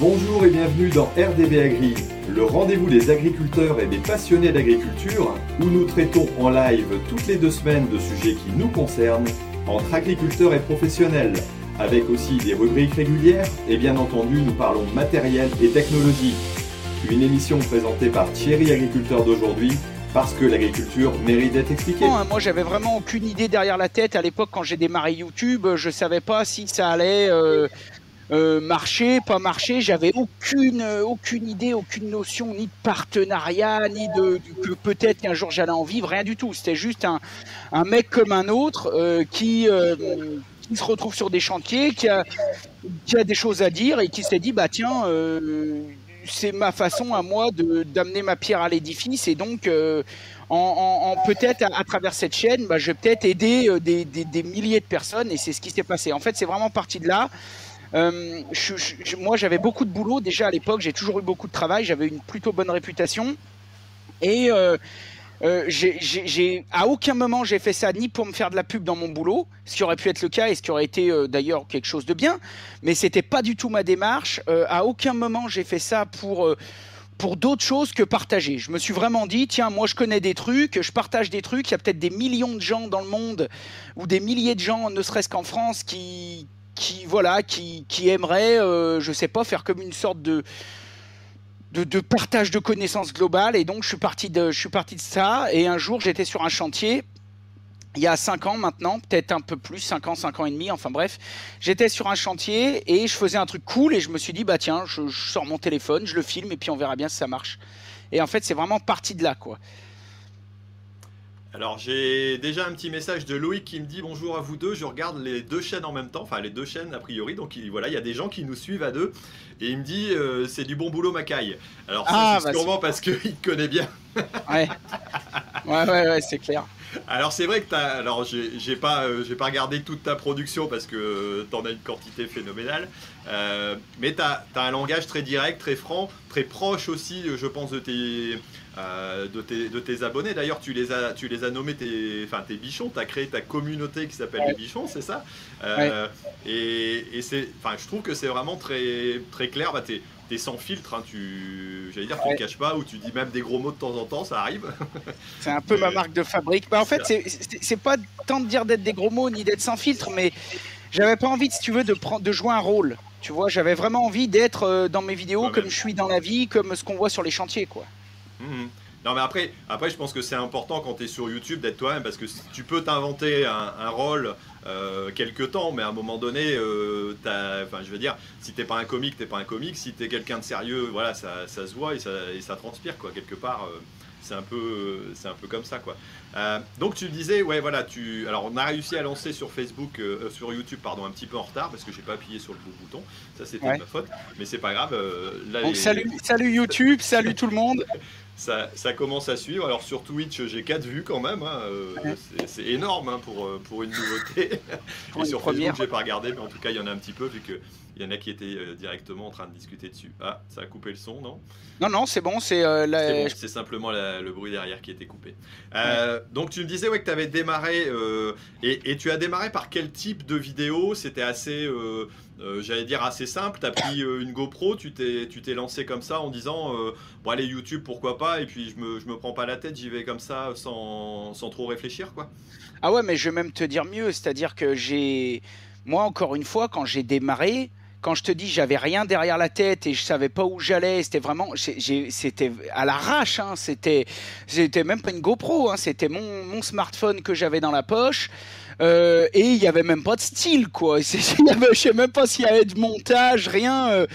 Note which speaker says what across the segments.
Speaker 1: Bonjour et bienvenue dans RDB Agri, le rendez-vous des agriculteurs et des passionnés d'agriculture, où nous traitons en live toutes les deux semaines de sujets qui nous concernent, entre agriculteurs et professionnels, avec aussi des rubriques régulières, et bien entendu nous parlons matériel et technologie. Une émission présentée par Thierry Agriculteur d'aujourd'hui, parce que l'agriculture mérite d'être expliquée.
Speaker 2: Hein, moi j'avais vraiment aucune idée derrière la tête à l'époque quand j'ai démarré YouTube, je savais pas si ça allait euh, euh, marcher, pas marcher. J'avais aucune, euh, aucune idée, aucune notion ni de partenariat, ni de, que peut-être qu'un jour j'allais en vivre, rien du tout. C'était juste un, mec comme un autre euh, qui, qui se retrouve sur des chantiers, qui a, des choses à dire et qui s'est dit bah tiens. c'est ma façon à moi d'amener ma pierre à l'édifice et donc en, peut-être à, travers cette chaîne, bah, je vais peut-être aider des, des, milliers de personnes et c'est ce qui s'est passé. En fait, c'est vraiment parti de là. Euh, moi, j'avais beaucoup de boulot déjà à l'époque. J'ai toujours eu beaucoup de travail. J'avais une plutôt bonne réputation. Et euh, euh, à aucun moment j'ai fait ça ni pour me faire de la pub dans mon boulot, ce qui aurait pu être le cas et ce qui aurait été d'ailleurs quelque chose de bien, mais c'était pas du tout ma démarche. à aucun moment j'ai fait ça pour pour d'autres choses que partager. Je me suis vraiment dit, tiens, moi je connais des trucs, je partage des trucs, il y a peut-être des millions de gens dans le monde, ou des milliers de gens, ne serait-ce qu'en France, qui, qui voilà, qui, qui aimerait, euh, je sais pas, faire comme une sorte de, de, partage de connaissances globales. Et donc je suis parti de, je suis parti de ça. Et un jour j'étais sur un chantier. Il y a 5 ans maintenant, peut-être un peu plus, 5 ans, 5 ans et demi, enfin bref, j'étais sur un chantier et je faisais un truc cool et je me suis dit, bah tiens, je, je sors mon téléphone, je le filme et puis on verra bien si ça marche. Et en fait, c'est vraiment parti de là, quoi.
Speaker 1: Alors j'ai déjà un petit message de Loïc qui me dit bonjour à vous deux, je regarde les deux chaînes en même temps, enfin les deux chaînes a priori, donc il, voilà, il y a des gens qui nous suivent à deux, et il me dit euh, c'est du bon boulot Macaille. Alors ça ah, c'est bah, sûrement parce qu'il te connaît bien.
Speaker 2: ouais, ouais, ouais, ouais c'est clair.
Speaker 1: Alors c'est vrai que t'as, alors j'ai pas, euh, j'ai pas regardé toute ta production parce que t'en as une quantité phénoménale, euh, mais t'as as un langage très direct, très franc, très proche aussi, je pense, de tes, euh, de, tes, de tes abonnés. D'ailleurs, tu les as, tu les as nommés tes, enfin, tes bichons. Tu as créé ta communauté qui s'appelle les bichons, c'est ça? Euh, Et, et c'est, enfin, je trouve que c'est vraiment très, très clair. Bah, tu es, sans filtre. Hein, tu, j'allais dire, tu ne caches pas ou tu dis même des gros mots de temps en temps, ça arrive.
Speaker 2: c'est un peu ma marque de fabrique. Bah, en fait, c'est pas tant de dire d'être des gros mots ni d'être sans filtre, mais j'avais pas envie, si tu veux, de, prendre, de jouer un rôle. Tu vois, j'avais vraiment envie d'être euh, dans mes vidéos comme je suis dans la vie, comme ce qu'on voit sur les chantiers, quoi.
Speaker 1: Mhm. Non mais après, après je pense que c'est important quand tu es sur YouTube d'être toi-même parce que tu peux t'inventer un, rôle euh, quelque temps, mais à un moment donné, euh, enfin je veux dire, si t'es pas un comique, t'es pas un comique. Si t'es quelqu'un de sérieux, voilà, ça, ça, se voit et ça, et ça transpire quoi quelque part. Euh, c'est un peu, c'est un peu comme ça quoi. Euh, donc tu disais, ouais voilà, tu, alors on a réussi à lancer sur Facebook, sur YouTube pardon, un petit peu en retard parce que j'ai pas appuyé sur le bon bouton. Ça c'était ma faute, mais c'est pas grave.
Speaker 2: donc salut, salut YouTube, salut tout le monde.
Speaker 1: ça, commence à suivre. Alors sur Twitch, j'ai 4 vues quand même. Hein. Euh, c'est énorme hein, pour, euh, pour une nouveauté. Et sur Facebook, j'ai pas regardé, mais en tout cas, il y en a un petit peu vu que il y en a qui étaient euh, directement en train de discuter dessus. Ah, ça a coupé le son, non?
Speaker 2: Non, non, c'est bon, c'est
Speaker 1: euh, simplement le bruit derrière qui était coupé. Euh, donc tu me disais ouais, que tu avais démarré, et, tu as démarré par quel type de vidéo? C'était assez, j'allais dire, assez simple. Tu as pris une GoPro, tu t'es lancé comme ça en disant, bon allez, YouTube, pourquoi pas, et puis je me, je me prends pas la tête, j'y vais comme ça sans, sans trop réfléchir, quoi.
Speaker 2: Ah ouais, mais je vais même te dire mieux, c'est-à-dire que j'ai... Moi, encore une fois, quand j'ai démarré, quand je te dis j'avais rien derrière la tête et je savais pas où j'allais, c'était vraiment, c'était à l'arrache, hein, c'était, c'était même pas une GoPro, hein, c'était mon, mon, smartphone que j'avais dans la poche. Euh, et il y avait même pas de style quoi. Je sais même pas s'il y avait de montage, rien. Euh.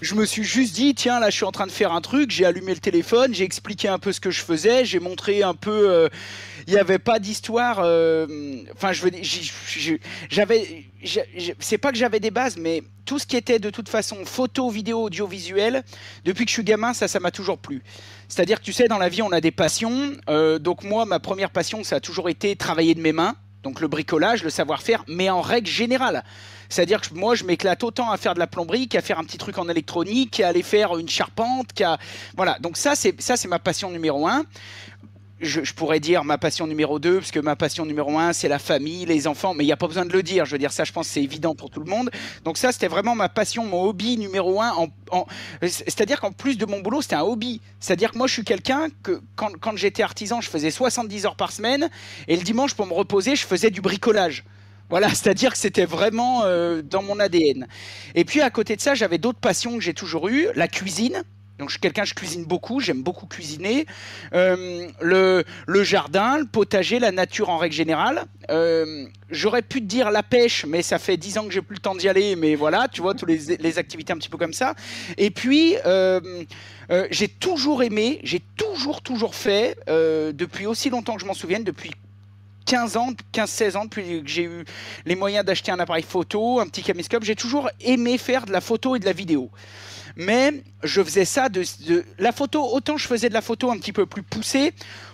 Speaker 2: je me suis juste dit tiens là je suis en train de faire un truc. J'ai allumé le téléphone, j'ai expliqué un peu ce que je faisais, j'ai montré un peu. Euh, il n'y avait pas d'histoire. Enfin je veux j'avais c'est pas que j'avais des bases, mais tout ce qui était de toute façon photo, vidéo, audiovisuel, depuis que je suis gamin, ça, ça m'a toujours plu. C'est-à-dire que tu sais, dans la vie, on a des passions. Donc moi, ma première passion, ça a toujours été travailler de mes mains, donc le bricolage, le savoir-faire, mais en règle générale. C'est-à-dire que moi, je m'éclate autant à faire de la plomberie qu'à faire un petit truc en électronique, qu'à aller faire une charpente, qu'à voilà. Donc ça, c'est ça, c'est ma passion numéro un je, pourrais dire ma passion numéro 2, parce que ma passion numéro 1, c'est la famille, les enfants, mais il n'y a pas besoin de le dire. Je veux dire, ça, je pense c'est évident pour tout le monde. Donc ça, c'était vraiment ma passion, mon hobby numéro 1. En, C'est-à-dire qu'en plus de mon boulot, c'était un hobby. C'est-à-dire que moi, je suis quelqu'un que quand, quand j'étais artisan, je faisais 70 heures par semaine, et le dimanche, pour me reposer, je faisais du bricolage. Voilà, c'est-à-dire que c'était vraiment euh, dans mon ADN. Et puis à côté de ça, j'avais d'autres passions que j'ai toujours eues, la cuisine. Donc je suis quelqu'un, je cuisine beaucoup, j'aime beaucoup cuisiner. Euh, le, jardin, le potager, la nature en règle générale. Euh, j'aurais pu te dire la pêche, mais ça fait dix ans que j'ai plus le temps d'y aller. Mais voilà, tu vois, toutes les, les, activités un petit peu comme ça. Et puis, euh, j'ai toujours aimé, j'ai toujours, toujours fait, depuis aussi longtemps que je m'en souvienne, depuis 15 ans, 15-16 ans, depuis que j'ai eu les moyens d'acheter un appareil photo, un petit caméscope, j'ai toujours aimé faire de la photo et de la vidéo mais je faisais ça de, la photo. Autant je faisais de la photo un petit peu plus poussée,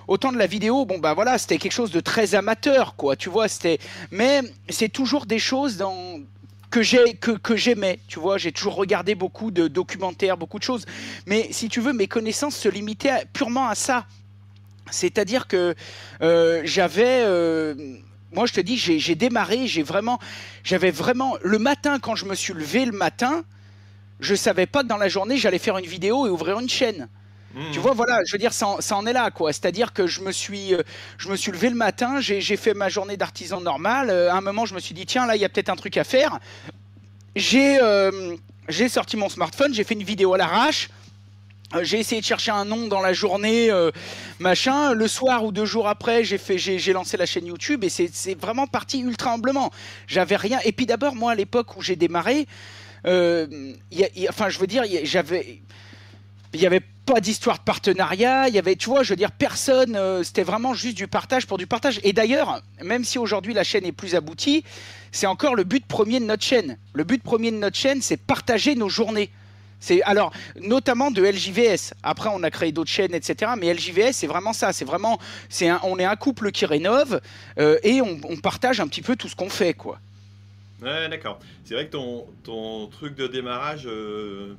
Speaker 2: autant de la vidéo. Bon bah voilà, c'était quelque chose de très amateur, quoi. Tu vois, c'était. Mais c'est toujours des choses dans que j'ai que, que j'aimais tu vois j'ai toujours regardé beaucoup de documentaires beaucoup de choses mais si tu veux mes connaissances se limitaient purement à ça c'est-à-dire que euh, j'avais euh, moi je te dis j'ai démarré j'ai vraiment j'avais vraiment le matin quand je me suis levé le matin je savais pas que dans la journée j'allais faire une vidéo et ouvrir une chaîne. Mmh. Tu vois, voilà, je veux dire, ça, en est là, quoi. C'est-à-dire que je me suis, euh, je me suis levé le matin, j'ai fait ma journée d'artisan normal. Euh, à un moment, je me suis dit, tiens, là, il y a peut-être un truc à faire. J'ai euh, j'ai sorti mon smartphone, j'ai fait une vidéo à l'arrache. J'ai essayé de chercher un nom dans la journée, machin. Le soir ou deux jours après, j'ai fait, j'ai lancé la chaîne YouTube et c'est vraiment parti ultra humblement. J'avais rien. Et puis d'abord, moi, à l'époque où j'ai démarré, euh, enfin, je veux dire, j'avais il n'y avait pas d'histoire de partenariat, il y avait, tu vois, je veux dire, personne, euh, c'était vraiment juste du partage pour du partage. Et d'ailleurs, même si aujourd'hui la chaîne est plus aboutie, c'est encore le but premier de notre chaîne. Le but premier de notre chaîne, c'est partager nos journées. C'est alors notamment de LJVS. Après, on a créé d'autres chaînes, etc. Mais LJVS, c'est vraiment ça. C'est vraiment, c'est on est un couple qui rénove euh, et on, on, partage un petit peu tout ce qu'on fait, quoi.
Speaker 1: Ouais, d'accord. C'est vrai que ton, ton truc de démarrage, euh,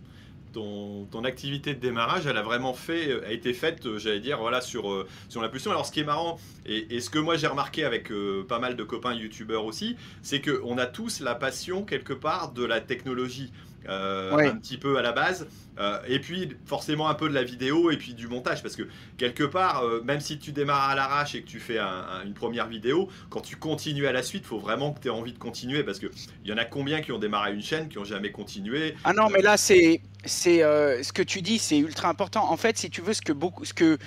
Speaker 1: ton, ton, activité de démarrage, elle a vraiment fait, a été faite, euh, j'allais dire, voilà, sur, euh, sur l'impulsion. Alors, ce qui est marrant, et, et ce que moi j'ai remarqué avec pas mal de copains youtubeurs aussi, c'est qu'on a tous la passion, quelque part, de la technologie. un petit peu à la base. Euh, et puis forcément un peu de la vidéo et puis du montage parce que quelque part, euh, même si tu démarres à l'arrache et que tu fais une première vidéo, quand tu continues à la suite, il faut vraiment que tu aies envie de continuer parce qu'il y en a combien qui ont démarré une chaîne qui ont jamais continué?
Speaker 2: Ah non, mais là c'est c'est euh, ce que tu dis, c'est ultra important. En fait, si tu veux, ce que beaucoup, ce que,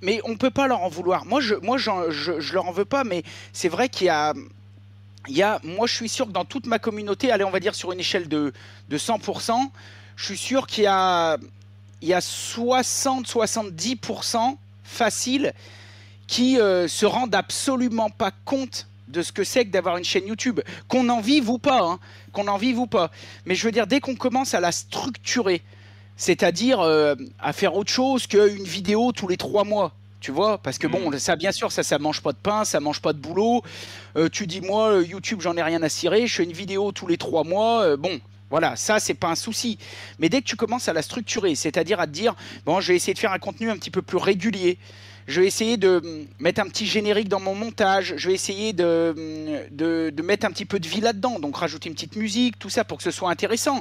Speaker 2: mais on peut pas leur en vouloir. Moi, je, moi, je, je leur en veux pas, mais c'est vrai qu'il y a, il y a, moi, je suis sûr que dans toute ma communauté, allez, on va dire sur une échelle de, de 100%, je suis sûr qu'il y a, il y a 60-70% facile qui euh, se rendent absolument pas compte de ce que c'est que d'avoir une chaîne YouTube, qu'on en vive ou pas, hein, qu'on en vive ou pas. Mais je veux dire, dès qu'on commence à la structurer, c'est-à-dire euh, à faire autre chose qu'une vidéo tous les trois mois, tu vois parce que bon mm. ça bien sûr ça ça mange pas de pain ça mange pas de boulot euh, tu dis moi YouTube j'en ai rien à cirer je fais une vidéo tous les trois mois bon voilà, ça c'est pas un souci. Mais dès que tu commences à la structurer, c'est-à-dire à te dire bon, je vais essayer de faire un contenu un petit peu plus régulier. Je vais essayer de mm, mettre un petit générique dans mon montage. Je vais essayer de, mm, de, mettre un petit peu de vie là-dedans. Donc rajouter une petite musique, tout ça pour que ce soit intéressant.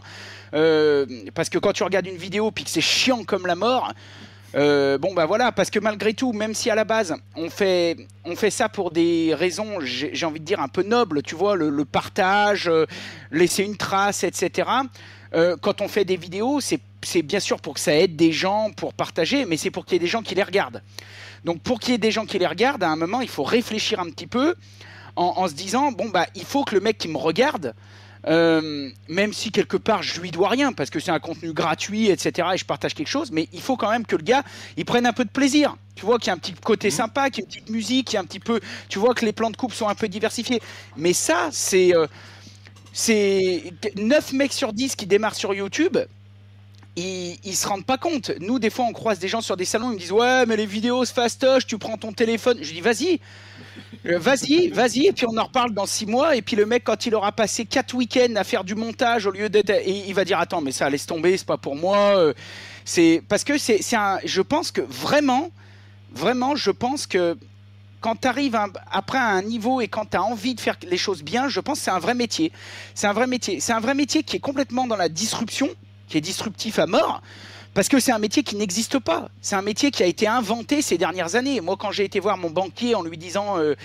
Speaker 2: Euh, parce que quand tu regardes une vidéo puis que c'est chiant comme la mort, euh, bon bah voilà, parce que malgré tout, même si à la base on fait, on fait ça pour des raisons, j'ai envie de dire un peu nobles, tu vois, le, partage, euh, laisser une trace, etc. Euh, quand on fait des vidéos, c'est bien sûr pour que ça aide des gens pour partager, mais c'est pour qu'il y ait des gens qui les regardent. Donc pour qu'il y ait des gens qui les regardent, à un moment, il faut réfléchir un petit peu en, en se disant bon bah il faut que le mec qui me regarde euh, même si quelque part je lui dois rien parce que c'est un contenu gratuit, etc. Et je partage quelque chose, mais il faut quand même que le gars il prenne un peu de plaisir. Tu vois qu'il y a un petit côté mhm. sympa, qu'il y a une petite musique, qu'il y a un petit peu. Tu vois que les plans de coupe sont un peu diversifiés. Mais ça, c'est. Euh, c'est 9 mecs sur 10 qui démarrent sur YouTube. Ils, ils se rendent pas compte. Nous, des fois, on croise des gens sur des salons, ils me disent Ouais, mais les vidéos, c'est fastoche, tu prends ton téléphone. Je dis Vas-y, euh, vas-y, vas-y, et puis on en reparle dans six mois. Et puis le mec, quand il aura passé quatre week-ends à faire du montage au lieu d'être, il va dire attends, mais ça laisse tomber, c'est pas pour moi. Euh, c'est parce que c'est, un, je pense que vraiment, vraiment, je pense que quand tu arrives après à un niveau et quand tu as envie de faire les choses bien, je pense que c'est un vrai métier. C'est un vrai métier. C'est un vrai métier qui est complètement dans la disruption, qui est disruptif à mort. Parce que c'est un métier qui n'existe pas. C'est un métier qui a été inventé ces dernières années. Moi, quand j'ai été voir mon banquier en lui disant euh,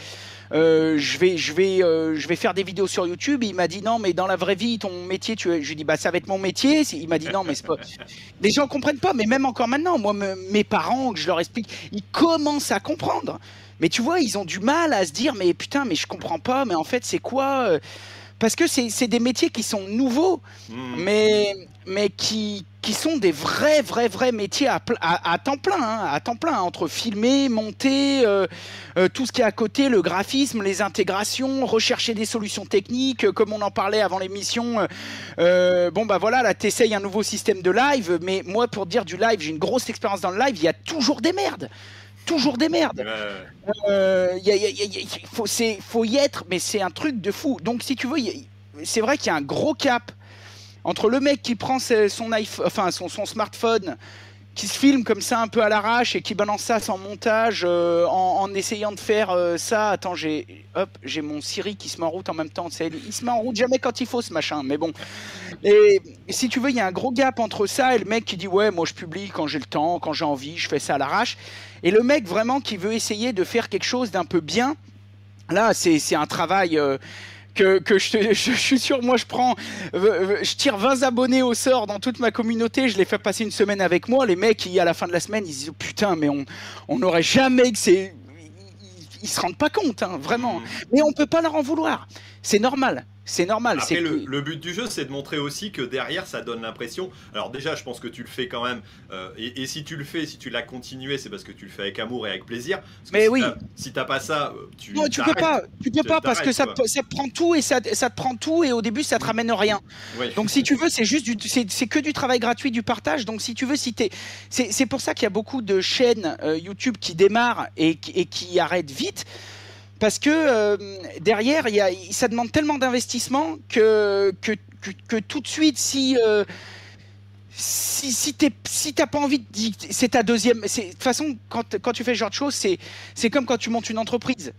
Speaker 2: euh, je, vais, je, vais, euh, je vais faire des vidéos sur YouTube, il m'a dit non, mais dans la vraie vie, ton métier, tu... je lui ai dit bah, ça va être mon métier. Il m'a dit non, mais c'est pas. Les gens comprennent pas, mais même encore maintenant, moi, mes parents, que je leur explique, ils commencent à comprendre. Mais tu vois, ils ont du mal à se dire, mais putain, mais je comprends pas, mais en fait, c'est quoi? Parce que c'est des métiers qui sont nouveaux, hmm. mais, mais qui, qui sont des vrais, vrais, vrais métiers à, à, temps plein, hein, à temps plein, entre filmer, monter, euh, euh, tout ce qui est à côté, le graphisme, les intégrations, rechercher des solutions techniques, comme on en parlait avant l'émission. bon, bah voilà, là, t'essayes un nouveau système de live, mais moi, pour dire du live, j'ai une grosse expérience dans le live, il y a toujours des merdes toujours des merdes. Il faut, faut, y être, mais c'est un truc de fou. Donc, si tu veux, c'est vrai qu'il y a un gros cap entre le mec qui prend son, iPhone, son smartphone qui se filme comme ça un peu à l'arrache et qui balance ça sans montage euh, en, essayant de faire euh, ça. Attends, j'ai hop, j'ai mon Siri qui se met en route en même temps. Il se met en route jamais quand il faut ce machin, mais bon. Et, si tu veux, il y a un gros gap entre ça et le mec qui dit ouais, moi je publie quand j'ai le temps, quand j'ai envie, je fais ça à l'arrache. Et le mec vraiment qui veut essayer de faire quelque chose d'un peu bien. Là, c'est un travail. Euh, que, je, suis sûr, moi je prends, euh, euh, je tire 20 abonnés au sort dans toute ma communauté, je les fais passer une semaine avec moi, les mecs, à la fin de la semaine, ils disent putain, mais on n'aurait jamais que c'est. Ils, se rendent pas compte, hein, vraiment. Mmh. Mais on peut pas leur en vouloir. C'est normal. C'est normal.
Speaker 1: Après, le, but du jeu, c'est de montrer aussi que derrière, ça donne l'impression. Alors, déjà, je pense que tu le fais quand même. Euh, et, si tu le fais, si tu l'as continué, c'est parce que tu le fais avec amour et avec plaisir.
Speaker 2: Mais oui.
Speaker 1: si t'as pas ça, euh, tu.
Speaker 2: Non, tu peux pas. Tu peux pas parce que ça, ça prend tout et ça, ça, te prend tout et au début, ça te ramène rien. Donc, si tu veux, c'est juste c'est que du travail gratuit, du partage. Donc, si tu veux, si c'est pour ça qu'il y a beaucoup de chaînes euh, YouTube qui démarrent et, et qui arrêtent vite parce que euh, derrière, ça demande tellement d'investissement que, tout de suite, si, euh, si, si pas envie de c'est ta deuxième. De toute façon, quand, quand tu fais ce genre de choses, c'est comme quand tu montes une entreprise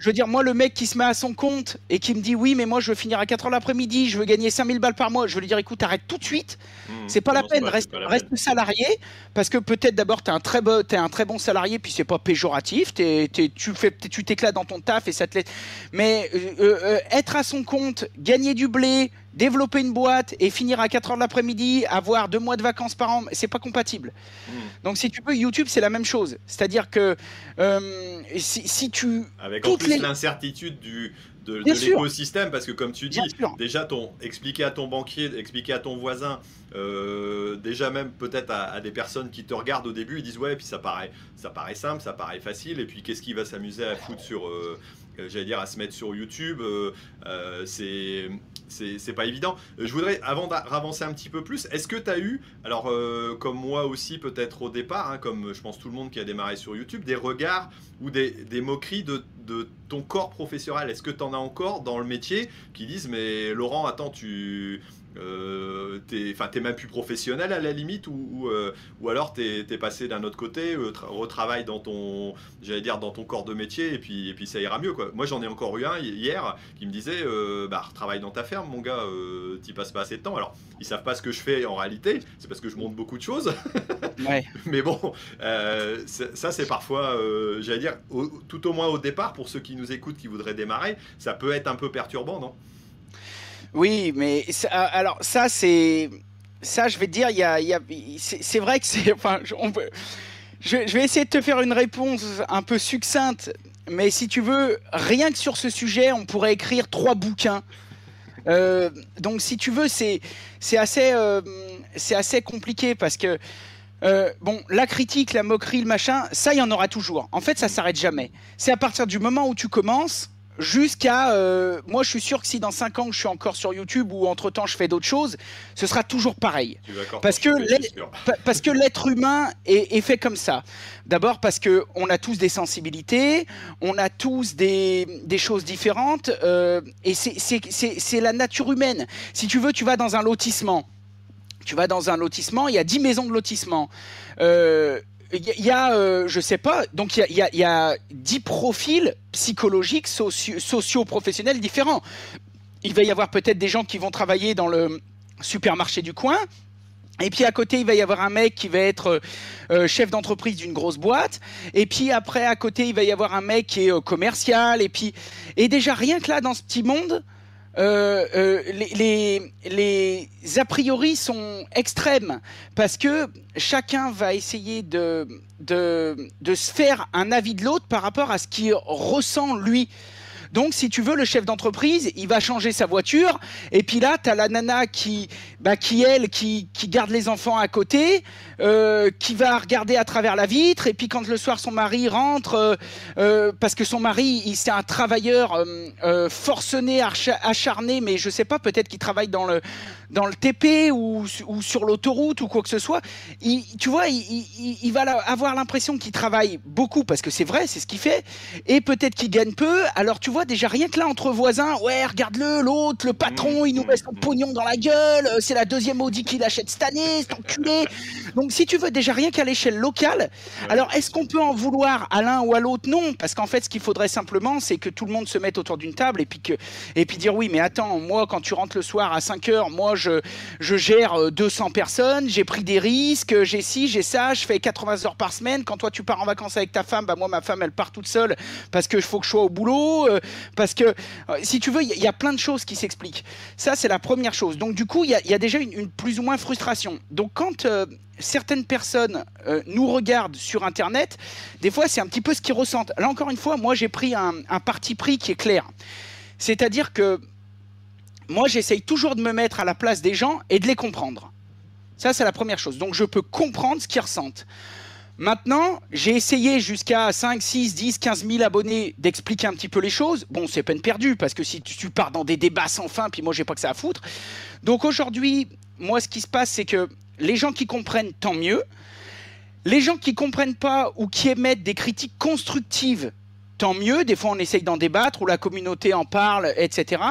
Speaker 2: je veux dire, moi, le mec qui se met à son compte et qui me dit oui, mais moi, je veux finir à 4 h l'après-midi, je veux gagner 5000 balles par mois, je veux lui dire écoute, arrête tout de suite, mmh, c'est pas, la peine, reste, reste salarié, parce que peut-être d'abord, tu es, un très bon, es un très bon salarié, puis c'est pas péjoratif, tu fais, tu t'éclates dans ton taf et ça te laisse. Mais euh, euh, être à son compte, gagner du blé, développer une boîte et finir à 4 heures de l'après-midi, avoir deux mois de vacances par an, c'est pas compatible. Hmm. Donc si tu peux, YouTube c'est la même chose. C'est-à-dire que euh, si, tu...
Speaker 1: Avec en plus l'incertitude du, de, l'écosystème, parce que comme tu dis, déjà ton, expliquer à ton banquier, expliquer à ton voisin, euh, déjà même peut-être à, des personnes qui te regardent au début, ils disent ouais, puis ça paraît, ça paraît simple, ça paraît facile, et puis qu'est-ce qui va s'amuser à foutre sur... Euh, j'allais dire à se mettre sur YouTube, c'est c'est pas évident. Euh, je voudrais, avant d'avancer un petit peu plus, est-ce que tu as eu, alors euh, comme moi aussi peut-être au départ, hein, comme je pense tout le monde qui a démarré sur YouTube, des regards ou des, moqueries de, de, ton corps professionnel Est-ce que tu en as encore dans le métier qui disent mais Laurent, attends, tu euh, t'es, même plus professionnel à la limite ou, euh, ou, alors t'es, es passé d'un autre côté, euh, retravaille dans ton, j'allais dire dans ton corps de métier et puis, et puis ça ira mieux quoi. Moi j'en ai encore eu un hier qui me disait bah retravaille dans ta ferme mon gars, t'y passes pas assez de temps. Alors ils savent pas ce que je fais en réalité, c'est parce que je montre beaucoup de choses. Mais bon, ça c'est parfois, j'allais dire, tout au moins au départ pour ceux qui nous écoutent qui voudraient démarrer, ça peut être un peu perturbant non?
Speaker 2: Oui, mais ah, alors ça, c'est. Ça, je vais te dire, y a, c'est vrai que c'est. Enfin, je, vais essayer de te faire une réponse un peu succincte, mais si tu veux, rien que sur ce sujet, on pourrait écrire trois bouquins. Euh, donc, si tu veux, c'est assez, euh, assez compliqué parce que. Euh, bon, la critique, la moquerie, le machin, ça, il y en aura toujours. En fait, ça s'arrête jamais. C'est à partir du moment où tu commences jusqu'à euh, moi je suis sûr que si dans 5 ans je suis encore sur YouTube ou entre temps je fais d'autres choses ce sera toujours pareil. Parce que parce que l'être humain est, fait comme ça. D'abord parce que on a tous des sensibilités on a tous des, des choses différentes euh, et c'est la nature humaine. Si tu veux tu vas dans un lotissement. Tu vas dans un lotissement il y a 10 maisons de lotissement. Euh, il y, a, euh, je sais pas, donc il y a, y a, 10 profils psychologiques, socio-professionnels différents. Il va y avoir peut-être des gens qui vont travailler dans le supermarché du coin, et puis à côté, il va y avoir un mec qui va être euh, chef d'entreprise d'une grosse boîte. Et puis après, à côté, il va y avoir un mec qui est euh, commercial. Et puis, et déjà rien que là, dans ce petit monde, euh, les, les, a priori sont extrêmes parce que chacun va essayer de, de, de se faire un avis de l'autre par rapport à ce qu'il ressent lui. Donc, si tu veux, le chef d'entreprise, il va changer sa voiture. Et puis là, tu as la nana qui, bah, qui elle, qui, qui, garde les enfants à côté, euh, qui va regarder à travers la vitre. Et puis quand le soir, son mari rentre, euh, euh parce que son mari, c'est un travailleur forcené, acharné, mais je sais pas, peut-être qu'il travaille dans le, dans le TP ou, ou sur l'autoroute ou quoi que ce soit. Tu vois, il, il va avoir l'impression qu'il travaille beaucoup, parce que c'est vrai, c'est ce qu'il fait. Et peut-être qu'il gagne peu. Alors, tu vois, déjà rien que là entre voisins, ouais, regarde-le, l'autre, le patron, il nous met son pognon dans la gueule, euh, c'est la deuxième Audi qu'il achète cette année, c'est enculé. Donc si tu veux déjà rien qu'à l'échelle locale, alors est-ce qu'on peut en vouloir à l'un ou à l'autre? Non, parce qu'en fait ce qu'il faudrait simplement, c'est que tout le monde se mette autour d'une table et puis que et puis dire oui, mais attends, moi quand tu rentres le soir à 5 heures, moi je je gère 200 euh, personnes, j'ai pris des risques, j'ai ci, j'ai ça, je fais 80 heures par semaine. Quand toi tu pars en vacances avec ta femme, bah moi ma femme elle part toute seule parce que faut que je sois au boulot. Euh, parce que, euh, si tu veux, il y, a plein de choses qui s'expliquent. Ça, c'est la première chose. Donc, du coup, il y, a déjà une, plus ou moins frustration. Donc, quand euh, certaines personnes euh, nous regardent sur Internet, des fois, c'est un petit peu ce qu'ils ressentent. Là, encore une fois, moi, j'ai pris un, un parti pris qui est clair. C'est-à-dire que moi, j'essaye toujours de me mettre à la place des gens et de les comprendre. Ça, c'est la première chose. Donc, je peux comprendre ce qu'ils ressentent. Maintenant, j'ai essayé jusqu'à 5, 6, 10, 15 000 abonnés d'expliquer un petit peu les choses. Bon, c'est peine perdue, parce que si tu pars dans des débats sans fin, puis moi, j'ai pas que ça à foutre. Donc aujourd'hui, moi, ce qui se passe, c'est que les gens qui comprennent, tant mieux. Les gens qui comprennent pas ou qui émettent des critiques constructives, tant mieux. Des fois, on essaye d'en débattre, ou la communauté en parle, etc.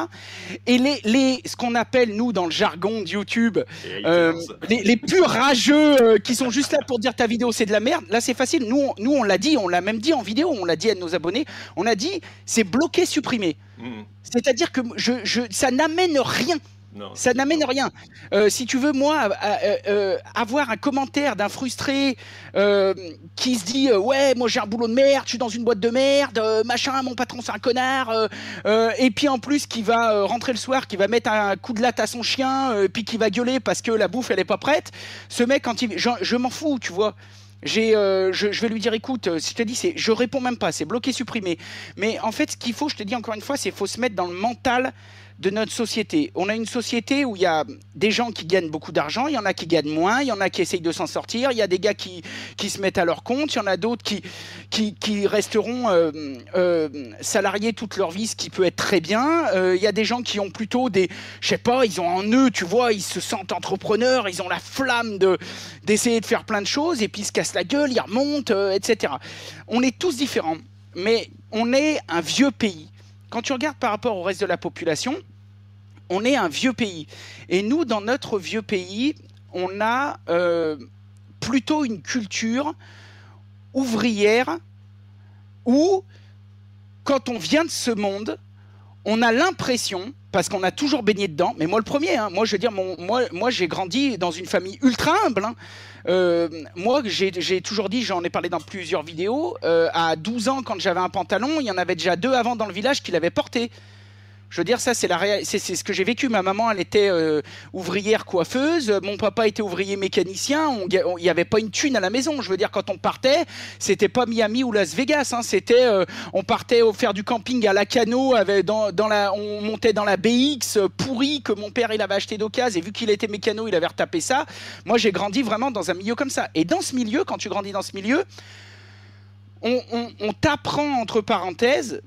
Speaker 2: Et les, les ce qu'on appelle, nous, dans le jargon de YouTube, euh, les, les, purs rageux euh, qui sont juste là pour dire ta vidéo, c'est de la merde, là, c'est facile. Nous, on, nous, on l'a dit, on l'a même dit en vidéo, on l'a dit à nos abonnés, on a dit, c'est bloqué, supprimé. Mmh. C'est-à-dire que je, je, ça n'amène rien ça n'amène rien. Euh, si tu veux, moi, euh, euh, avoir un commentaire d'un frustré qui se dit Ouais, moi j'ai un boulot de merde, je suis dans une boîte de merde, machin, mon patron c'est un connard, et puis en plus qui va rentrer le soir, qui va mettre un coup de latte à son chien, puis qui va gueuler parce que la bouffe elle est pas prête, ce mec, quand il. Je, m'en fous, tu vois. J'ai, je, je, vais lui dire, écoute, si je te dis, c'est, je réponds même pas, c'est bloqué, supprimé. Mais en fait, ce qu'il faut, je te dis encore une fois, c'est faut se mettre dans le mental de notre société. On a une société où il y a des gens qui gagnent beaucoup d'argent, il y en a qui gagnent moins, il y en a qui essayent de s'en sortir, il y a des gars qui, qui se mettent à leur compte, il y en a d'autres qui, qui, resteront euh, euh, salariés toute leur vie, ce qui peut être très bien. Euh, il y a des gens qui ont plutôt des, je sais pas, ils ont en eux, tu vois, ils se sentent entrepreneurs, ils ont la flamme de d'essayer de faire plein de choses et puis ils se cassent la gueule, ils remontent, etc. On est tous différents, mais on est un vieux pays quand tu regardes par rapport au reste de la population, on est un vieux pays. Et nous, dans notre vieux pays, on a euh, plutôt une culture ouvrière où, quand on vient de ce monde, on a l'impression, parce qu'on a toujours baigné dedans, mais moi le premier, hein, moi je veux dire, moi, moi j'ai grandi dans une famille ultra humble. Hein. Euh, moi j'ai toujours dit, j'en ai parlé dans plusieurs vidéos, euh, à 12 ans quand j'avais un pantalon, il y en avait déjà deux avant dans le village qui l'avaient porté. Je veux dire, ça, c'est la c'est ce que j'ai vécu. Ma maman, elle était euh, ouvrière coiffeuse. Mon papa était ouvrier mécanicien. Il n'y avait pas une thune à la maison. Je veux dire, quand on partait, c'était pas Miami ou Las Vegas. Hein. C'était, euh, on partait faire du camping à la cano. Avec, on montait dans la BX pourrie que mon père il avait acheté d'occasion. Et vu qu'il était mécano, il avait retapé ça. Moi, j'ai grandi vraiment dans un milieu comme ça. Et dans ce milieu, quand tu grandis dans ce milieu, on, t'apprend entre parenthèses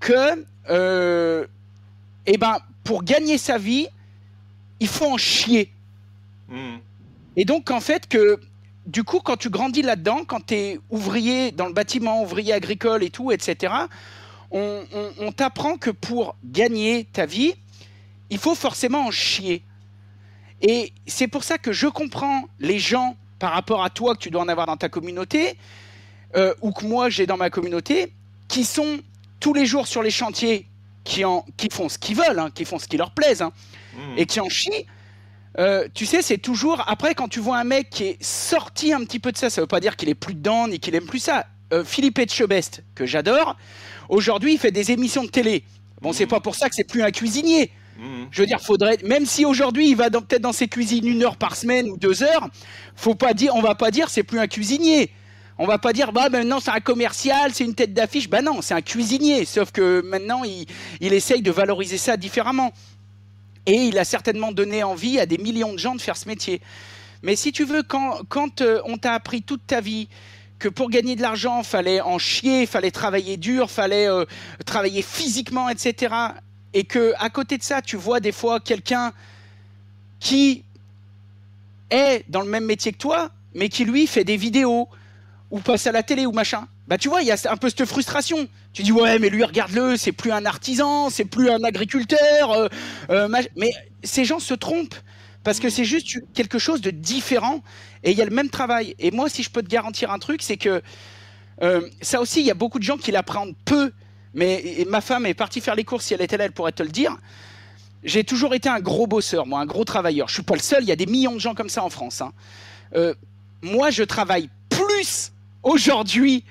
Speaker 2: que euh, eh ben, pour gagner sa vie, il faut en chier. Hmm. Et donc, en fait, que du coup, quand tu grandis là-dedans, quand tu es ouvrier dans le bâtiment, ouvrier agricole et tout, etc., on, t'apprend que pour gagner ta vie, il faut forcément en chier. Et c'est pour ça que je comprends les gens par rapport à toi que tu dois en avoir dans ta communauté, euh, ou que moi j'ai dans ma communauté, qui sont tous les jours sur les chantiers, qui, en, qui font ce qu'ils veulent, hein, qui font ce qui leur plaise, hein,
Speaker 1: Mmh.
Speaker 2: et qui en chient. euh, tu sais, c'est toujours. Après, quand tu vois un mec qui est sorti un petit peu de ça, ça veut pas dire qu'il est plus dedans ni qu'il aime plus ça. Euh, Philippe Etchebest, que j'adore, aujourd'hui, il fait des émissions de télé. Bon, c'est
Speaker 1: Mhm.
Speaker 2: pas pour ça que c'est plus un cuisinier.
Speaker 1: Mmh.
Speaker 2: Je veux dire, faudrait, même si aujourd'hui il va peut-être dans ses cuisines une heure par semaine ou deux heures, faut pas dire, on va pas dire c'est plus un cuisinier. On va pas dire bah maintenant c'est un commercial, c'est une tête d'affiche. Bah non, c'est un cuisinier. Sauf que maintenant il, il essaye de valoriser ça différemment. Et il a certainement donné envie à des millions de gens de faire ce métier. Mais si tu veux, quand, quand euh, on t'a appris toute ta vie que pour gagner de l'argent, fallait en chier, fallait travailler dur, fallait euh, travailler physiquement, etc. Et que à côté de ça, tu vois des fois quelqu'un qui est dans le même métier que toi, mais qui lui fait des vidéos ou passe à la télé ou machin. Bah tu vois, il y a un peu cette frustration. Tu dis ouais, mais lui regarde-le, c'est plus un artisan, c'est plus un agriculteur. euh, euh, mais ces gens se trompent parce que c'est juste quelque chose de différent et il y a le même travail. Et moi, si je peux te garantir un truc, c'est que euh, ça aussi, il y a beaucoup de gens qui l'apprennent peu. Mais ma femme est partie faire les courses, si elle était là, elle pourrait te le dire. J'ai toujours été un gros bosseur, moi, un gros travailleur. Je suis pas le seul, il y a des millions de gens comme ça en France. hein. Moi, je travaille plus aujourd'hui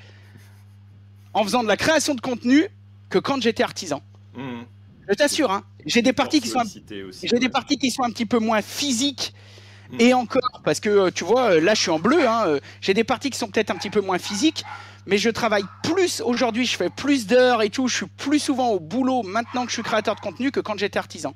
Speaker 2: en faisant de la création de contenu que quand j'étais artisan.
Speaker 1: Mmh.
Speaker 2: Je t'assure, hein. j'ai des parties qui sont un j'ai des parties qui sont un petit peu moins physiques.
Speaker 1: Mm.
Speaker 2: Et encore, parce que euh, tu vois, euh, là je suis en bleu, hein, euh, j'ai des parties qui sont peut-être un petit peu moins physiques, mais je travaille plus aujourd'hui, je fais plus d'heures et tout, je suis plus souvent au boulot maintenant que je suis créateur de contenu que quand j'étais artisan.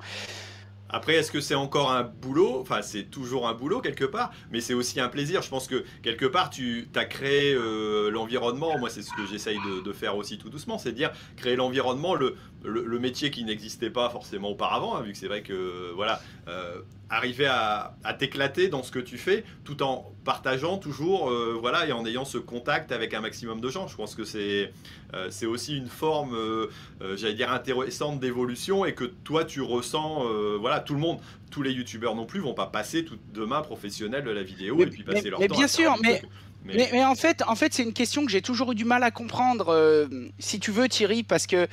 Speaker 1: Après, est-ce que c'est encore un boulot? Enfin, c'est toujours un boulot quelque part, mais c'est aussi un plaisir. Je pense que quelque part, tu as créé euh, l'environnement. Moi, c'est ce que j'essaye de, faire aussi tout doucement, c'est dire créer l'environnement, le, le, le métier qui n'existait pas forcément auparavant, hein, vu que c'est vrai que voilà, euh, arriver à, à t'éclater dans ce que tu fais, tout en partageant toujours, euh, voilà, et en ayant ce contact avec un maximum de gens. Je pense que c'est euh, c'est aussi une forme, euh, j'allais dire intéressante d'évolution, et que toi tu ressens, voilà, tout le monde, tous les youtubeurs non plus vont pas passer tout demain professionnels de la vidéo
Speaker 2: Mais-
Speaker 1: et puis passer
Speaker 2: mais-
Speaker 1: leur
Speaker 2: mais
Speaker 1: temps.
Speaker 2: bien
Speaker 1: à
Speaker 2: sûr, mais-
Speaker 1: trucs.
Speaker 2: Mais, mais en fait, en fait c'est une question que j'ai toujours eu du mal à comprendre, si tu veux Thierry, parce que,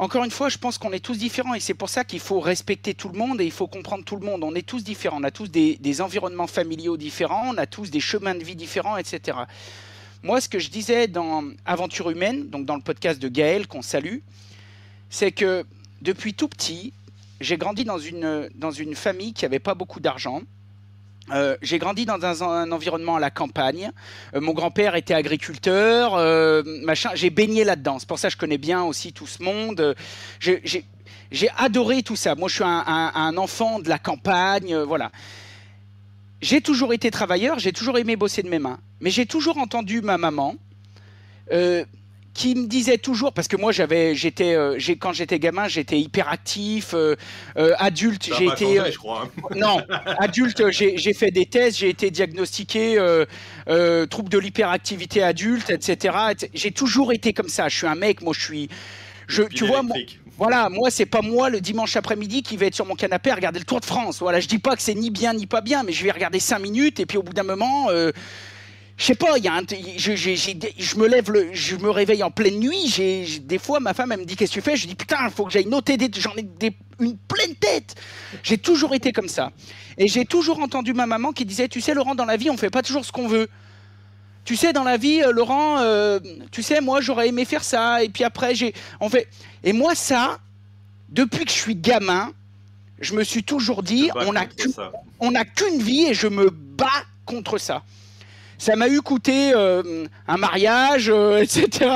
Speaker 2: encore une fois, je pense qu'on est tous différents et c'est pour ça qu'il faut respecter tout le monde et il faut comprendre tout le monde. On est tous différents, on a tous des, environnements familiaux différents, on a tous des chemins de vie différents, etc. Moi, ce que je disais dans Aventure humaine, donc dans le podcast de Gaël, qu'on salue, c'est que depuis tout petit, j'ai grandi dans une, dans une famille qui n'avait pas beaucoup d'argent. Euh, j'ai grandi dans un, environnement à la campagne. Euh, mon grand-père était agriculteur, euh, machin. J'ai baigné là-dedans. C'est pour ça que je connais bien aussi tout ce monde. J'ai- adoré tout ça. Moi, je suis un, un- enfant de la campagne, voilà. J'ai toujours été travailleur, j'ai toujours aimé bosser de mes mains. Mais j'ai toujours entendu ma maman qui me disait toujours, parce que moi, j'avais, j'étais, euh, j'ai- quand j'étais gamin, j'étais hyperactif. euh, euh, adulte, j'ai été.
Speaker 1: changé, je crois.
Speaker 2: non, adulte, j'ai fait des tests, j'ai été diagnostiqué euh, euh, trouble de l'hyperactivité adulte, etc. J'ai toujours été comme ça. Je suis un mec, moi je suis. Je, tu vois, moi, voilà, moi c'est pas moi le dimanche après-midi qui va être sur mon canapé à regarder le Tour de France. Voilà, je dis pas que c'est ni bien ni pas bien, mais je vais regarder 5 minutes et puis au bout d'un moment. Je sais pas, il y a un, je, des- je me lève, le, je me réveille en pleine nuit. J'ai, des fois, ma femme elle me dit qu'est-ce que tu fais? Je dis putain, il faut que j'aille noter des, j'en ai des- une pleine tête. J'ai toujours été comme ça, et j'ai toujours entendu ma maman qui disait, tu sais, Laurent, dans la vie, on fait pas toujours ce qu'on veut. Tu sais, dans la vie, euh, Laurent, euh, tu sais, moi, j'aurais aimé faire ça, et puis après, j'ai, on fait, et moi, ça, depuis que je suis gamin, je me suis toujours dit, on n'a qu'une vie et je me bats contre ça. Ça m'a eu coûté euh, un mariage, euh, etc.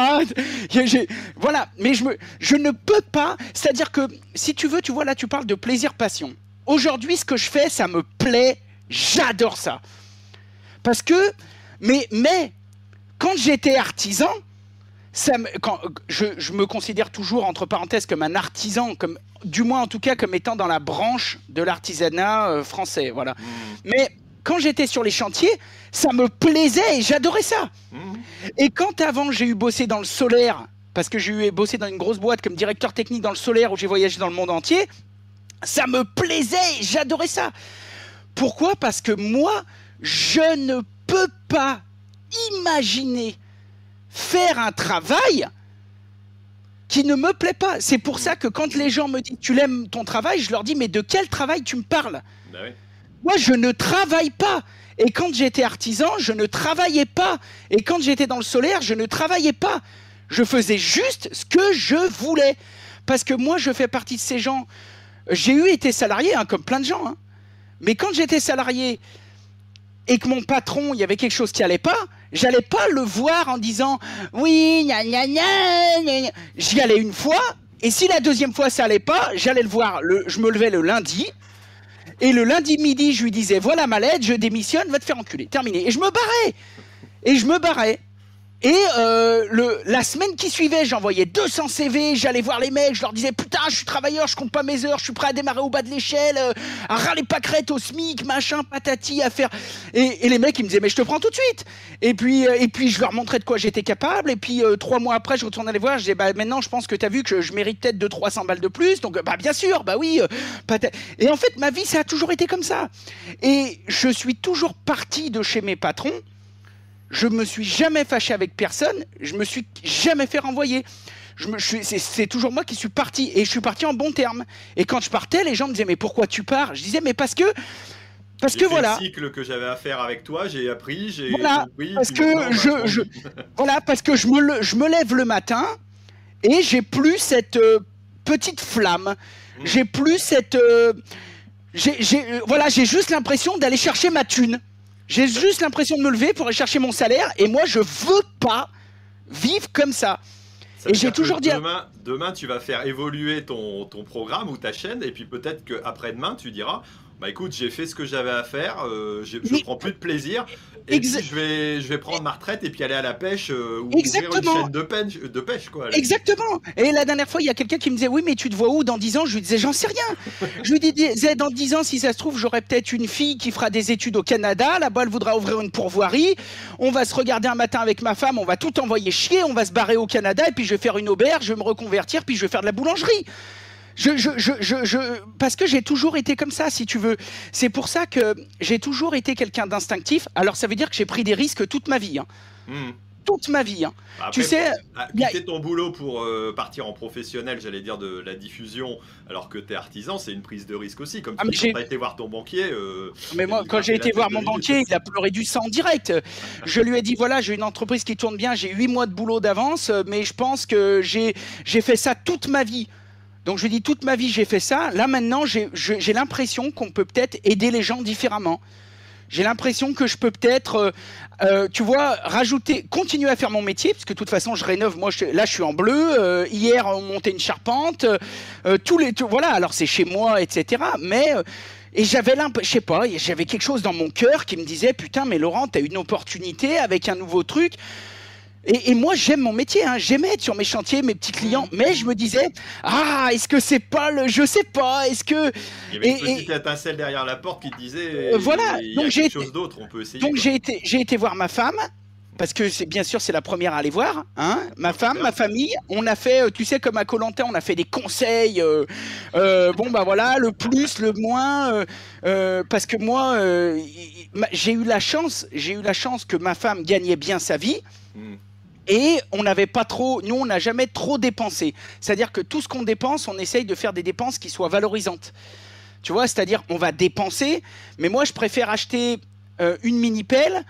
Speaker 2: Voilà, mais je, me, je ne peux pas. C'est-à-dire que si tu veux, tu vois, là, tu parles de plaisir-passion. Aujourd'hui, ce que je fais, ça me plaît. J'adore ça. Parce que, mais, mais, quand j'étais artisan, ça me, quand, je, je me considère toujours, entre parenthèses, comme un artisan, comme, du moins en tout cas comme étant dans la branche de l'artisanat euh, français. Voilà.
Speaker 1: Mmh,
Speaker 2: Mais quand j'étais sur les chantiers, ça me plaisait et j'adorais ça.
Speaker 1: mmh.
Speaker 2: Et quand avant j'ai eu bossé dans le solaire, parce que j'ai eu bossé dans une grosse boîte comme directeur technique dans le solaire où j'ai voyagé dans le monde entier, ça me plaisait et j'adorais ça. Pourquoi? Parce que moi, je ne peux pas imaginer faire un travail qui ne me plaît pas. C'est pour ça que quand les gens me disent tu l'aimes ton travail, je leur dis mais de quel travail tu me parles?
Speaker 1: Bah oui.
Speaker 2: Moi, je ne travaille pas. Et quand j'étais artisan, je ne travaillais pas. Et quand j'étais dans le solaire, je ne travaillais pas. Je faisais juste ce que je voulais. Parce que moi, je fais partie de ces gens. J'ai eu été salarié, hein, comme plein de gens. hein. Mais quand j'étais salarié et que mon patron, il y avait quelque chose qui allait pas, j'allais pas le voir en disant oui, gna gna gna. J'y allais une fois. Et si la deuxième fois ça allait pas, j'allais le voir. Je me levais le lundi. Et le lundi midi, je lui disais voilà ma lettre, je démissionne, va te faire enculer. Terminé. Et je me barrais. Et je me barrais. Et euh, le, la semaine qui suivait, j'envoyais 200 CV, j'allais voir les mecs, je leur disais putain, je suis travailleur, je compte pas mes heures, je suis prêt à démarrer au bas de l'échelle, euh, à râler pâquerette au SMIC, machin, patati, à faire. Et, et les mecs, ils me disaient mais je te prends tout de suite. Et puis, euh, et puis je leur montrais de quoi j'étais capable. Et puis euh, trois mois après, je retournais les voir, je disais bah maintenant, je pense que tu as vu que je mérite peut-être 2 300 balles de plus, donc bah bien sûr, bah oui. euh, Et en fait, ma vie, ça a toujours été comme ça. Et je suis toujours parti de chez mes patrons je me suis jamais fâché avec personne, je me suis jamais fait renvoyer. Je me, je suis- c'est, c'est toujours moi qui suis parti et je suis parti en bon terme. Et quand je partais, les gens me disaient mais pourquoi tu pars? Je disais mais parce que parce
Speaker 1: J'ai
Speaker 2: que
Speaker 1: fait
Speaker 2: voilà,
Speaker 1: Le cycle que j'avais à faire avec toi, j'ai appris, j'ai
Speaker 2: Voilà,
Speaker 1: compris.
Speaker 2: parce que je- voilà parce que je me, le- je me lève le matin et j'ai plus cette euh, petite flamme,
Speaker 1: Mm.
Speaker 2: j'ai plus cette euh, j'ai, j'ai- euh, voilà j'ai juste l'impression d'aller chercher ma thune. J'ai juste l'impression de me lever pour aller chercher mon salaire et moi je veux pas vivre comme ça.
Speaker 1: Ça
Speaker 2: Et j'ai toujours dit
Speaker 1: demain, tu vas faire évoluer ton, ton programme ou ta chaîne, et puis peut-être qu'après-demain, tu diras Bah écoute, j'ai fait ce que j'avais à faire, euh, je prends plus de plaisir, et puis je vais, je vais prendre ma retraite et puis aller à la pêche euh, ou ouvrir une
Speaker 2: Exactement.
Speaker 1: chaîne de pêche, de pêche quoi.
Speaker 2: Exactement. Et la dernière fois, il y a quelqu'un qui me disait Oui, mais tu te vois où dans 10 ans? Je lui disais J'en sais rien. Je lui disais Dans 10 ans, si ça se trouve, j'aurai peut-être une fille qui fera des études au Canada. Là-bas, elle voudra ouvrir une pourvoirie. On va se regarder un matin avec ma femme, on va tout envoyer chier, on va se barrer au Canada, et puis je vais faire une auberge, je vais me reconvertir, puis je vais faire de la boulangerie. Je, je, je, je, je- parce que j'ai toujours été comme ça, si tu veux. C'est pour ça que j'ai toujours été quelqu'un d'instinctif. Alors, ça veut dire que j'ai pris des risques toute ma vie. hein.
Speaker 1: Hmm.
Speaker 2: Toute ma vie. hein.
Speaker 1: Après,
Speaker 2: Tu sais,
Speaker 1: ah,
Speaker 2: a-
Speaker 1: quitter ton boulot pour euh, partir en professionnel, j'allais dire de la diffusion, alors que t'es artisan, c'est une prise de risque aussi. Comme
Speaker 2: Ah,
Speaker 1: tu t'as été voir ton banquier. euh,
Speaker 2: Mais moi, quand j'ai été voir mon banquier, il a pleuré du sang direct. Je lui ai dit voilà, j'ai une entreprise qui tourne bien, j'ai 8 mois de boulot d'avance, mais je pense que j'ai fait ça toute ma vie. Donc je dit toute ma vie j'ai fait ça. Là maintenant, j'ai l'impression qu'on peut peut-être aider les gens différemment. J'ai l'impression que je peux peut-être, euh, euh, tu vois, rajouter, continuer à faire mon métier, parce que de toute façon, je rénove. Moi, là, je suis en bleu. euh, hier, on montait une charpente. euh, euh, tous les, voilà. Alors, c'est chez moi, etc. Mais et j'avais je sais pas, j'avais quelque chose dans mon cœur qui me disait, putain, mais Laurent, t'as une opportunité avec un nouveau truc. Et, et moi, j'aime mon métier, hein. j'aimais être sur mes chantiers, mes petits clients, mais je me disais, ah, est-ce que c'est pas le, je sais pas, est-ce que,
Speaker 1: Il y avait une
Speaker 2: Et-
Speaker 1: petite étincelle derrière la porte qui te disait
Speaker 2: Euh, voilà.
Speaker 1: il y a
Speaker 2: Donc,
Speaker 1: quelque
Speaker 2: j'ai
Speaker 1: chose d'autre, on peut essayer.
Speaker 2: donc j'ai été, j'ai été voir ma femme. Parce que c'est bien sûr c'est la première à aller voir, hein. Ma femme, ma famille, on a fait, euh, tu sais comme à Colanta, on a fait des conseils. euh, euh, bon bah voilà, le plus, le moins, euh, parce que moi, j'ai eu la chance, j'ai eu la chance que ma femme gagnait bien sa vie.
Speaker 1: Hmm.
Speaker 2: Et on n'avait pas trop, nous on n'a jamais trop dépensé. C'est-à-dire que tout ce qu'on dépense, on essaye de faire des dépenses qui soient valorisantes. Tu vois, c'est-à-dire on va dépenser, mais moi je préfère acheter euh, une mini pelle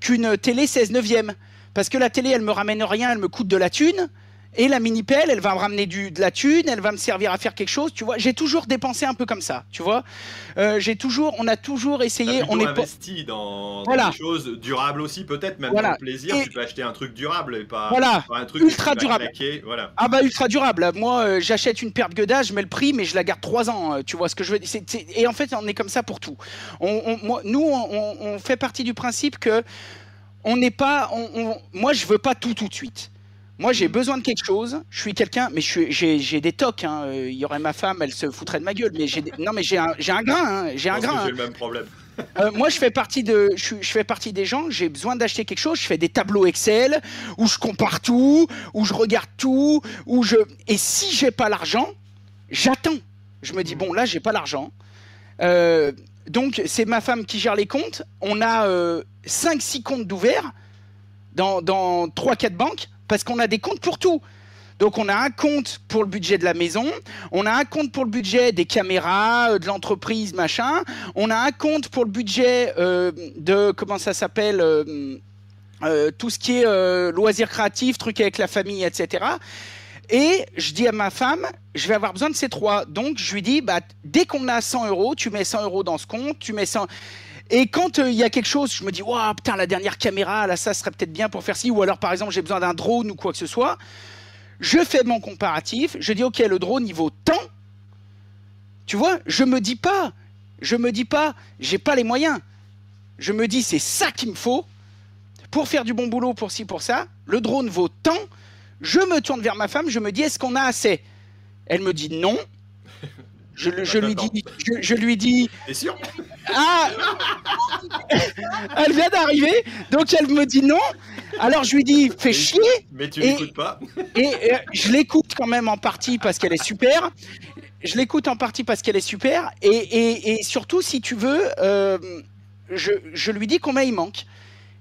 Speaker 2: qu'une télé 16 neuvième. Parce que la télé, elle me ramène rien, elle me coûte de la thune. Et la mini pelle, elle va me ramener du, de la thune, elle va me servir à faire quelque chose. Tu vois, j'ai toujours dépensé un peu comme ça. Tu vois, Euh, j'ai toujours, on a toujours essayé. On est
Speaker 1: investi dans, dans
Speaker 2: Voilà.
Speaker 1: des choses durables aussi, peut-être même
Speaker 2: Voilà.
Speaker 1: dans le plaisir.
Speaker 2: Et-
Speaker 1: Tu peux acheter un truc durable et pas,
Speaker 2: Voilà.
Speaker 1: pas un truc
Speaker 2: Ultra durable.
Speaker 1: claquer, Voilà.
Speaker 2: Ah bah ultra durable. Moi, euh, j'achète une paire de Guedas, je mets le prix, mais je la garde trois ans. euh, tu vois ce que je veux dire Et en fait, on est comme ça pour tout. On, on- moi, nous, on, on- fait partie du principe que on n'est pas. moi, je veux pas tout tout de suite. Moi, j'ai
Speaker 1: Mhm.
Speaker 2: besoin de quelque chose. Je suis quelqu'un, mais j'ai des tocs. hein. Euh, Il y aurait ma femme, elle se foutrait de ma gueule. Mais j'ai non, mais j'ai un, grain. hein. J'ai un grain.
Speaker 1: j'ai le même problème.
Speaker 2: Euh, moi, je fais partie de, je, fais partie des gens. J'ai besoin d'acheter quelque chose. Je fais des tableaux Excel où je compare tout, où je regarde tout, où je. Et si j'ai pas l'argent, j'attends. Je me dis bon, là, j'ai pas l'argent. Euh, donc c'est ma femme qui gère les comptes. On a 5-6 comptes d'ouverts dans, dans 3-4 banques parce qu'on a des comptes pour tout. Donc on a un compte pour le budget de la maison, on a un compte pour le budget des caméras, de l'entreprise, machin, on a un compte pour le budget de, comment ça s'appelle, tout ce qui est loisirs créatifs, trucs avec la famille, etc. Et je dis à ma femme, je vais avoir besoin de ces trois. Donc je lui dis, bah, dès qu'on a 100 euros, tu mets 100 euros dans ce compte, tu mets 100. Et quand il y a quelque chose, je me dis, waouh, putain, la dernière caméra, là, ça serait peut-être bien pour faire ci. Ou alors, par exemple, j'ai besoin d'un drone ou quoi que ce soit. Je fais mon comparatif. Je dis, ok, le drone, il vaut tant. Tu vois, je me dis pas, je me dis pas, j'ai pas les moyens. Je me dis, c'est ça qu'il me faut pour faire du bon boulot, pour ci, pour ça. Le drone vaut tant je me tourne vers ma femme, je me dis, est-ce qu'on a assez? Elle me dit non. Je, lui dis, je, lui dis.
Speaker 1: T'es sûr?
Speaker 2: Ah Elle vient d'arriver, donc elle me dit non. Alors je lui dis, fais chier.
Speaker 1: Mais tu l'écoutes pas.
Speaker 2: Et euh, je l'écoute quand même en partie parce qu'elle est super. Je l'écoute en partie parce qu'elle est super. Et, surtout, si tu veux, euh, je, je, lui dis combien il manque.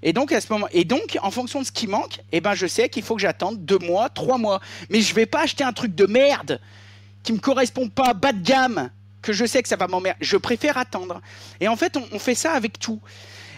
Speaker 2: Et donc, à ce moment, et donc, en fonction de ce qui manque, eh ben, je sais qu'il faut que j'attende deux mois, trois mois. Mais je vais pas acheter un truc de merde me correspond pas, bas de gamme, que je sais que ça va m'emmerder. Je préfère attendre. Et en fait, on fait ça avec tout.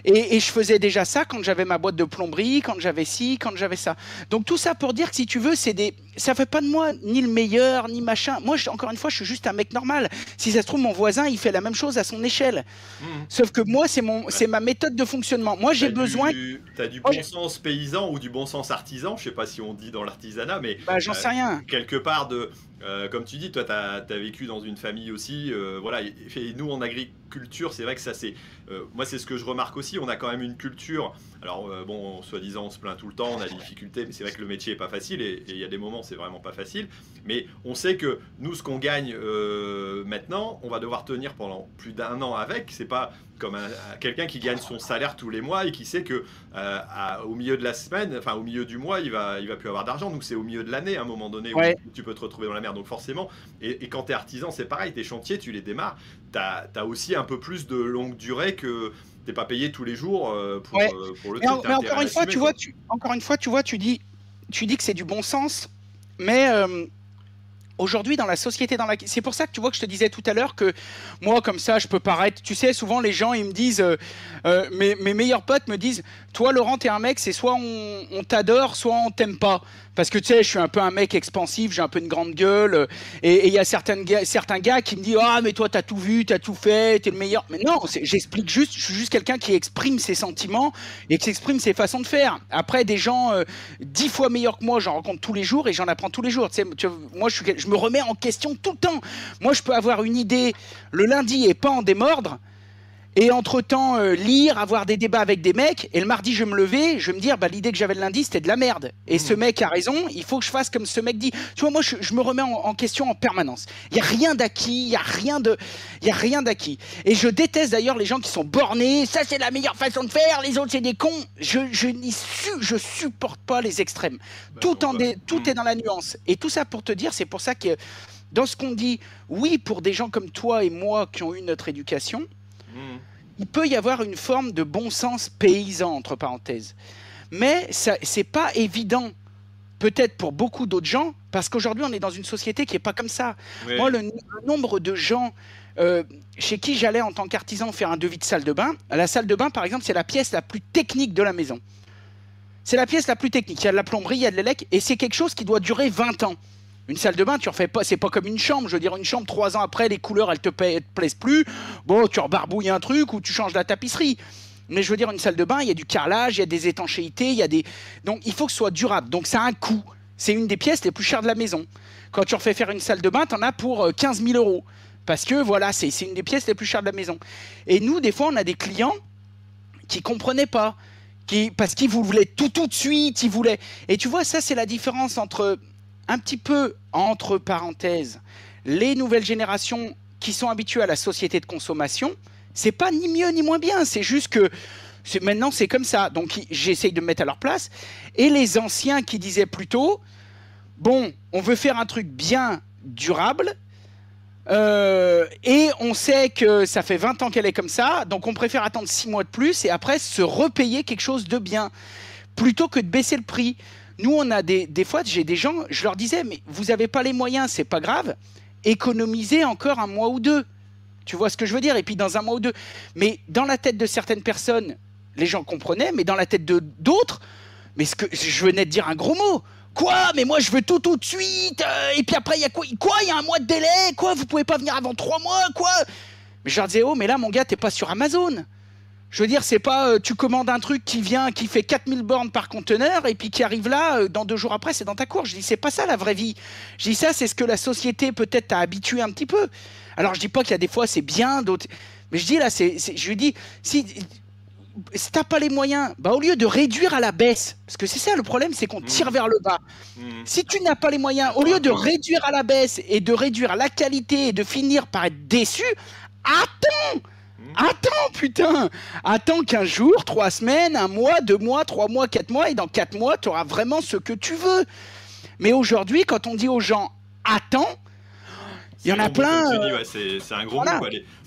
Speaker 2: Et, je faisais déjà ça quand j'avais ma boîte de plomberie, quand j'avais ci, quand j'avais ça. Donc tout ça pour dire que si tu veux, c'est des, ça fait pas de moi ni le meilleur ni machin. Moi, encore une fois, je suis juste un mec normal. Si ça se trouve, mon voisin, il fait la même chose à son échelle. Mmh. Sauf que moi, c'est mon, c'est ma méthode de fonctionnement. Moi, j'ai besoin.
Speaker 1: Tu as du bon sens paysan ou du bon sens artisan. Je sais pas si on dit dans l'artisanat, mais.
Speaker 2: Bah, j'en sais rien.
Speaker 1: Quelque part de euh, comme tu dis, toi, tu as, vécu dans une famille aussi. Euh, voilà, et, nous, en agriculture, c'est vrai que ça, c'est. Euh, moi, c'est ce que je remarque aussi. On a quand même une culture. Alors, bon, soi-disant, on se plaint tout le temps, on a des difficultés, mais c'est vrai que le métier est pas facile et il y a des moments, c'est vraiment pas facile. Mais on sait que nous, ce qu'on gagne maintenant, on va devoir tenir pendant plus d'un an avec. C'est pas comme quelqu'un qui gagne son salaire tous les mois et qui sait que au milieu de la semaine, enfin au milieu du mois, il va, il va plus avoir d'argent. Donc c'est au milieu de l'année, à un moment donné, où tu peux te retrouver dans la merde. Donc forcément, et, quand tu es artisan, c'est pareil, tes chantiers, tu les démarres, tu as, aussi un peu plus de longue durée que t'es pas payé tous les jours euh, pour, euh, pour, le
Speaker 2: mais, mais encore une fois, tu vois, tu, encore une fois, tu vois, tu dis, tu dis que c'est du bon sens, mais euh, aujourd'hui dans la société dans laquelle c'est pour ça que tu vois que je te disais tout à l'heure que moi comme ça je peux paraître tu sais souvent les gens ils me disent mes, mes, meilleurs potes me disent toi Laurent t'es un mec c'est soit on, on t'adore soit on t'aime pas parce que tu sais, je suis un peu un mec expansif, j'ai un peu une grande gueule. Euh, et il y a certaines, certains gars qui me disent Ah, mais toi, t'as tout vu, t'as tout fait, t'es le meilleur. Mais non, j'explique juste, je suis juste quelqu'un qui exprime ses sentiments et qui exprime ses façons de faire. Après, des gens euh, dix fois meilleurs que moi, j'en rencontre tous les jours et j'en apprends tous les jours. Tu sais, moi, je, je me remets en question tout le temps. Moi, je peux avoir une idée le lundi et pas en démordre et entre-temps euh, lire, avoir des débats avec des mecs, et le mardi je me levais, je me dire, bah, l'idée que j'avais le lundi c'était de la merde. Et ce mmh. mec a raison, il faut que je fasse comme ce mec dit. Tu vois, moi je, me remets en, question en permanence. Il n'y a rien d'acquis, il n'y a rien de, il y a rien d'acquis. Et je déteste d'ailleurs les gens qui sont bornés, ça c'est la meilleure façon de faire, les autres c'est des cons. Je, je, su, je supporte pas les extrêmes. Bah, tout, en tout mmh. est dans la nuance. Et tout ça pour te dire, c'est pour ça que dans ce qu'on dit, oui, pour des gens comme toi et moi qui ont eu notre éducation, il peut y avoir une forme de bon sens paysan, entre parenthèses. Mais ce n'est pas évident, peut-être pour beaucoup d'autres gens, parce qu'aujourd'hui, on est dans une société qui n'est pas comme ça. Moi, le, nombre de gens euh, chez qui j'allais en tant qu'artisan faire un devis de salle de bain, la salle de bain, par exemple, c'est la pièce la plus technique de la maison. C'est la pièce la plus technique. Il y a de la plomberie, il y a de l'élec, et c'est quelque chose qui doit durer 20 ans. Une salle de bain, tu refais pas, c'est pas comme une chambre. Je veux dire, une chambre, trois ans après, les couleurs, elles te, te plaisent plus. Bon, tu rebarbouilles un truc ou tu changes la tapisserie. Mais je veux dire, une salle de bain, il y a du carrelage, il y a des étanchéités, il y a des. Donc, il faut que ce soit durable. Donc, ça a un coût. C'est une des pièces les plus chères de la maison. Quand tu refais faire une salle de bain, tu en as pour 15 euh, 000 euros. Parce que voilà, c'est une des pièces les plus chères de la maison. Et nous, des fois, on a des clients qui comprenaient pas. Qui, parce qu'ils voulaient tout tout de suite, ils voulaient. Et tu vois, ça, c'est la différence entre un petit peu entre parenthèses les nouvelles générations qui sont habituées à la société de consommation, c'est pas ni mieux ni moins bien, c'est juste que maintenant c'est comme ça. Donc j'essaye de me mettre à leur place. Et les anciens qui disaient plutôt, bon, on veut faire un truc bien durable, Euh, et on sait que ça fait 20 ans qu'elle est comme ça, donc on préfère attendre 6 mois de plus et après se repayer quelque chose de bien, plutôt que de baisser le prix. Nous, on a des, fois, j'ai des gens, je leur disais, mais vous n'avez pas les moyens, c'est pas grave, économisez encore un mois ou deux. Tu vois ce que je veux dire? Et puis dans un mois ou deux. Mais dans la tête de certaines personnes, les gens comprenaient, mais dans la tête de d'autres, mais ce je venais de dire un gros mot. Quoi? Mais moi je veux tout tout de suite. euh, et puis après il y a quoi Quoi? Il y a un mois de délai? Quoi? Vous pouvez pas venir avant trois mois? Quoi? Mais je leur disais oh mais là mon gars t'es pas sur Amazon. Je veux dire c'est pas euh, tu commandes un truc qui vient qui fait 4000 bornes par conteneur et puis qui arrive là euh, dans deux jours après c'est dans ta cour. Je dis c'est pas ça la vraie vie. Je dis ça c'est ce que la société peut-être t'a habitué un petit peu. Alors je dis pas qu'il y a des fois c'est bien d'autres. Mais je dis là c'est je lui dis si si t'as pas les moyens, bah au lieu de réduire à la baisse, parce que c'est ça le problème, c'est qu'on tire vers le bas.
Speaker 1: Mhm.
Speaker 2: Si tu n'as pas les moyens, au lieu de réduire à la baisse et de réduire la qualité et de finir par être déçu, attends Attends, putain Attends 15 jours, 3 semaines, un mois, 2 mois, 3 mois, 4 mois, et dans 4 mois, tu auras vraiment ce que tu veux. Mais aujourd'hui, quand on dit aux gens attends, il y en
Speaker 1: C'est
Speaker 2: a
Speaker 1: un gros
Speaker 2: plein, euh,
Speaker 1: ouais, c'est un gros
Speaker 2: voilà.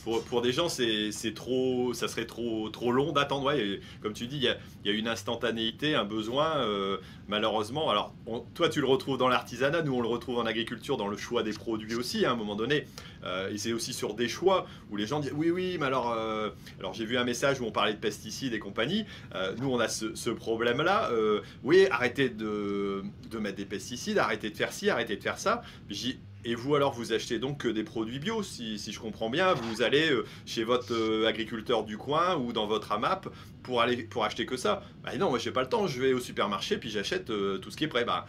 Speaker 1: Pour, pour des gens, c'est c'est trop, ça serait trop, trop long d'attendre. Ouais, comme tu dis, il y a, il y a une instantanéité, un besoin. euh, malheureusement, alors on- toi, tu le retrouves dans l'artisanat, nous, on le retrouve en agriculture, dans le choix des produits aussi, hein, à un moment donné. Euh, et c'est aussi sur des choix où les gens disent oui, oui, mais alors, euh, alors j'ai vu un message où on parlait de pesticides et compagnie. Euh, nous, on a ce, problème-là. Euh, oui, arrêtez de, mettre des pesticides, arrêtez de faire ci, arrêtez de faire ça. Et vous alors, vous achetez donc que des produits bio, si, si je comprends bien. Vous allez chez votre agriculteur du coin ou dans votre AMAP pour, aller, pour acheter que ça. Bah non, moi j'ai pas le temps, je vais au supermarché puis j'achète tout ce qui est prêt. Bah,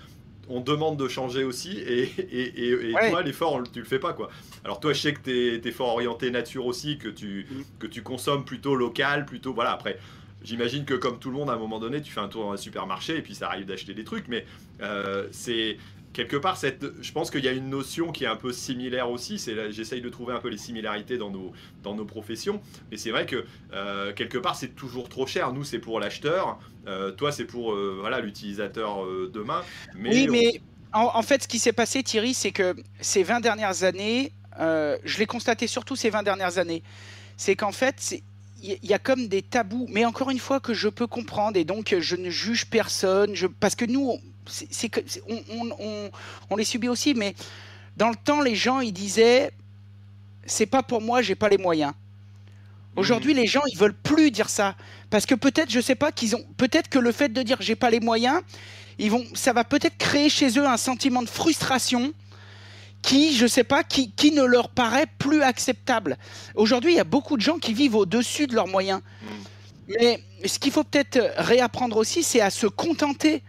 Speaker 1: on demande de changer aussi et, et, et, et
Speaker 2: Ouais.
Speaker 1: toi, l'effort, tu le fais pas quoi. Alors toi, je sais que tu es, fort orienté nature aussi, que tu,
Speaker 2: Mm.
Speaker 1: que tu consommes plutôt local, plutôt. Voilà, après. J'imagine que comme tout le monde, à un moment donné, tu fais un tour dans un supermarché et puis ça arrive d'acheter des trucs, mais euh, c'est quelque part cette. Je pense qu'il y a une notion qui est un peu similaire aussi. C'est j'essaye de trouver un peu les similarités dans nos dans nos professions, mais c'est vrai que euh, quelque part c'est toujours trop cher. Nous c'est pour l'acheteur, euh, toi c'est pour euh, voilà l'utilisateur demain. Mais
Speaker 2: oui,
Speaker 1: on-
Speaker 2: mais en, en fait, ce qui s'est passé, Thierry, c'est que ces 20 dernières années, je l'ai constaté surtout ces 20 dernières années, c'est qu'en fait, il y, a comme des tabous, mais encore une fois que je peux comprendre, et donc je ne juge personne, je, parce que nous, on- c'est, que- on, on- on- on les subit aussi, mais dans le temps, les gens, ils disaient, c'est pas pour moi, j'ai pas les moyens. Aujourd'hui, les gens, ils veulent plus dire ça parce que peut-être, je sais pas, qu'ils ont, peut-être que le fait de dire j'ai pas les moyens, ils vont, ça va peut-être créer chez eux un sentiment de frustration qui, je sais pas, qui, qui ne leur paraît plus acceptable. Aujourd'hui, il y a beaucoup de gens qui vivent au-dessus de leurs moyens.
Speaker 1: Mm.
Speaker 2: Mais ce qu'il faut peut-être réapprendre aussi, c'est à se contenter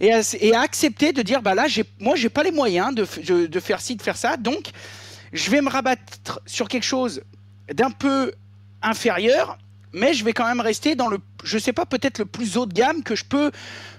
Speaker 2: et à, et à accepter de dire, bah là, moi, j'ai pas les moyens de, de, de faire ci, de faire ça, donc je vais me rabattre sur quelque chose d'un peu inférieur, mais je vais quand même rester dans le, je sais pas, peut-être le plus haut de gamme que je peux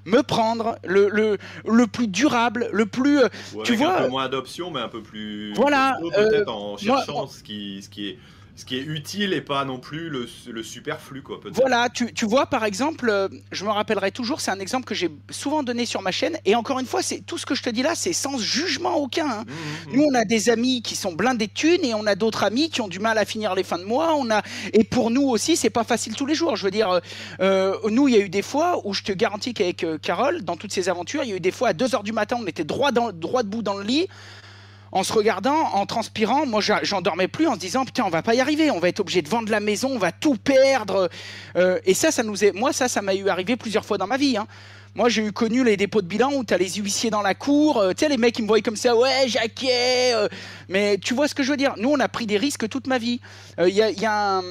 Speaker 2: me prendre, le, le, le plus durable, le plus... euh, tu vois,
Speaker 1: un peu moins d'options, mais un peu plus.
Speaker 2: Voilà,
Speaker 1: peut-être
Speaker 2: euh,
Speaker 1: en
Speaker 2: moi-
Speaker 1: cherchant ce, qui, ce, qui est, ce qui est utile et pas non plus le, le superflu, quoi.
Speaker 2: Voilà, tu, tu vois, par exemple, euh, je me rappellerai toujours, c'est un exemple que j'ai souvent donné sur ma chaîne, et encore une fois, c'est tout ce que je te dis là, c'est sans jugement aucun. hein.
Speaker 1: Mmh, mmh,
Speaker 2: Nous, on a des amis qui sont blindés de thunes et on a d'autres amis qui ont du mal à finir les fins de mois. On a et pour nous aussi, c'est pas facile tous les jours. Je veux dire, euh, euh, nous, il y a eu des fois où je te garantis qu'avec euh, Carole, dans toutes ces aventures, il y a eu des fois à 2 heures du matin, on était droit, dans, droit debout dans le lit. En se regardant, en transpirant, moi j'en dormais plus en se disant putain on va pas y arriver, on va être obligé de vendre la maison, on va tout perdre. Euh, et ça, ça nous est, moi ça, ça m'a eu arrivé plusieurs fois dans ma vie. hein. Moi, j'ai eu connu les dépôts de bilan où tu as les huissiers dans la cour. euh, tu sais, les mecs, ils me voyaient comme ça, ouais, Jacquet. euh, mais tu vois ce que je veux dire? Nous, on a pris des risques toute ma vie. Euh, Il y a,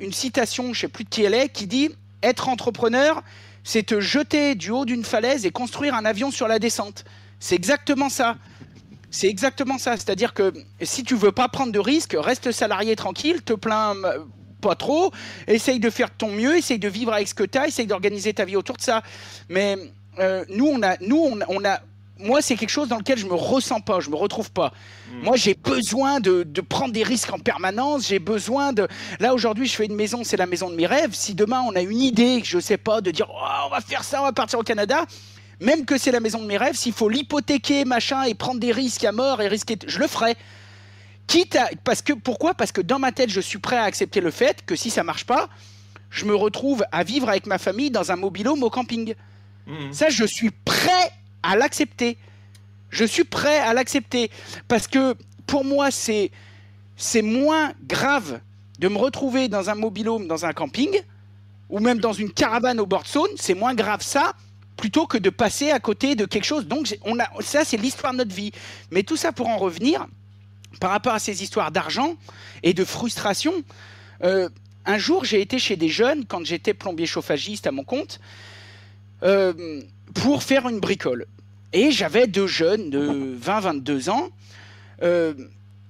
Speaker 2: une citation, je sais plus de qui elle est, qui dit Être entrepreneur, c'est te jeter du haut d'une falaise et construire un avion sur la descente. C'est exactement ça. C'est exactement ça. C'est-à-dire que si tu veux pas prendre de risques, reste salarié tranquille, te plains euh, pas trop, essaye de faire ton mieux, essaye de vivre avec ce que tu as, essaye d'organiser ta vie autour de ça. Mais euh, nous, on a, nous, on, on a, moi, c'est quelque chose dans lequel je me ressens pas, je me retrouve pas.
Speaker 1: mmh.
Speaker 2: Moi, j'ai besoin de, de prendre des risques en permanence. J'ai besoin de. Là, aujourd'hui, je fais une maison, c'est la maison de mes rêves. Si demain, on a une idée, je sais pas, de dire, Oh, on va faire ça, on va partir au Canada. Même que c'est la maison de mes rêves, s'il faut l'hypothéquer, machin, et prendre des risques à mort et risquer, je le ferai. Quitte à, parce que pourquoi? Parce que dans ma tête, je suis prêt à accepter le fait que si ça marche pas, je me retrouve à vivre avec ma famille dans un mobilhome au camping. Mmh. Ça, je suis prêt à l'accepter. Je suis prêt à l'accepter parce que pour moi, c'est c'est moins grave de me retrouver dans un mobilhome, dans un camping, ou même dans une caravane au bord de Saône, c'est moins grave ça, plutôt que de passer à côté de quelque chose. Donc on a, ça, c'est l'histoire de notre vie. Mais tout ça pour en revenir, par rapport à ces histoires d'argent et de frustration, euh, un jour j'ai été chez des jeunes, quand j'étais plombier chauffagiste à mon compte, euh, pour faire une bricole. Et j'avais deux jeunes de 20-22 ans. Euh,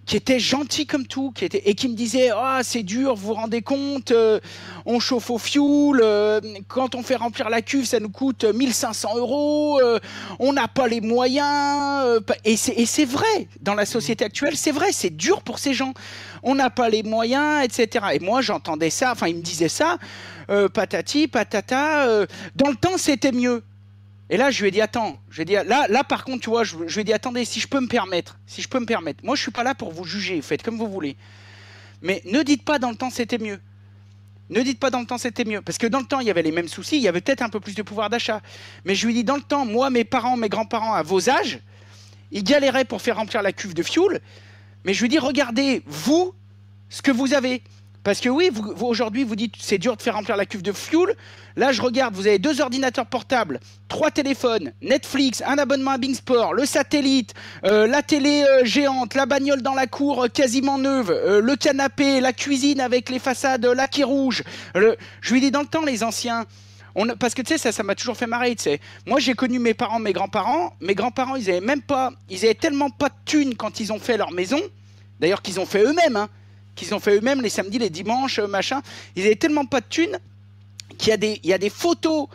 Speaker 2: qui était gentil comme tout, qui était et qui me disait ah c'est dur, vous vous rendez compte, euh, on chauffe au fioul, euh, quand on fait remplir la cuve ça nous coûte 1500 euros, euh, on n'a pas les moyens et c'est vrai dans la société actuelle c'est vrai c'est dur pour ces gens, on n'a pas les moyens etc et moi j'entendais ça, enfin il me disait ça, patati patata, dans le temps c'était mieux et là, je lui ai dit, attends, je lui dit, là, là, par contre, tu vois, je, lui ai dit, attendez, si je peux me permettre, si je peux me permettre, moi, je suis pas là pour vous juger, faites comme vous voulez. Mais ne dites pas dans le temps c'était mieux. Ne dites pas dans le temps c'était mieux. Parce que dans le temps, il y avait les mêmes soucis, il y avait peut-être un peu plus de pouvoir d'achat. Mais je lui ai dit, dans le temps, moi, mes parents, mes grands-parents, à vos âges, ils galéraient pour faire remplir la cuve de fioul. Mais je lui ai dit, regardez, vous, ce que vous avez. Parce que oui, vous, aujourd'hui, vous dites c'est dur de faire remplir la cuve de fuel. Là, je regarde, vous avez deux ordinateurs portables, trois téléphones, Netflix, un abonnement à Bing Sport, le satellite, euh, la télé euh, géante, la bagnole dans la cour euh, quasiment neuve, le canapé, la cuisine avec les façades laquées rouges. Je lui dis dans le temps, les anciens. On, parce que tu sais, ça, ça m'a toujours fait marrer. Tu sais. Moi, j'ai connu mes parents, mes grands-parents. Mes grands-parents, ils avaient même pas, ils avaient tellement pas de thunes quand ils ont fait leur maison. D'ailleurs, qu'ils ont fait eux-mêmes. Hein qu'ils ont fait eux-mêmes les samedis, les dimanches, euh, machin. Ils avaient tellement pas de thunes qu'il y a des, il y a des photos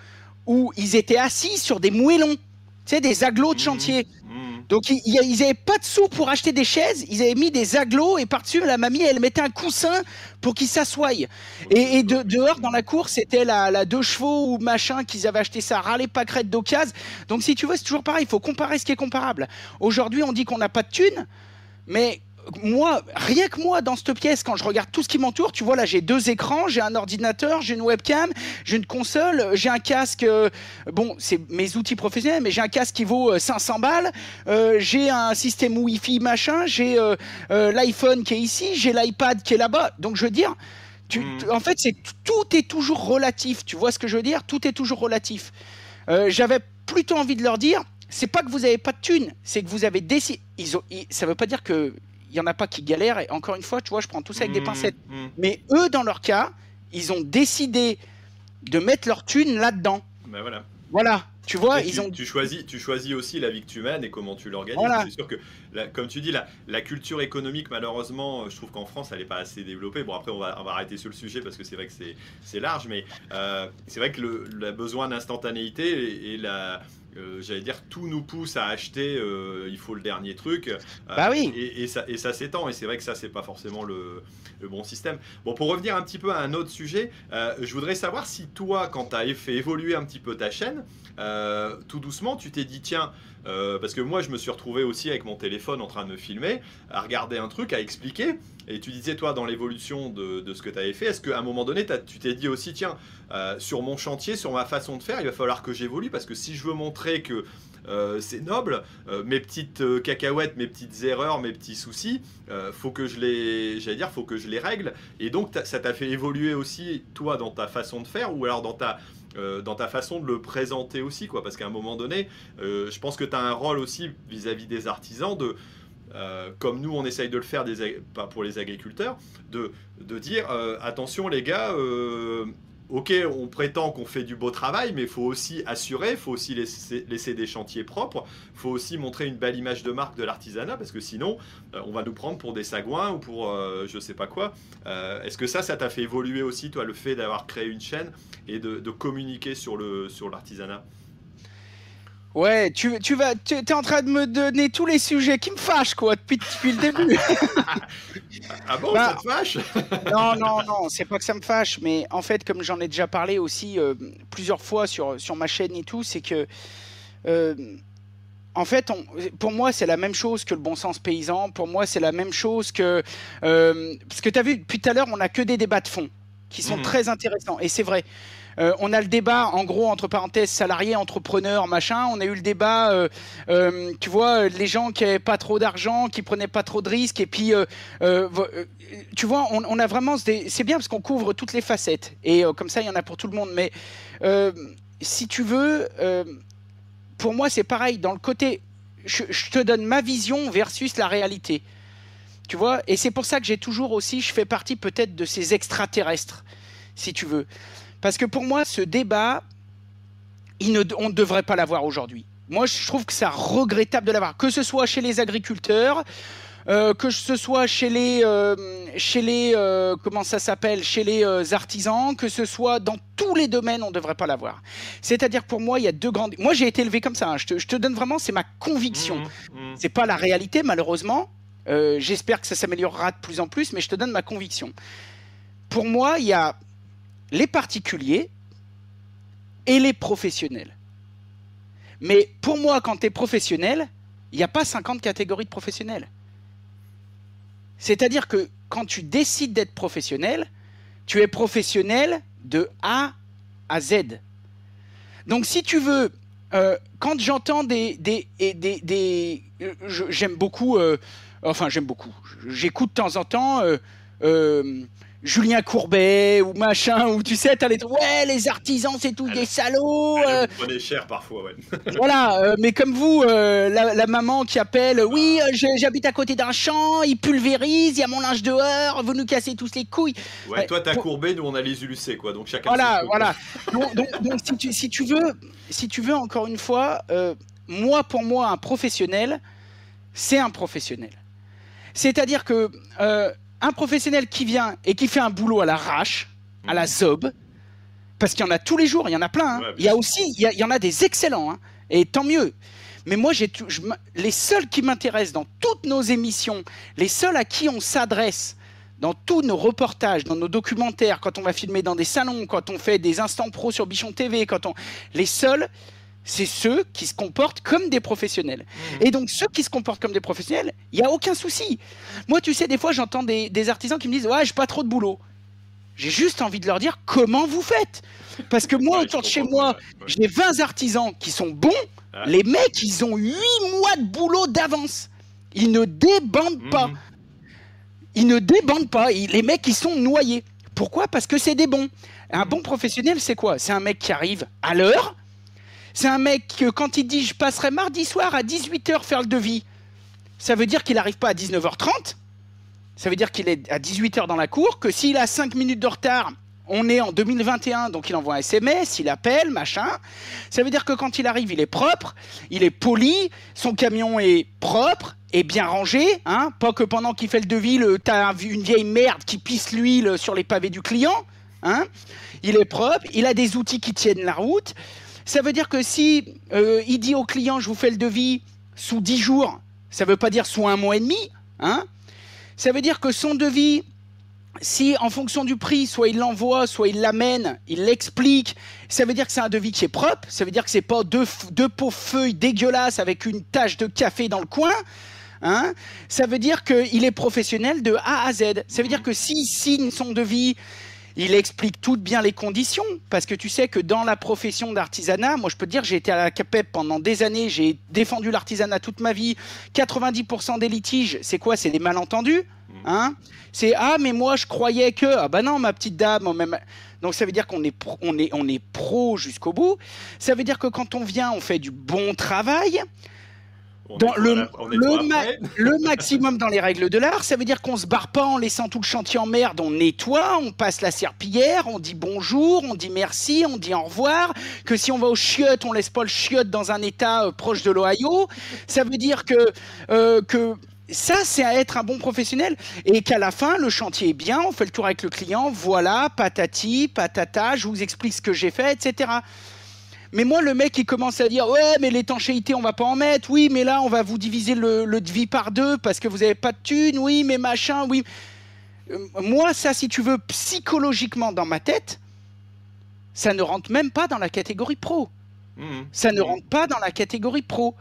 Speaker 2: où ils étaient assis sur des moellons, tu sais, des aglos de mmh. chantier. Mmh. Donc ils, ils avaient pas de sous pour acheter des chaises, ils avaient mis des aglos et par-dessus la mamie elle mettait un coussin pour qu'ils s'assoient. Et, dehors dans la cour c'était la, la, deux chevaux ou machin qu'ils avaient acheté ça râler crête d'occasion. Donc si tu veux c'est toujours pareil, il faut comparer ce qui est comparable. Aujourd'hui on dit qu'on n'a pas de thunes, mais moi, rien que moi, dans cette pièce, quand je regarde tout ce qui m'entoure, tu vois, là, j'ai deux écrans, j'ai un ordinateur, j'ai une webcam, j'ai une console, j'ai un casque. Euh, bon, c'est mes outils professionnels, mais j'ai un casque qui vaut 500 euh, balles. Euh, j'ai un système Wi-Fi machin, j'ai l'iPhone qui est ici, j'ai l'iPad qui est là-bas. Donc, je veux dire, tu, hmm. en fait, c'est tout est toujours relatif. Tu vois ce que je veux dire? Tout est toujours relatif. J'avais plutôt envie de leur dire. C'est pas que vous avez pas de thunes, c'est que vous avez décidé. ça veut pas dire que il y en a pas qui galèrent. Et encore une fois, tu vois, je prends tout ça avec des mmh, pincettes. Mmh. Mais eux, dans leur cas, ils ont décidé de mettre leur thune là-dedans.
Speaker 1: Ben voilà.
Speaker 2: Voilà. Tu vois,
Speaker 1: ils
Speaker 2: tu, ont.
Speaker 1: Tu choisis, tu choisis aussi la vie que tu mènes et comment tu l'organises. C'est sûr que, comme tu dis, la, la, culture économique, malheureusement, je trouve qu'en France, elle n'est pas assez développée. Bon, après, on va, on va arrêter sur le sujet parce que c'est vrai que c'est large, mais euh, c'est vrai que le, le besoin d'instantanéité et, la, euh, j'allais dire, tout nous pousse à acheter, euh, il faut le dernier truc.
Speaker 2: bah oui.
Speaker 1: Et, et ça, et ça s'étend. Et c'est vrai que ça, c'est pas forcément le, le, bon système. Bon, pour revenir un petit peu à un autre sujet, je voudrais savoir si toi, quand tu as fait évoluer un petit peu ta chaîne, euh, tout doucement, tu t'es dit, tiens, euh, parce que moi, je me suis retrouvé aussi avec mon téléphone en train de me filmer, à regarder un truc, à expliquer. Et tu disais, toi, dans l'évolution de, ce que tu avais fait, est-ce qu'à un moment donné, tu t'es dit aussi, tiens, euh, sur mon chantier, sur ma façon de faire, il va falloir que j'évolue, parce que si je veux montrer que c'est noble, mes petites cacahuètes, mes petites erreurs, mes petits soucis, faut que je les, j'allais dire, faut que je les règle. Et donc, ça t'a fait évoluer aussi, toi, dans ta façon de faire, ou alors dans ta euh, dans ta façon de le présenter aussi, quoi. Parce qu'à un moment donné, euh, je pense que tu as un rôle aussi vis-à-vis des artisans de. Euh, comme nous on essaye de le faire des, pour les agriculteurs, de, dire attention les gars, ok, on prétend qu'on fait du beau travail, mais il faut aussi assurer, il faut aussi laisser, des chantiers propres, il faut aussi montrer une belle image de marque de l'artisanat, parce que sinon, euh, on va nous prendre pour des sagouins ou pour euh, je sais pas quoi. Euh, est-ce que ça, ça t'a fait évoluer aussi, toi, le fait d'avoir créé une chaîne et de, communiquer sur l'artisanat?
Speaker 2: Ouais, tu, tu vas, tu es en train de me donner tous les sujets qui me fâchent, quoi, depuis, depuis le début.
Speaker 1: ah bon, bah, ça te fâche?
Speaker 2: Non, non, non, c'est pas que ça me fâche, mais en fait, comme j'en ai déjà parlé aussi euh, plusieurs fois sur, sur ma chaîne et tout, c'est que en fait, pour moi, c'est la même chose que le bon sens paysan. Pour moi, c'est la même chose que. parce que tu as vu, depuis tout à l'heure, on n'a que des débats de fond qui sont mmh. très intéressants. Et c'est vrai. Euh, on a le débat, en gros, entre parenthèses, salariés, entrepreneurs, machin. On a eu le débat, euh, euh, tu vois, les gens qui n'avaient pas trop d'argent, qui prenaient pas trop de risques. Et puis, tu vois, on, a vraiment. C'est bien parce qu'on couvre toutes les facettes. Et comme ça, il y en a pour tout le monde. Mais si tu veux, pour moi, c'est pareil. Dans le côté, je, te donne ma vision versus la réalité. Tu vois? Et c'est pour ça que j'ai toujours aussi, je fais partie peut-être de ces extraterrestres, si tu veux. Parce que pour moi, ce débat, on ne devrait pas l'avoir aujourd'hui. Moi, je trouve que c'est regrettable de l'avoir. Que ce soit chez les agriculteurs, euh, que ce soit chez les, euh, chez les euh, comment ça s'appelle, chez les artisans, que ce soit dans tous les domaines, on ne devrait pas l'avoir. C'est-à-dire pour moi, il y a deux grandes. Moi, j'ai été élevé comme ça. Hein. Je, te, donne vraiment, c'est ma conviction. Ce mmh, n'est mmh. C'est pas la réalité, malheureusement. J'espère que ça s'améliorera de plus en plus, mais je te donne ma conviction. Pour moi, il y a les particuliers et les professionnels. Mais pour moi, quand tu es professionnel, il n'y a pas 50 catégories de professionnels. C'est-à-dire que quand tu décides d'être professionnel, tu es professionnel de A à Z. Donc si tu veux, euh, quand j'entends des... des, euh, j'aime beaucoup, euh, enfin j'aime beaucoup, j'écoute de temps en temps Julien Courbet ou machin, ou tu sais, t'as les ouais, les artisans, c'est tous des salauds.
Speaker 1: Euh... Vous cher parfois, ouais.
Speaker 2: voilà, euh, mais comme vous, euh, la, maman qui appelle, oui, euh, j'habite à côté d'un champ, il pulvérise, il y a mon linge dehors, vous nous cassez tous les couilles.
Speaker 1: Ouais, toi t'as Courbet, nous on a les ULC, quoi, donc chacun.
Speaker 2: Voilà, voilà. donc, donc, si, tu, si, tu, veux, si tu veux encore une fois, moi pour moi un professionnel, c'est un professionnel. C'est-à-dire que un professionnel qui vient et qui fait un boulot à l'arrache, à la mhm. zob, parce qu'il y en a tous les jours, il y en a plein. Hein. il y a aussi, il y, en a des excellents, hein. et tant mieux. Mais moi, j'ai les seuls qui m'intéressent dans toutes nos émissions, les seuls à qui on s'adresse dans tous nos reportages, dans nos documentaires, quand on va filmer dans des salons, quand on fait des instants pro sur Bichon TV, quand on, les seuls, c'est ceux qui se comportent comme des professionnels. Mmh. Et donc, ceux qui se comportent comme des professionnels, il n'y a aucun souci. Moi, tu sais, des fois, j'entends des, artisans qui me disent Ouais, j'ai pas trop de boulot. J'ai juste envie de leur dire comment vous faites? Parce que moi, autour de chez moi, j'ai 20 artisans qui sont bons. Les mecs, ils ont 8 mois de boulot d'avance. Ils ne débandent pas. Mmh. Ils ne débandent pas. Les mecs, ils sont noyés. Pourquoi? Parce que c'est des bons. Un bon professionnel, c'est quoi? C'est un mec qui arrive à l'heure, c'est un mec que quand il dit je passerai mardi soir à 18h faire le devis, ça veut dire qu'il n'arrive pas à 19h30. Ça veut dire qu'il est à 18h dans la cour, que s'il a 5 minutes de retard, on est en 2021, donc il envoie un SMS, il appelle, machin. Ça veut dire que quand il arrive, il est propre, il est poli, son camion est propre et bien rangé, hein. Pas que pendant qu'il fait le devis, tu as une vieille merde qui pisse l'huile sur les pavés du client, hein. Il est propre, il a des outils qui tiennent la route. Ça veut dire que si euh, il dit au client, je vous fais le devis sous 10 jours, ça ne veut pas dire sous un mois et demi. Hein ça veut dire que son devis, si en fonction du prix, soit il l'envoie, soit il l'amène, il l'explique, ça veut dire que c'est un devis qui est propre, ça veut dire que c'est pas deux, deux pauvres feuilles dégueulasses avec une tache de café dans le coin. Hein ça veut dire qu'il est professionnel de A à Z. Ça veut dire que s'il signe son devis il explique toutes bien les conditions, parce que tu sais que dans la profession d'artisanat, moi je peux te dire, j'ai été à la CAPEP pendant des années, j'ai défendu l'artisanat toute ma vie. 90% des litiges, c'est quoi? C'est des malentendus. Mmh. Hein? C'est ah mais moi je croyais que ah bah non ma petite dame même donc ça veut dire qu'on est on est on est pro jusqu'au bout ça veut dire que quand on vient on fait du bon travail dans le, le, maximum dans les règles de l'art, ça veut dire qu'on se barre pas en laissant tout le chantier en merde, on nettoie, on passe la serpillière, on dit bonjour, on dit merci, on dit au revoir, que si on va au chiottes, on laisse pas le chiotte dans un état euh, proche de l'Ohio. Ça veut dire que, euh, que ça, c'est à être un bon professionnel et qu'à la fin, le chantier est bien, on fait le tour avec le client, voilà, patati, patata, je vous explique ce que j'ai fait, etc. Mais moi, le mec, il commence à dire Ouais, mais l'étanchéité, on va pas en mettre. Oui, mais là, on va vous diviser le, le devis par deux parce que vous avez pas de thunes. Oui, mais machin, oui. Euh, moi, ça, si tu veux, psychologiquement dans ma tête, ça ne rentre même pas dans la catégorie pro.
Speaker 1: Mhm.
Speaker 2: Ça ne rentre pas dans la catégorie pro.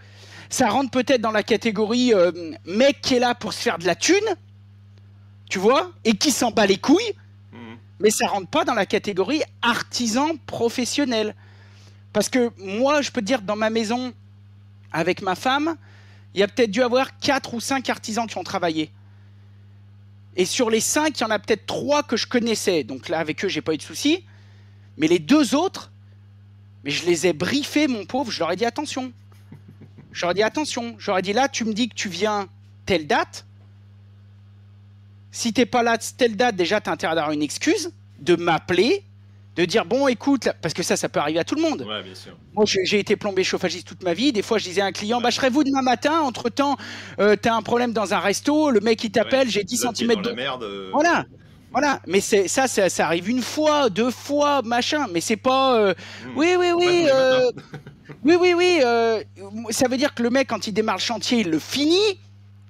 Speaker 2: Ça rentre peut-être dans la catégorie euh, mec qui est là pour se faire de la thune, tu vois, et qui s'en bat les couilles,
Speaker 1: Mhm.
Speaker 2: mais ça rentre pas dans la catégorie artisan professionnel. Parce que moi, je peux te dire, dans ma maison, avec ma femme, il y a peut-être dû avoir 4 ou 5 artisans qui ont travaillé. Et sur les 5, il y en a peut-être 3 que je connaissais. Donc là, avec eux, j'ai pas eu de soucis. Mais les deux autres, mais je les ai briefés, mon pauvre. Je leur ai dit attention. Ai dit attention. Ai dit là, tu me dis que tu viens telle date. Si t'es pas là telle date, déjà, tu as intérêt d'avoir une excuse, de m'appeler, de dire bon, écoute, là- parce que ça, ça peut arriver à tout le monde.
Speaker 1: Ouais, bien sûr.
Speaker 2: Moi, j'ai été plombier chauffagiste toute ma vie. Des fois, je disais à un client, bah, je serai vous demain matin. Entre temps, tu as un problème dans un resto. Le mec, il t'appelle,
Speaker 1: Ouais,
Speaker 2: j'ai 10
Speaker 1: l'autre qui est
Speaker 2: cm de.
Speaker 1: merde. euh,
Speaker 2: Voilà. Voilà. Mais c'est ça, ça, ça arrive une fois, deux fois, machin. Mais c'est pas. euh,
Speaker 1: mhm.
Speaker 2: Oui, oui, oui. euh. Oui, oui, oui. euh, Ça veut dire que le mec, quand il démarre le chantier, il le finit.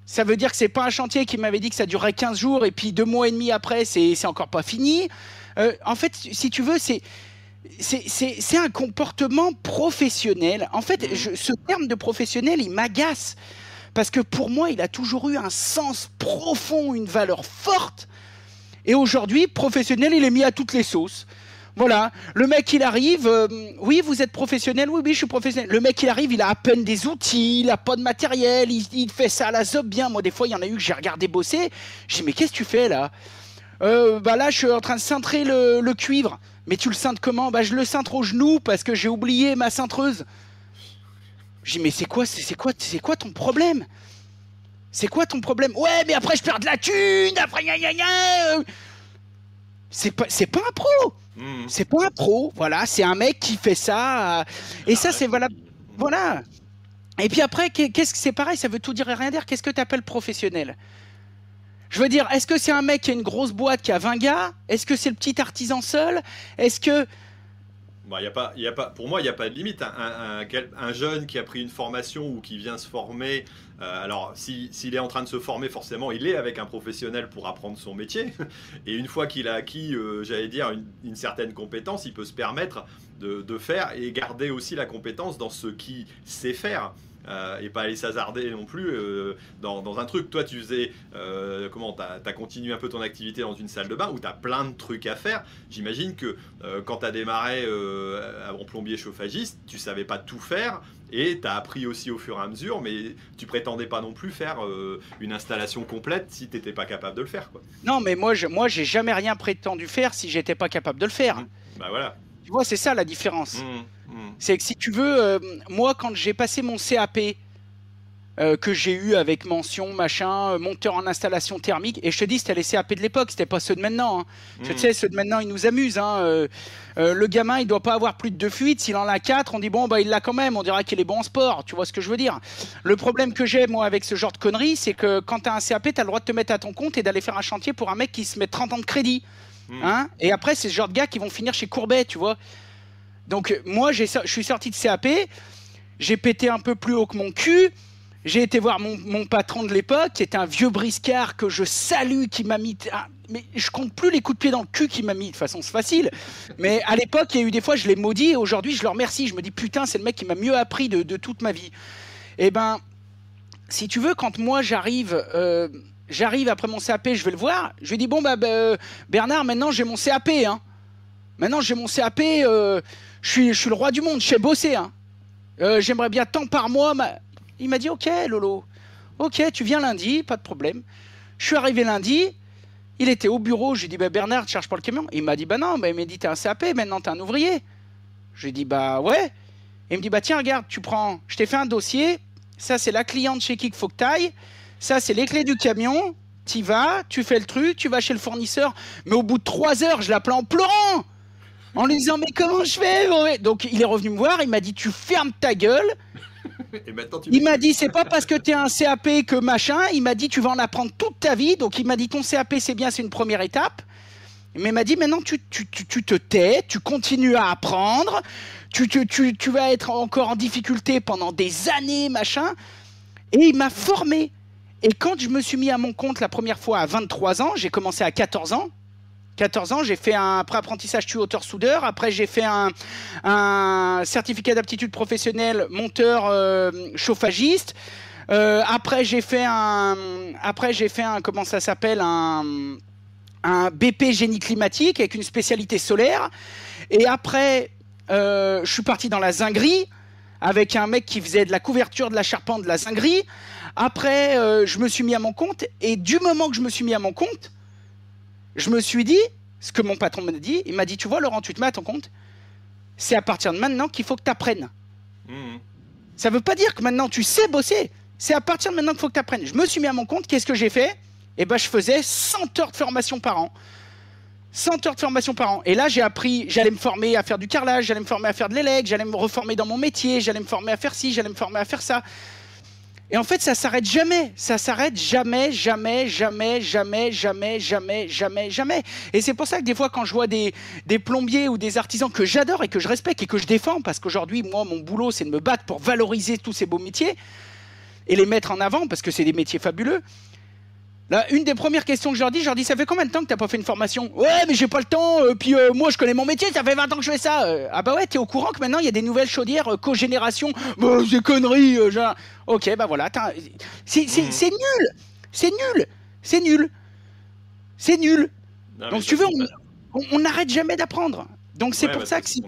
Speaker 2: Ça veut dire que c'est pas un chantier qui m'avait dit que ça durerait 15 jours et puis deux mois et demi après, c'est c'est encore pas fini. Euh, en fait, si tu veux, c'est. Un comportement professionnel. En fait,
Speaker 1: Mhm.
Speaker 2: je- ce terme de professionnel, il m'agace. Parce que pour moi, il a toujours eu un sens profond, une valeur forte. Et aujourd'hui, professionnel, il est mis à toutes les sauces. Voilà, le mec il arrive, euh, oui vous êtes professionnel, oui oui je suis professionnel. Le mec il arrive, il a à peine des outils, il a pas de matériel, il, il fait ça à la zob bien. Moi des fois il y en a eu que j'ai regardé bosser, je dis mais qu'est-ce que tu fais là? Euh, Bah là je suis en train de cintrer le, le cuivre. Mais tu le cintres comment? Bah je le cintre au genou parce que j'ai oublié ma cintreuse. Dis mais c'est quoi, c'est quoi, c'est quoi ton problème? C'est quoi ton problème? Ouais mais après je perds de la thune, après gna gna gna. C'est pas, c'est pas un pro.
Speaker 1: Mhm.
Speaker 2: C'est pas un pro, voilà, c'est un mec qui fait ça. euh, et ça, c'est valable. Voilà. Et puis après, qu'est- qu'est-ce que c'est pareil, ça veut tout dire et rien dire? Qu'est-ce que tu appelles professionnel? Je veux dire, est-ce que c'est un mec qui a une grosse boîte qui a 20 gars? Est-ce que c'est le petit artisan seul? Est-ce que.
Speaker 1: Bah, y a pas, y a pas, pour moi, il n'y a pas de limite. Un, un- jeune qui a pris une formation ou qui vient se former, euh, alors si- s'il est en train de se former, forcément, il est avec un professionnel pour apprendre son métier. Et une fois qu'il a acquis, euh, j'allais dire, une, une certaine compétence, il peut se permettre de, de faire et garder aussi la compétence dans ce qu'il sait faire. Euh, et pas aller s'hasarder non plus euh, dans, dans un truc. Toi, tu faisais. euh, comment T'as as continué un peu ton activité dans une salle de bain où t'as plein de trucs à faire. J'imagine que quand t'as démarré euh, en plombier chauffagiste, tu savais pas tout faire et t'as appris aussi au fur et à mesure, mais tu prétendais pas non plus faire une installation complète si t'étais pas capable de le faire. Quoi.
Speaker 2: Non, mais moi, je, moi, j'ai jamais rien prétendu faire si j'étais pas capable de le faire.
Speaker 1: Bah voilà.
Speaker 2: Tu vois, c'est ça la différence.
Speaker 1: Mmh, mmh.
Speaker 2: C'est que si tu veux, euh, moi, quand j'ai passé mon CAP, euh, que j'ai eu avec mention, machin, euh, monteur en installation thermique, et je te dis, c'était les CAP de l'époque, c'était pas ceux de maintenant. hein. Tu
Speaker 1: Mmh.
Speaker 2: sais, ceux de maintenant, ils nous amusent. hein, euh, euh, le gamin, il doit pas avoir plus de deux fuites. S'il en a quatre, on dit, bon, bah, il l'a quand même. On dira qu'il est bon en sport. Tu vois ce que je veux dire Le problème que j'ai, moi, avec ce genre de conneries, c'est que quand tu as un CAP, tu as le droit de te mettre à ton compte et d'aller faire un chantier pour un mec qui se met 30 ans de crédit.
Speaker 1: Mmh.
Speaker 2: Hein et après, c'est ce genre de gars qui vont finir chez Courbet, tu vois. Donc, moi, je suis sorti de CAP, j'ai pété un peu plus haut que mon cul. J'ai été voir mon, patron de l'époque, qui était un vieux briscard que je salue, qui m'a mis. ah, mais je compte plus les coups de pied dans le cul qu'il m'a mis. De façon, facile. Mais à l'époque, il y a eu des fois, je l'ai maudit et aujourd'hui, je le remercie. Je me dis, putain, c'est le mec qui m'a mieux appris de, de toute ma vie. Eh ben, si tu veux, quand moi j'arrive. euh, J'arrive après mon CAP, je vais le voir. Je lui dis bon bah, bah, euh, Bernard, maintenant j'ai mon CAP. Hein. Maintenant j'ai mon CAP. euh, je suis, le roi du monde. Je sais bosser. Hein. Euh, J'aimerais bien tant par mois. Il m'a dit ok Lolo. Ok, tu viens lundi, pas de problème. Je suis arrivé lundi. Il était au bureau. Je lui ai dit bah, Bernard, tu cherches pas le camion? Il m'a dit bah non. Il m'a dit t'es un CAP. Maintenant t'es un ouvrier. Je lui ai dit bah ouais. Il me dit bah tiens regarde, tu prends. Je t'ai fait un dossier. Ça c'est la cliente chez qui il faut que. Ça, c'est les clés du camion. Tu vas, tu fais le truc, tu vas chez le fournisseur. Mais au bout de trois heures, je l'appelais en pleurant. En lui disant, mais comment je fais. Donc, il est revenu me voir. Il m'a dit, tu fermes ta gueule.
Speaker 1: Et maintenant, tu
Speaker 2: Il m'a dit, c'est pas parce que tu es un CAP que machin. Il m'a dit, tu vas en apprendre toute ta vie. Donc, il m'a dit, ton CAP, c'est bien, c'est une première étape. Mais il m'a dit, maintenant, tu, tu, tu, tu te tais, tu continues à apprendre. Tu, tu, tu, tu vas être encore en difficulté pendant des années, machin. Et il m'a formé. Et quand je me suis mis à mon compte la première fois à 23 ans, j'ai commencé à 14 ans, 14 ans, j'ai fait un pré-apprentissage tuyauteur-soudeur. Après, j'ai fait un, certificat d'aptitude professionnelle monteur euh. Euh, après, j'ai fait un. Après, j'ai fait un. Comment ça s'appelle un, BP génie climatique avec une spécialité solaire. Et après, euh, je suis parti dans la zinguerie avec un mec qui faisait de la couverture de la charpente de la zinguerie. Après, je me suis mis à mon compte. Et du moment que je me suis mis à mon compte, je me suis dit, ce que mon patron m'a dit, il m'a dit, tu vois, Laurent, tu te mets à ton compte. C'est à partir de maintenant qu'il faut que tu apprennes. Mmh. Ça ne veut pas dire que maintenant tu sais bosser. C'est à partir de maintenant qu'il faut que tu apprennes. Je me suis mis à mon compte. Qu'est-ce que j'ai fait? Eh ben, je faisais 100 heures de formation par an. 100 heures de formation par an. Et là, j'ai appris, j'allais me former à faire du carrelage, j'allais me former à faire de l'élec, j'allais me reformer dans mon métier, j'allais me former à faire ci, j'allais me former à faire ça. Et en fait, ça s'arrête jamais. Ça s'arrête jamais, jamais, jamais, jamais, jamais, jamais, jamais, jamais. Et c'est pour ça que des fois, quand je vois des, des plombiers ou des artisans que j'adore et que je respecte et que je défends, parce qu'aujourd'hui, moi, mon boulot, c'est de me battre pour valoriser tous ces beaux métiers et les mettre en avant, parce que c'est des métiers fabuleux. Là, une des premières questions que je leur dis, je leur dis, ça fait combien de temps que t'as pas fait une formation? Ouais, mais j'ai pas le temps. Euh, puis euh, moi, je connais mon métier. Ça fait 20 ans que je fais ça. Euh, ah bah ouais, t'es au courant que maintenant il y a des nouvelles chaudières cogénération? Bah, c'est conneries. genre. Ok, bah voilà. C'est nul. C'est nul. C'est nul. C'est nul. Donc, si tu veux, on n'arrête jamais d'apprendre. Donc, c'est pour ça que si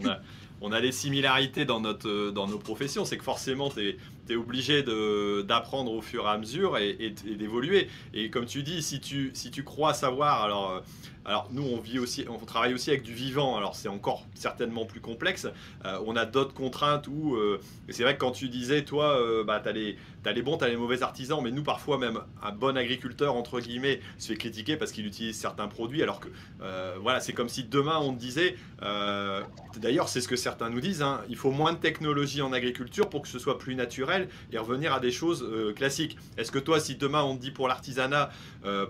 Speaker 1: on a des similarités dans, notre, dans nos professions. C'est que forcément, tu es, obligé d'apprendre au fur et à mesure et, d'évoluer. Et comme tu dis, si tu, si tu crois savoir, alors alors nous, on vit aussi, on travaille aussi avec du vivant. Alors c'est encore certainement plus complexe. Euh, on a d'autres contraintes où, euh, c'est vrai que quand tu disais, toi, euh, bah, t'as les, as les bons, t'as les mauvais artisans, mais nous parfois même un bon agriculteur entre guillemets se fait critiquer parce qu'il utilise certains produits, alors que voilà, c'est comme si demain on te disait, d'ailleurs c'est ce que certains nous disent, hein, il faut moins de technologie en agriculture pour que ce soit plus naturel et revenir à des choses classiques. Est-ce que toi, si demain on te dit pour l'artisanat,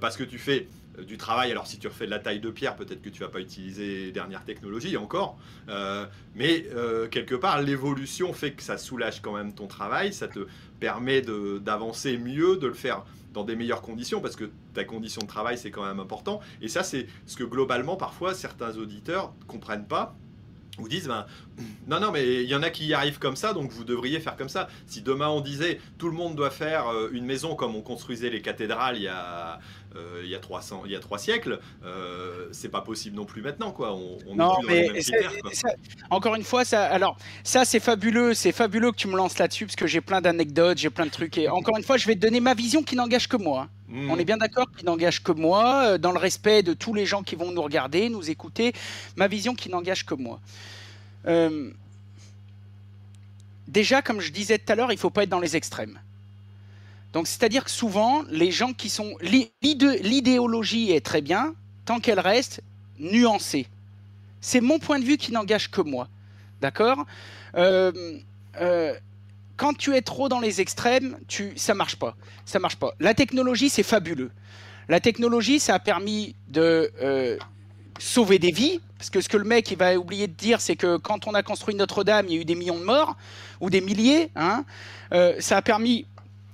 Speaker 1: parce que tu fais euh, du travail. Alors si tu refais de la taille de pierre, peut-être que tu vas pas utiliser les dernières technologies encore. Euh, mais euh, quelque part, l'évolution fait que ça soulage quand même ton travail, ça te permet d'avancer mieux, de le faire dans des meilleures conditions, parce que ta condition de travail, c'est quand même important. Et ça, c'est ce que globalement, parfois, certains auditeurs comprennent pas vous disent ben, non non mais il y en a qui y arrivent comme ça donc vous devriez faire comme ça si demain on disait tout le monde doit faire une maison comme on construisait les cathédrales il y a euh, il y a 300, il y a trois siècles, euh, c'est pas possible non plus maintenant, quoi. On,
Speaker 2: non, mais encore une fois, ça, alors ça c'est fabuleux, c'est fabuleux que tu me lances là-dessus parce que j'ai plein d'anecdotes, j'ai plein de trucs. Et encore une fois, je vais te donner ma vision qui n'engage que moi. Hmm. On est bien d'accord, qui n'engage que moi, euh, dans le respect de tous les gens qui vont nous regarder, nous écouter. Ma vision qui n'engage que moi. déjà, comme je disais tout à l'heure, il faut pas être dans les extrêmes. Donc c'est-à-dire que souvent, les gens qui sont... L'idéologie est très bien, tant qu'elle reste nuancée. C'est mon point de vue qui n'engage que moi. D'accord? Euh, euh, Quand tu es trop dans les extrêmes, tu, ça marche pas. Ça marche pas. La technologie, c'est fabuleux. La technologie, ça a permis de euh, sauver des vies. Parce que ce que le mec il va oublier de dire, c'est que quand on a construit Notre-Dame, il y a eu des millions de morts, ou des milliers. Hein. ça a permis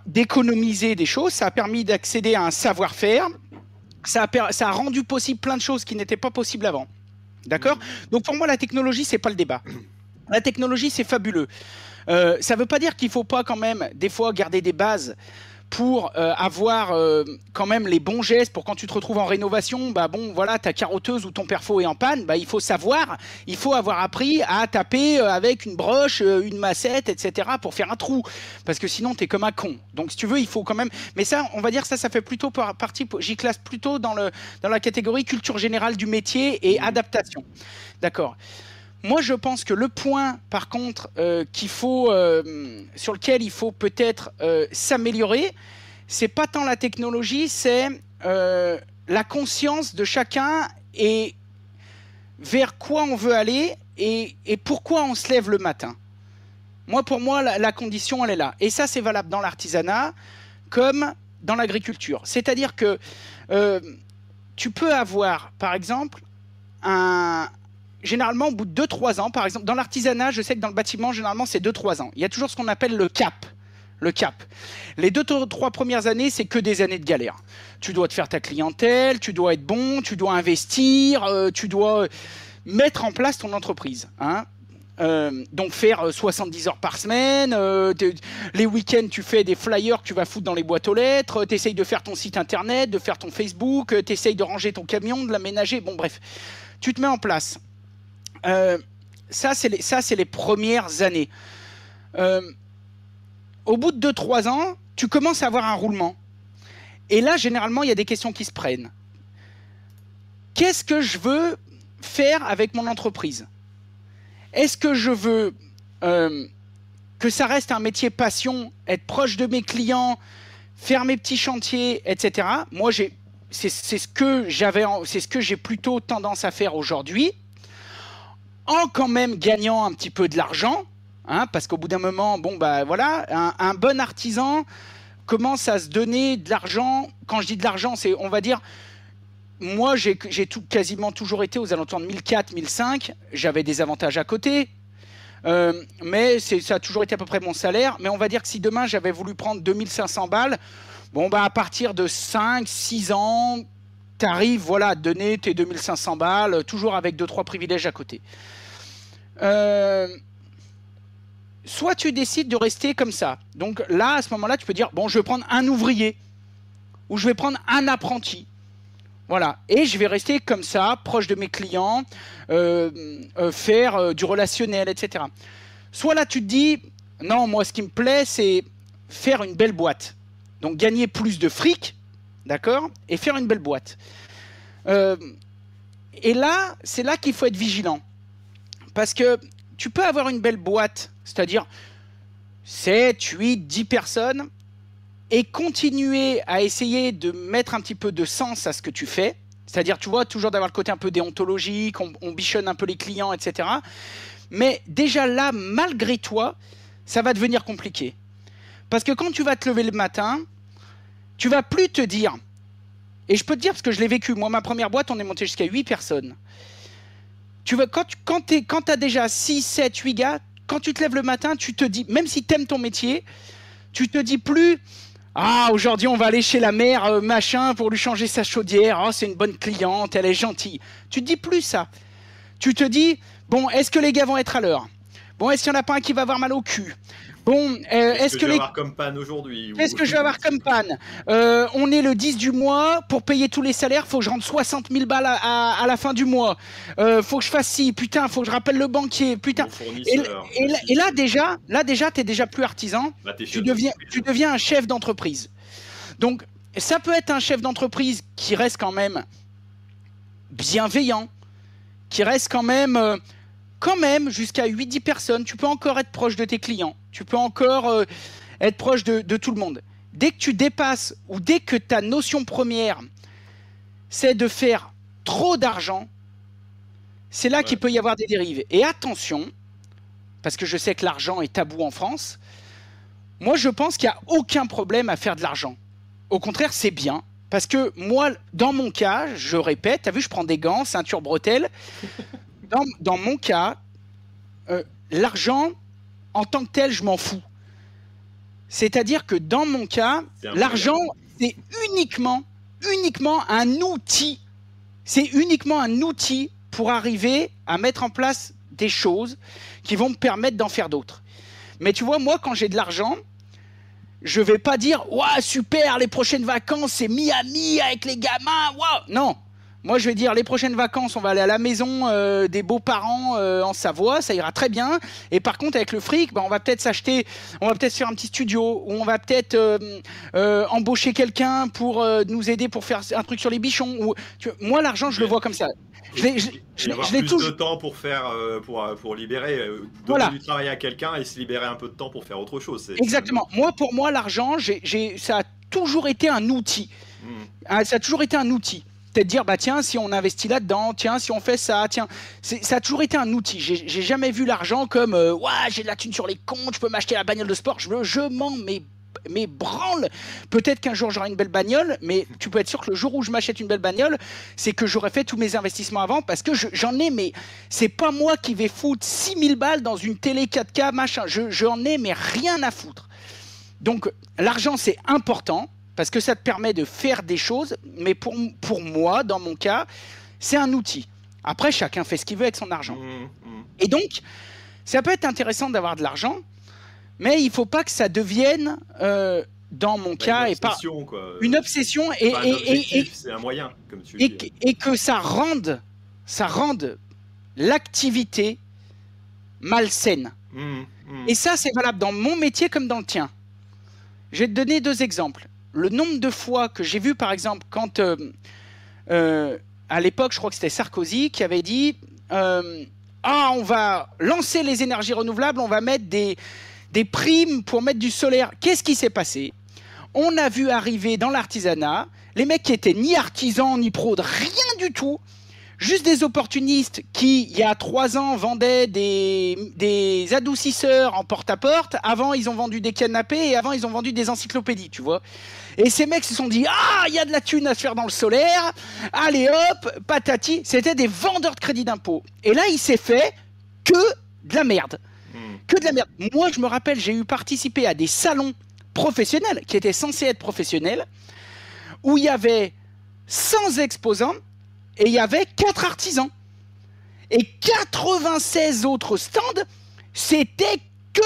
Speaker 2: d'économiser des choses, ça a permis d'accéder à un savoir-faire, ça a, rendu possible plein de choses qui n'étaient pas possibles avant. D'accord? Donc pour moi, la technologie, c'est pas le débat. La technologie, c'est fabuleux. Euh, ça ne veut pas dire qu'il ne faut pas quand même, des fois, garder des bases pour euh, avoir euh, quand même les bons gestes pour quand tu te retrouves en rénovation, bah bon voilà ta carotteuse ou ton perfo est en panne, bah il faut savoir, il faut avoir appris à taper euh, avec une broche, une massette, etc. pour faire un trou, parce que sinon tu es comme un con. Donc si tu veux, il faut quand même. Mais ça, on va dire ça, ça fait plutôt partie, j'y classe plutôt dans le dans la catégorie culture générale du métier et mmh. adaptation. D'accord. Moi, je pense que le point, par contre, euh, euh, sur lequel il faut peut-être euh, s'améliorer, c'est pas tant la technologie, c'est la conscience de chacun et vers quoi on veut aller et, pourquoi on se lève le matin. Moi, pour moi, la condition, elle est là. Et ça, c'est valable dans l'artisanat comme dans l'agriculture. C'est-à-dire que tu peux avoir, par exemple, un, généralement, au bout de 2-3 ans, par exemple, dans l'artisanat, je sais que dans le bâtiment, généralement, c'est 2-3 ans. Il y a toujours ce qu'on appelle le cap. le cap. Les deux, trois premières années, c'est que des années de galère. Tu dois te faire ta clientèle, tu dois être bon, tu dois investir, euh, tu dois mettre en place ton entreprise. Hein. Euh, donc faire 70 heures par semaine, les week-ends tu fais des flyers que tu vas foutre dans les boîtes aux lettres, tu essayes de faire ton site internet, de faire ton Facebook, tu essayes de ranger ton camion, de l'aménager, bon bref, tu te mets en place. Ça c'est les, premières années au bout de 2-3 ans, tu commences à avoir un roulement. Et là, généralement, il y a des questions qui se prennent. Qu'est-ce que je veux faire avec mon entreprise? Est-ce que je veux euh, que ça reste un métier passion, être proche de mes clients, faire mes petits chantiers, etc. Moi, c'est ce que j'ai plutôt tendance à faire aujourd'hui, en quand même gagnant un petit peu de l'argent, Hein, parce qu'au bout d'un moment, bon bah voilà, un, bon artisan commence à se donner de l'argent. Quand je dis de l'argent, c'est on va dire, moi j'ai quasiment toujours été aux alentours de 1004, 1005. J'avais des avantages à côté, euh, mais ça a toujours été à peu près mon salaire. Mais on va dire que si demain j'avais voulu prendre 2500 balles, bon bah à partir de 5, 6 ans, tu arrives voilà, à donner tes 2500 balles, toujours avec 2-3 privilèges à côté. Euh, soit tu décides de rester comme ça. Donc là, à ce moment-là, tu peux dire, bon, je vais prendre un ouvrier ou je vais prendre un apprenti. Voilà. Et je vais rester comme ça, proche de mes clients, euh, euh, faire du relationnel, etc. Soit là, tu te dis, non, moi, ce qui me plaît, c'est faire une belle boîte. Donc gagner plus de fric, d'accord Et faire une belle boîte. et là, c'est là qu'il faut être vigilant. Parce que tu peux avoir une belle boîte c'est-à-dire 7, 8, 10 personnes, et continuer à essayer de mettre un petit peu de sens à ce que tu fais. C'est-à-dire, tu vois, toujours d'avoir le côté un peu déontologique, on, bichonne un peu les clients, etc. Mais déjà là, malgré toi, ça va devenir compliqué. Parce que quand tu vas te lever le matin, tu vas plus te dire, et je peux te dire parce que je l'ai vécu, moi ma première boîte, on est monté jusqu'à 8 personnes. Tu vas, quand tu as déjà 6, 7, 8 gars, quand tu te lèves le matin, tu te dis, même si tu aimes ton métier, tu te dis plus ah, aujourd'hui, on va aller chez la mère, euh, machin, pour lui changer sa chaudière. Oh, c'est une bonne cliente, elle est gentille. Tu te dis plus ça. Tu te dis, bon, est-ce que les gars vont être à l'heure? Bon, est-ce qu'il n'y en a pas un qui va avoir mal au cul? Bon,
Speaker 1: euh, est-ce que, je vais avoir comme panne aujourd'hui
Speaker 2: Qu'est-ce que je vais avoir comme panne euh, On est le 10 du mois, pour payer tous les salaires, faut que je rentre 60 000 balles à, la fin du mois. Euh, faut que je fasse ci, putain, faut que je rappelle le banquier, putain. Et, là déjà, là déjà, t'es déjà plus artisan. tu deviens, tu deviens un chef d'entreprise. Donc, ça peut être un chef d'entreprise qui reste quand même bienveillant, qui reste quand même quand même jusqu'à 8-10 personnes, tu peux encore être proche de tes clients, tu peux encore euh, être proche de, tout le monde. Dès que tu dépasses ou dès que ta notion première, c'est de faire trop d'argent, c'est là qu'il peut y avoir des dérives. Et attention, parce que je sais que l'argent est tabou en France, moi je pense qu'il n'y a aucun problème à faire de l'argent. Au contraire, c'est bien. Parce que moi, dans mon cas, je répète, tu as vu, je prends des gants, ceinture, bretelle dans, mon cas, euh, l'argent, en tant que tel, je m'en fous. C'est-à-dire que dans mon cas, l'argent, c'est uniquement, uniquement un outil. C'est uniquement un outil pour arriver à mettre en place des choses qui vont me permettre d'en faire d'autres. Mais tu vois, moi, quand j'ai de l'argent, je vais pas dire, waouh, super, les prochaines vacances, c'est Miami avec les gamins, waouh. Non, moi, je vais dire les prochaines vacances, on va aller à la maison euh, des beaux-parents euh, en Savoie, ça ira très bien. Et par contre, avec le fric, bah, on va peut-être s'acheter, on va peut-être faire un petit studio, ou on va peut-être euh, embaucher quelqu'un pour nous aider pour faire un truc sur les bichons. Ou, moi, l'argent, je le vois comme ça.
Speaker 1: Je l'ai, je, plus de temps pour faire, pour, pour libérer, donner du travail à quelqu'un et se libérer un peu de temps pour faire autre chose.
Speaker 2: Exactement. Moi, pour moi, l'argent, j'ai, ça a toujours été un outil. Hmm. Ah, ça a toujours été un outil peut-être dire bah tiens si on investit là-dedans, tiens si on fait ça, tiens ça a toujours été un outil. J'ai jamais vu l'argent comme euh, ouais j'ai de la thune sur les comptes, je peux m'acheter la bagnole de sport, je, je m'en mais branle. Peut-être qu'un jour j'aurai une belle bagnole, mais tu peux être sûr que le jour où je m'achète une belle bagnole, c'est que j'aurais fait tous mes investissements avant parce que j'en ai, mais c'est pas moi qui vais foutre 6000 balles dans une télé 4K, machin. J'en ai, mais rien à foutre. Donc l'argent c'est important parce que ça te permet de faire des choses, mais pour, pour moi, dans mon cas, c'est un outil. Après, chacun fait ce qu'il veut avec son argent. Mmh, mmh. Et donc, ça peut être intéressant d'avoir de l'argent, mais il faut pas que ça devienne, euh, dans mon bah, cas,
Speaker 1: et
Speaker 2: pas
Speaker 1: quoi.
Speaker 2: une obsession et,
Speaker 1: et, et c'est un moyen, comme tu
Speaker 2: et, dis. et que ça rende, ça rende l'activité malsaine. Mmh, et ça, c'est valable dans mon métier comme dans le tien. Je vais te donner deux exemples le nombre de fois que j'ai vu, par exemple, quand euh, euh, à l'époque, je crois que c'était Sarkozy qui avait dit euh, Ah, on va lancer les énergies renouvelables, on va mettre des, des primes pour mettre du solaire. Qu'est-ce qui s'est passé? On a vu arriver dans l'artisanat les mecs qui étaient ni artisans ni pros, rien du tout, juste des opportunistes qui, il y a trois ans, vendaient des, des adoucisseurs en porte-à-porte. Avant, ils ont vendu des canapés et avant, ils ont vendu des encyclopédies, tu vois. Et ces mecs se sont dit Ah, il y a de la thune à se faire dans le solaire. Allez hop, patati. C'était des vendeurs de crédit d'impôt. Et là, il s'est fait que de la merde. Hmm. Que de la merde. Moi, je me rappelle, j'ai eu participé à des salons professionnels qui étaient censés être professionnels où il y avait 100 exposants et il y avait 4 artisans. Et 96 autres stands, c'était que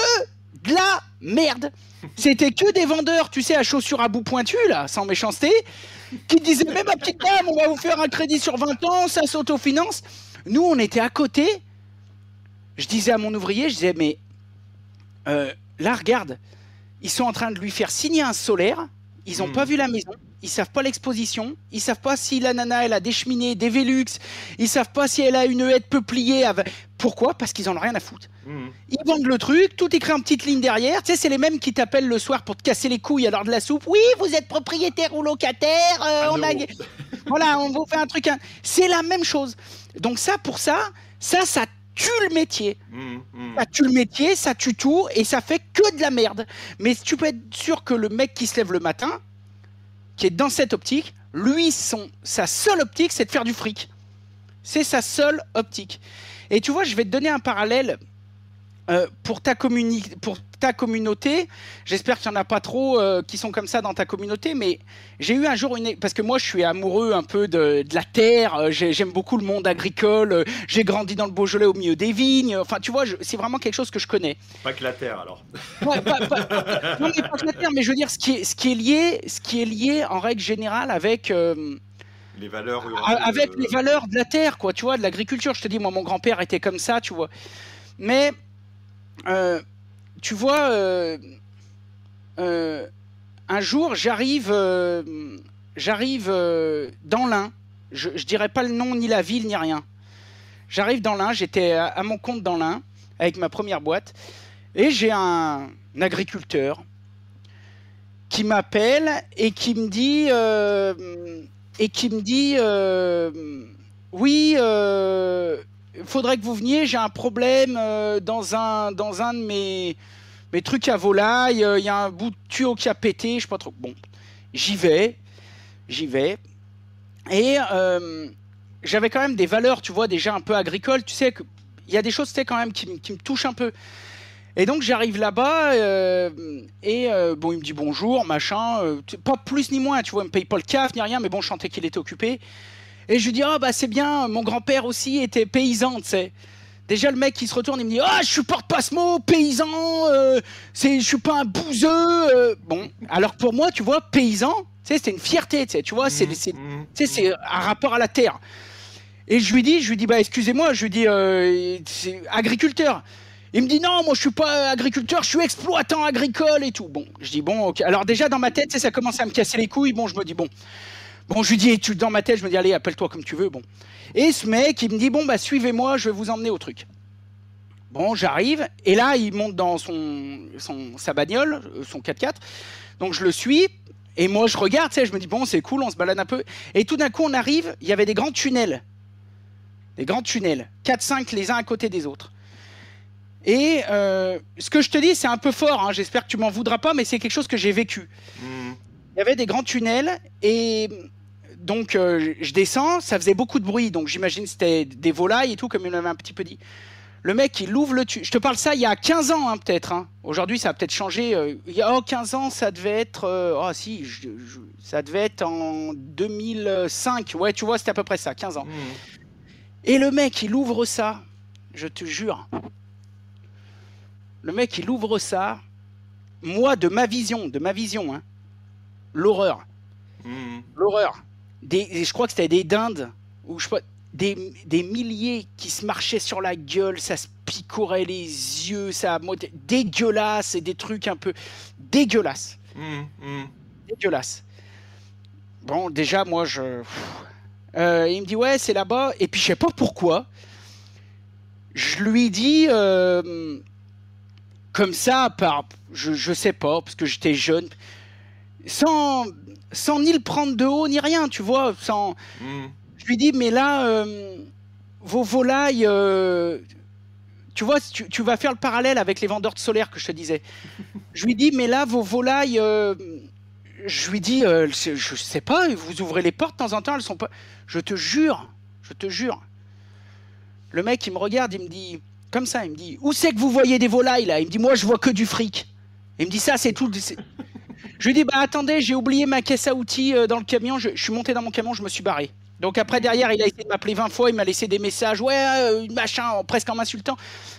Speaker 2: de la merde. C'était que des vendeurs, tu sais, à chaussures à bout pointu, là, sans méchanceté, qui disaient même ma petite dame, on va vous faire un crédit sur 20 ans, ça s'autofinance. Nous, on était à côté. Je disais à mon ouvrier, je disais, mais euh, là, regarde, ils sont en train de lui faire signer un solaire, ils n'ont hmm. pas vu la maison, ils savent pas l'exposition, ils savent pas si la nana elle a des cheminées, des Velux, ils savent pas si elle a une haie peuplier. Avec... Pourquoi? Parce qu'ils en ont rien à foutre. Mmh. Ils vendent le truc, tout écrit en petite ligne derrière. Tu sais, c'est les mêmes qui t'appellent le soir pour te casser les couilles à l'heure de la soupe. Oui, vous êtes propriétaire ou locataire. Euh, on a... voilà, on vous fait un truc. C'est la même chose. Donc ça, pour ça, ça, ça tue le métier. Mmh, mmh. Ça tue le métier, ça tue tout et ça fait que de la merde. Mais tu peux être sûr que le mec qui se lève le matin, qui est dans cette optique, lui, son, sa seule optique, c'est de faire du fric. C'est sa seule optique. Et tu vois, je vais te donner un parallèle euh, pour, ta pour ta communauté. J'espère qu'il n'y en a pas trop euh, qui sont comme ça dans ta communauté, mais j'ai eu un jour une. Parce que moi, je suis amoureux un peu de, la terre, euh, j'aime beaucoup le monde agricole, j'ai grandi dans le Beaujolais au milieu des vignes. Enfin, tu vois, c'est vraiment quelque chose que je connais.
Speaker 1: Pas que la terre, alors.
Speaker 2: non, mais pas que la terre, mais je veux dire, ce qui est, ce qui est, lié, ce qui est lié en règle générale avec
Speaker 1: les valeurs
Speaker 2: avec les valeurs de la terre quoi tu vois de l'agriculture je te dis moi mon grand père était comme ça tu vois mais euh, tu vois, euh, euh, un jour, j'arrive, j'arrive dans l'Ain. Je, je dirais pas le nom, ni la ville, ni rien. J'arrive dans l'Ain, j'étais à, mon compte dans l'Ain avec ma première boîte, et j'ai un, agriculteur qui m'appelle et qui me dit et qui me dit oui faudrait que vous veniez, j'ai un problème euh, dans, un, dans un de mes, mes trucs à volaille, euh, il y a un bout de tuyau qui a pété, je sais pas trop. Bon, j'y vais, j'y vais. Et euh, j'avais quand même des valeurs, tu vois, déjà un peu agricoles. Tu sais, il y a des choses, quand même, qui, qui, me touchent un peu. Et donc j'arrive là-bas et bon il me dit bonjour machin pas plus ni moins tu vois il me paye pas le CAF ni rien mais bon je sentais qu'il était occupé et je lui dis, ah bah c'est bien, mon grand-père aussi était paysan, tu sais. Déjà, le mec qui se retourne, il me dit Ah, je supporte pas ce mot, paysan, euh, c'est, je suis pas un bouseux. Euh. Bon, alors pour moi, tu vois, paysan, tu sais, c'est une fierté, tu sais, tu vois, c'est, mmh, mmh, c'est un rapport à la terre. Et je lui dis, je lui dis, bah excusez-moi, je lui dis, euh, c'est agriculteur. Il me dit non, moi je suis pas agriculteur, je suis exploitant agricole et tout. Bon, je dis bon, ok. Alors déjà dans ma tête, ça commence à me casser les couilles. Bon, je me dis bon, Bon, je lui dis, tu, dans ma tête, je me dis, allez, appelle-toi comme tu veux. Bon. Et ce mec, il me dit, bon, bah, suivez-moi, je vais vous emmener au truc. Bon, j'arrive, et là, il monte dans son, son, sa bagnole, euh, son 4x4. Donc, je le suis, et moi, je regarde, tu sais, je me dis, bon, c'est cool, on se balade un peu. Et tout d'un coup, on arrive, il y avait des grands tunnels. Des grands tunnels. 4-5 les uns à côté des autres. Et euh, ce que je te dis, c'est un peu fort, hein, j'espère que tu m'en voudras pas, mais c'est quelque chose que j'ai vécu. Hmm. Il y avait des grands tunnels, et donc euh, je descends, ça faisait beaucoup de bruit, donc j'imagine c'était des volailles et tout, comme il m'avait un petit peu dit. Le mec, il ouvre le tube. Je te parle ça il y a 15 ans, hein, peut-être. Hein. Aujourd'hui, ça a peut-être changé. Euh, il y a oh, 15 ans, ça devait être. Euh, oh, si, ça devait être en 2005. Ouais, tu vois, c'était à peu près ça, 15 ans. Mmh. Et le mec, il ouvre ça. Je te jure. Le mec, il ouvre ça. Moi, de ma vision, de ma vision, hein, l'horreur. Mmh. L'horreur. Des, je crois que c'était des dindes. Ou je des, des, milliers qui se marchaient sur la gueule, ça se picorait les yeux, ça dégueulasse et des trucs un peu dégueulasses. Mmh, mmh. Dégueulasse. Bon, déjà, moi, je. Euh, il me dit, ouais, c'est là-bas. Et puis, je sais pas pourquoi. Je lui dis, euh, comme ça, par. Je, je sais pas, parce que j'étais jeune. Sans, sans ni le prendre de haut, ni rien, tu vois. Sans. Mmh. Je lui dis, mais là, euh, vos volailles, euh, tu vois, tu, vas faire le parallèle avec les vendeurs de solaire que je te disais. Je lui dis, mais là, vos volailles, euh, je lui dis, je sais pas, vous ouvrez les portes de temps en temps, elles sont pas. Je te jure, je te jure. Le mec, il me regarde, il me dit, comme ça, il me dit, où c'est que vous voyez des volailles là? Il me dit, moi, je vois que du fric. Il me dit, ça, c'est tout. Je lui dis, bah attendez, j'ai oublié ma caisse à outils dans le camion, je suis monté dans mon camion, je me suis barré. Donc après, derrière, il a essayé de m'appeler 20 fois, il m'a laissé des messages, ouais, euh, machin, presque en m'insultant.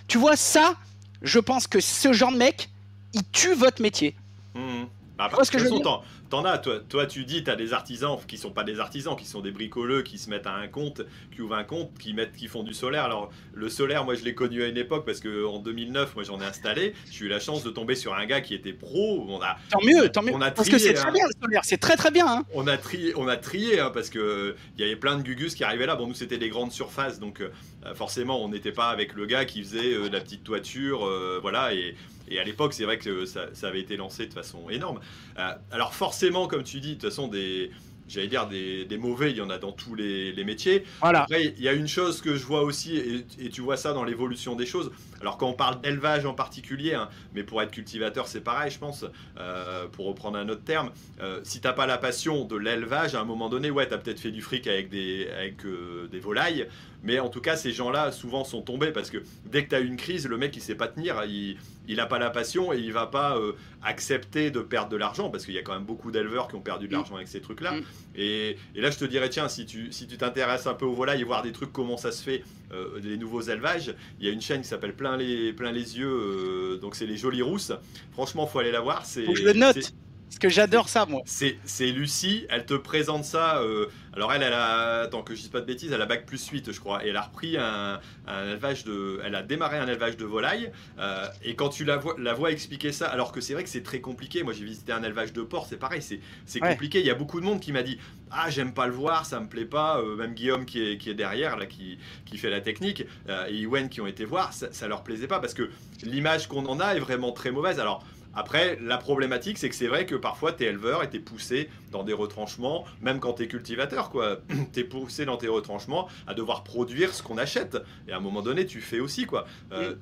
Speaker 2: Tu vois, ça, je pense que ce genre de mec, il tue votre métier.
Speaker 1: Mmh. Bah, tu vois ce que je veux dire? T'en as, toi, toi tu dis, t'as des artisans qui sont pas des artisans, qui sont des bricoleux, qui se mettent à un compte, qui ouvrent un compte, qui mettent, qui font du solaire. Alors le solaire, moi je l'ai connu à une époque parce que en 2009, moi j'en ai installé. J'ai eu la chance de tomber sur un gars qui était pro. On a,
Speaker 2: tant mieux, tant mieux. On a parce que c'est très hein. bien le solaire, c'est très très bien. Hein.
Speaker 1: On a trié, on a trié hein, parce que il y avait plein de gugus qui arrivaient là. Bon, nous c'était des grandes surfaces, donc euh, forcément on n'était pas avec le gars qui faisait euh, la petite toiture, euh, voilà et et à l'époque, c'est vrai que ça, avait été lancé de façon énorme. Euh, alors forcément, comme tu dis, de toute façon, des, j'allais dire des, mauvais, il y en a dans tous les, métiers.
Speaker 2: Voilà.
Speaker 1: Après, il y a une chose que je vois aussi, et, tu vois ça dans l'évolution des choses. Alors quand on parle d'élevage en particulier, hein, mais pour être cultivateur, c'est pareil, je pense, euh, pour reprendre un autre terme, euh, si t'as pas la passion de l'élevage, à un moment donné, ouais, tu as peut-être fait du fric avec des, avec, euh, des volailles, mais en tout cas, ces gens-là, souvent, sont tombés parce que dès que tu as une crise, le mec, il sait pas tenir, il, il n'a pas la passion et il va pas accepter de perdre de l'argent parce qu'il y a quand même beaucoup d'éleveurs qui ont perdu de mm. l'argent avec ces trucs-là. Mm. Et, là, je te dirais, tiens, si tu si tu t'intéresses un peu aux volailles et voir des trucs, comment ça se fait, euh, les nouveaux élevages, il y a une chaîne qui s'appelle Plein les, plein les yeux, euh, donc c'est les jolies rousses. Franchement, faut aller la voir.
Speaker 2: Faut que je le note. Parce que j'adore ça, moi.
Speaker 1: C'est Lucie, elle te présente ça. Euh, alors, elle, elle a. Attends, que je dise pas de bêtises, elle a bac plus 8, je crois. Et elle a repris un, élevage de. Elle a démarré un élevage de volailles. Euh, et quand tu la vois, la vois expliquer ça, alors que c'est vrai que c'est très compliqué. Moi, j'ai visité un élevage de porc, c'est pareil, c'est compliqué. Il y a beaucoup de monde qui m'a dit Ah, j'aime pas le voir, ça me plaît pas. Euh, même Guillaume qui est, qui est derrière, là, qui, qui fait la technique, et Iwen qui ont été voir, ça, ça leur plaisait pas parce que l'image qu'on en a est vraiment très mauvaise. Alors, après, la problématique, c'est que c'est vrai que parfois, tu es éleveur et tu es poussé dans des retranchements, même quand tu es cultivateur, quoi. tu es poussé dans tes retranchements à devoir produire ce qu'on achète. Et à un moment donné, tu fais aussi, quoi. Euh,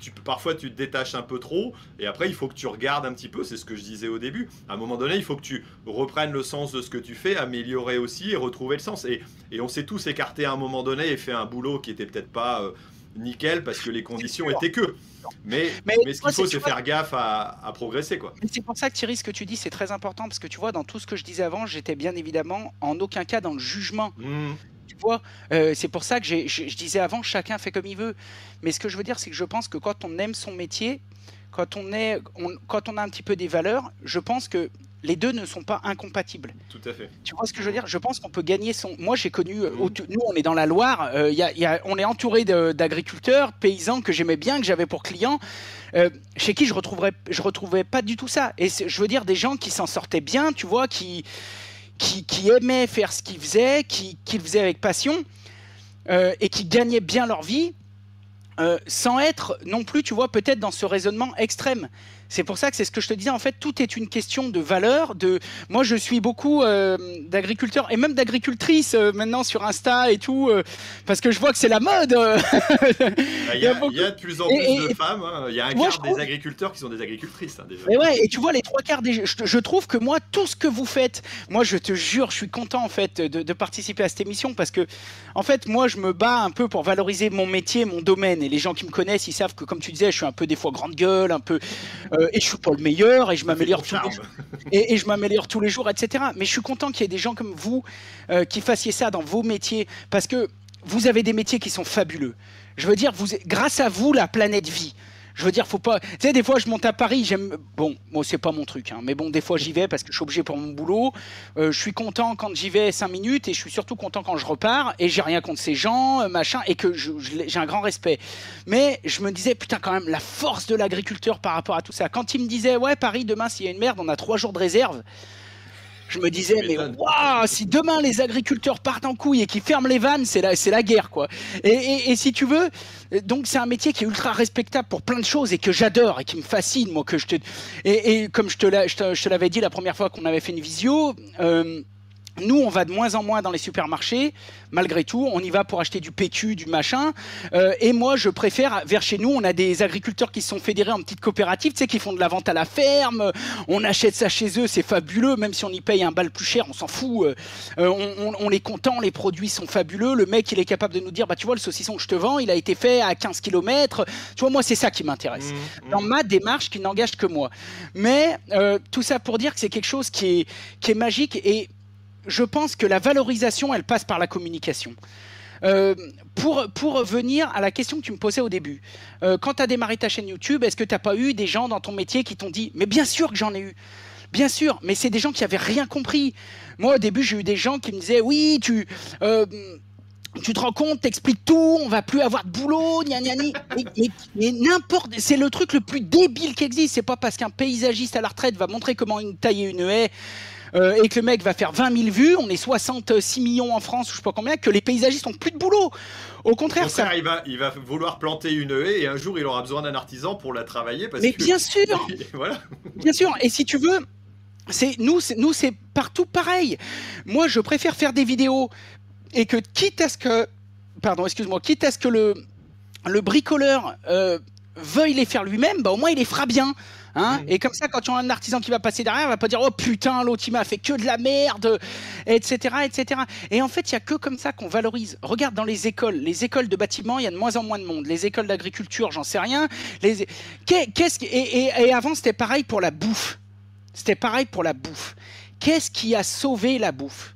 Speaker 1: tu, parfois, tu te détaches un peu trop, et après, il faut que tu regardes un petit peu, c'est ce que je disais au début. À un moment donné, il faut que tu reprennes le sens de ce que tu fais, améliorer aussi et retrouver le sens. Et, on s'est tous écartés à un moment donné et fait un boulot qui était peut-être pas. Euh, nickel parce que les conditions étaient que. Mais, mais, ce qu'il faut, c'est faire gaffe à, progresser. quoi.
Speaker 2: C'est pour ça que Thierry, ce que tu dis, c'est très important parce que tu vois, dans tout ce que je disais avant, j'étais bien évidemment en aucun cas dans le jugement. Mmh. Tu vois, euh, c'est pour ça que je, disais avant, chacun fait comme il veut. Mais ce que je veux dire, c'est que je pense que quand on aime son métier, quand on, est, quand on a un petit peu des valeurs, je pense que les deux ne sont pas incompatibles.
Speaker 1: Tout à fait.
Speaker 2: Tu vois ce que je veux dire? Je pense qu'on peut gagner son. Moi, j'ai connu. Euh, mmh. Nous, on est dans la Loire. Euh, on est entouré d'agriculteurs, paysans que j'aimais bien, que j'avais pour clients, euh, chez qui je retrouverais, je retrouvais pas du tout ça. Et je veux dire des gens qui s'en sortaient bien, tu vois, qui, qui, aimaient faire ce qu'ils faisaient, qui, qui, le faisaient avec passion et qui gagnaient bien leur vie. sans être non plus, tu vois, peut-être dans ce raisonnement extrême. C'est pour ça que c'est ce que je te disais. En fait, tout est une question de valeur. De moi, je suis beaucoup euh, d'agriculteurs et même d'agricultrices euh, maintenant sur Insta et tout, euh, parce que je vois que c'est la mode.
Speaker 1: Bah, il y, a de plus en plus de femmes. Hein. Il y a un quart des agriculteurs qui sont des agricultrices hein, déjà.
Speaker 2: Et ouais, et tu vois les trois quarts des. Je, trouve que moi, tout ce que vous faites, moi, je te jure, je suis content en fait de, participer à cette émission parce que, en fait, moi, je me bats un peu pour valoriser mon métier, mon domaine. et les gens qui me connaissent, ils savent que, comme tu disais, je suis un peu des fois grande gueule, un peu, euh, et je suis pas le meilleur, et je m'améliore tous les jours, et, je m'améliore tous les jours, etc. Mais je suis content qu'il y ait des gens comme vous euh, qui fassiez ça dans vos métiers, parce que vous avez des métiers qui sont fabuleux. Je veux dire, vous, grâce à vous, la planète vit. Je veux dire, faut pas. Tu sais, des fois, je monte à Paris, j'aime. Bon, moi, c'est pas mon truc, hein, mais bon, des fois, j'y vais parce que je suis obligé pour mon boulot. Euh, je suis content quand j'y vais 5 minutes et je suis surtout content quand je repars. Et j'ai rien contre ces gens, euh, machin, et que j'ai un grand respect. Mais je me disais, putain, quand même, la force de l'agriculteur par rapport à tout ça. Quand il me disait, ouais, Paris, demain, s'il y a une merde, on a 3 jours de réserve. Je me disais, mais waouh, si demain les agriculteurs partent en couille et qu'ils ferment les vannes, c'est la, c'est la guerre, quoi. Et, si tu veux, donc c'est un métier qui est ultra respectable pour plein de choses et que j'adore et qui me fascine, moi, que je te. Et, comme je te, je te, l'avais dit la première fois qu'on avait fait une visio, euh, nous, on va de moins en moins dans les supermarchés, malgré tout. On y va pour acheter du PQ, du machin. Euh, et moi, je préfère, vers chez nous, on a des agriculteurs qui sont fédérés en petites coopératives, tu sais, qui font de la vente à la ferme. On achète ça chez eux, c'est fabuleux. Même si on y paye un bal plus cher, on s'en fout. Euh, euh, on, est content, les produits sont fabuleux. Le mec, il est capable de nous dire, bah, tu vois, le saucisson que je te vends, il a été fait à 15 km. Tu vois, moi, c'est ça qui m'intéresse. Mmh, mmh. Dans ma démarche qui n'engage que moi. Mais tout ça pour dire que c'est quelque chose qui est, qui est magique et je pense que la valorisation, elle passe par la communication. Euh, pour, pour revenir à la question que tu me posais au début, euh, quand tu as démarré ta chaîne YouTube, est-ce que tu n'as pas eu des gens dans ton métier qui t'ont dit Mais bien sûr que j'en ai eu Bien sûr, mais c'est des gens qui n'avaient rien compris. Moi, au début, j'ai eu des gens qui me disaient Oui, tu. Euh, tu te rends compte, t'expliques tout, on va plus avoir de boulot, gna gna Mais, n'importe, c'est le truc le plus débile qui existe. C'est pas parce qu'un paysagiste à la retraite va montrer comment tailler une haie euh, et que le mec va faire 20 000 vues, on est 66 millions en France, ou je sais pas combien, que les paysagistes ont plus de boulot. Au contraire, ça...
Speaker 1: il, va, il va vouloir planter une haie et un jour il aura besoin d'un artisan pour la travailler.
Speaker 2: Mais bien sûr voilà. Bien sûr, et si tu veux, c'est nous, nous c'est partout pareil. Moi, je préfère faire des vidéos et que quitte à ce que, pardon, excuse-moi, quitte à ce que le, le bricoleur euh, veuille les faire lui-même, bah au moins il les fera bien. Hein. Et comme ça, quand tu as un artisan qui va passer derrière, il va pas dire oh putain l'autre il m'a fait que de la merde, etc., etc. Et en fait, il y a que comme ça qu'on valorise. Regarde dans les écoles, les écoles de bâtiment, il y a de moins en moins de monde. Les écoles d'agriculture, j'en sais rien. Les... Qu'est-ce et, et avant c'était pareil pour la bouffe. C'était pareil pour la bouffe. Qu'est-ce qui a sauvé la bouffe?